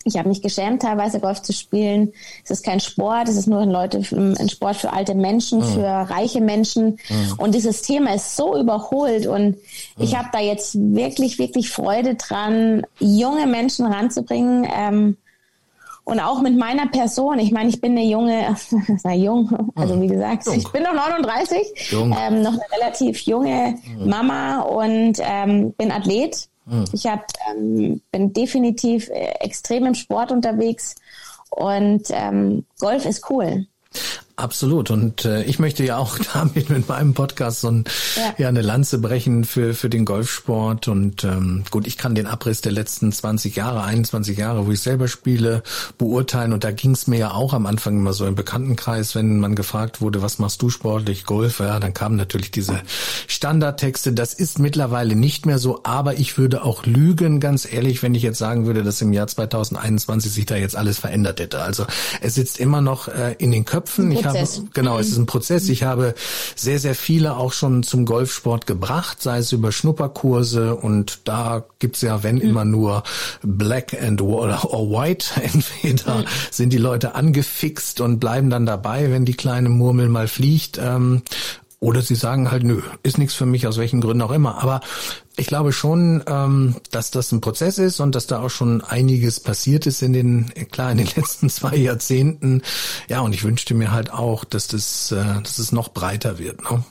ich habe mich geschämt, teilweise Golf zu spielen. Es ist kein Sport, es ist nur ein, Leute, ein Sport für alte Menschen, mhm. für reiche Menschen. Mhm. Und dieses Thema ist so überholt. Und mhm. ich habe da jetzt wirklich, wirklich Freude dran, junge Menschen ranzubringen. Ähm, und auch mit meiner Person. Ich meine, ich bin eine junge, sei jung, also mhm. wie gesagt, jung. ich bin noch 39, ähm, noch eine relativ junge mhm. Mama und ähm, bin Athlet Mhm. Ich hab, ähm, bin definitiv äh, extrem im Sport unterwegs und ähm, Golf ist cool. Absolut. Und äh, ich möchte ja auch damit mit meinem Podcast so ein, ja. ja. eine Lanze brechen für, für den Golfsport. Und ähm, gut, ich kann den Abriss der letzten 20 Jahre, 21 Jahre, wo ich selber spiele, beurteilen. Und da ging es mir ja auch am Anfang immer so im Bekanntenkreis, wenn man gefragt wurde, was machst du sportlich, Golf? Ja, dann kamen natürlich diese Standardtexte. Das ist mittlerweile nicht mehr so, aber ich würde auch lügen, ganz ehrlich, wenn ich jetzt sagen würde, dass im Jahr 2021 sich da jetzt alles verändert hätte. Also es sitzt immer noch äh, in den Köpfen. Ich habe, genau, es ist ein Prozess. Ich habe sehr, sehr viele auch schon zum Golfsport gebracht, sei es über Schnupperkurse und da gibt's ja, wenn mhm. immer nur Black and or White. Entweder mhm. sind die Leute angefixt und bleiben dann dabei, wenn die kleine Murmel mal fliegt. Ähm, oder sie sagen halt, nö, ist nichts für mich, aus welchen Gründen auch immer. Aber ich glaube schon, ähm, dass das ein Prozess ist und dass da auch schon einiges passiert ist in den, klar, in den letzten zwei Jahrzehnten. Ja, und ich wünschte mir halt auch, dass das, äh, dass es noch breiter wird. Ne?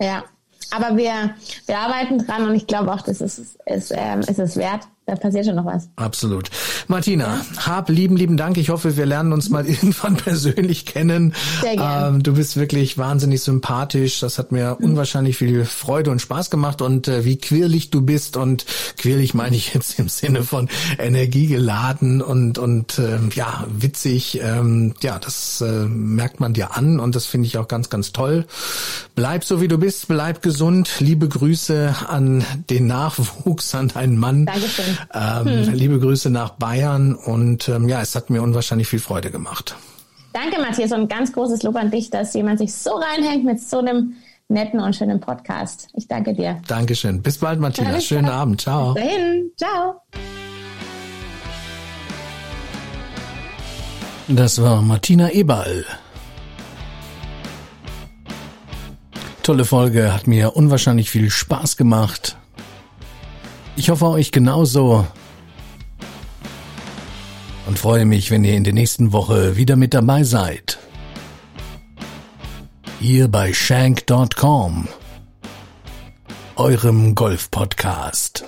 Ja, aber wir, wir arbeiten dran und ich glaube auch, das ist, ist, ähm, ist es wert da passiert schon noch was. Absolut. Martina, ja. hab lieben, lieben Dank. Ich hoffe, wir lernen uns mal irgendwann persönlich kennen. Sehr gerne. Ähm, du bist wirklich wahnsinnig sympathisch. Das hat mir mhm. unwahrscheinlich viel Freude und Spaß gemacht und äh, wie quirlig du bist und quirlig meine ich jetzt im Sinne von energiegeladen und und äh, ja witzig. Ähm, ja, das äh, merkt man dir an und das finde ich auch ganz, ganz toll. Bleib so wie du bist, bleib gesund. Liebe Grüße an den Nachwuchs, an deinen Mann. Dankeschön. Ähm, hm. Liebe Grüße nach Bayern und ähm, ja, es hat mir unwahrscheinlich viel Freude gemacht. Danke, Matthias, und ein ganz großes Lob an dich, dass jemand sich so reinhängt mit so einem netten und schönen Podcast. Ich danke dir. Dankeschön. Bis bald, Martina. Schönen Abend. Ciao. Bis dahin. Ciao. Das war Martina Eberl. Tolle Folge, hat mir unwahrscheinlich viel Spaß gemacht. Ich hoffe euch genauso und freue mich, wenn ihr in der nächsten Woche wieder mit dabei seid. Hier bei Shank.com, eurem Golf-Podcast.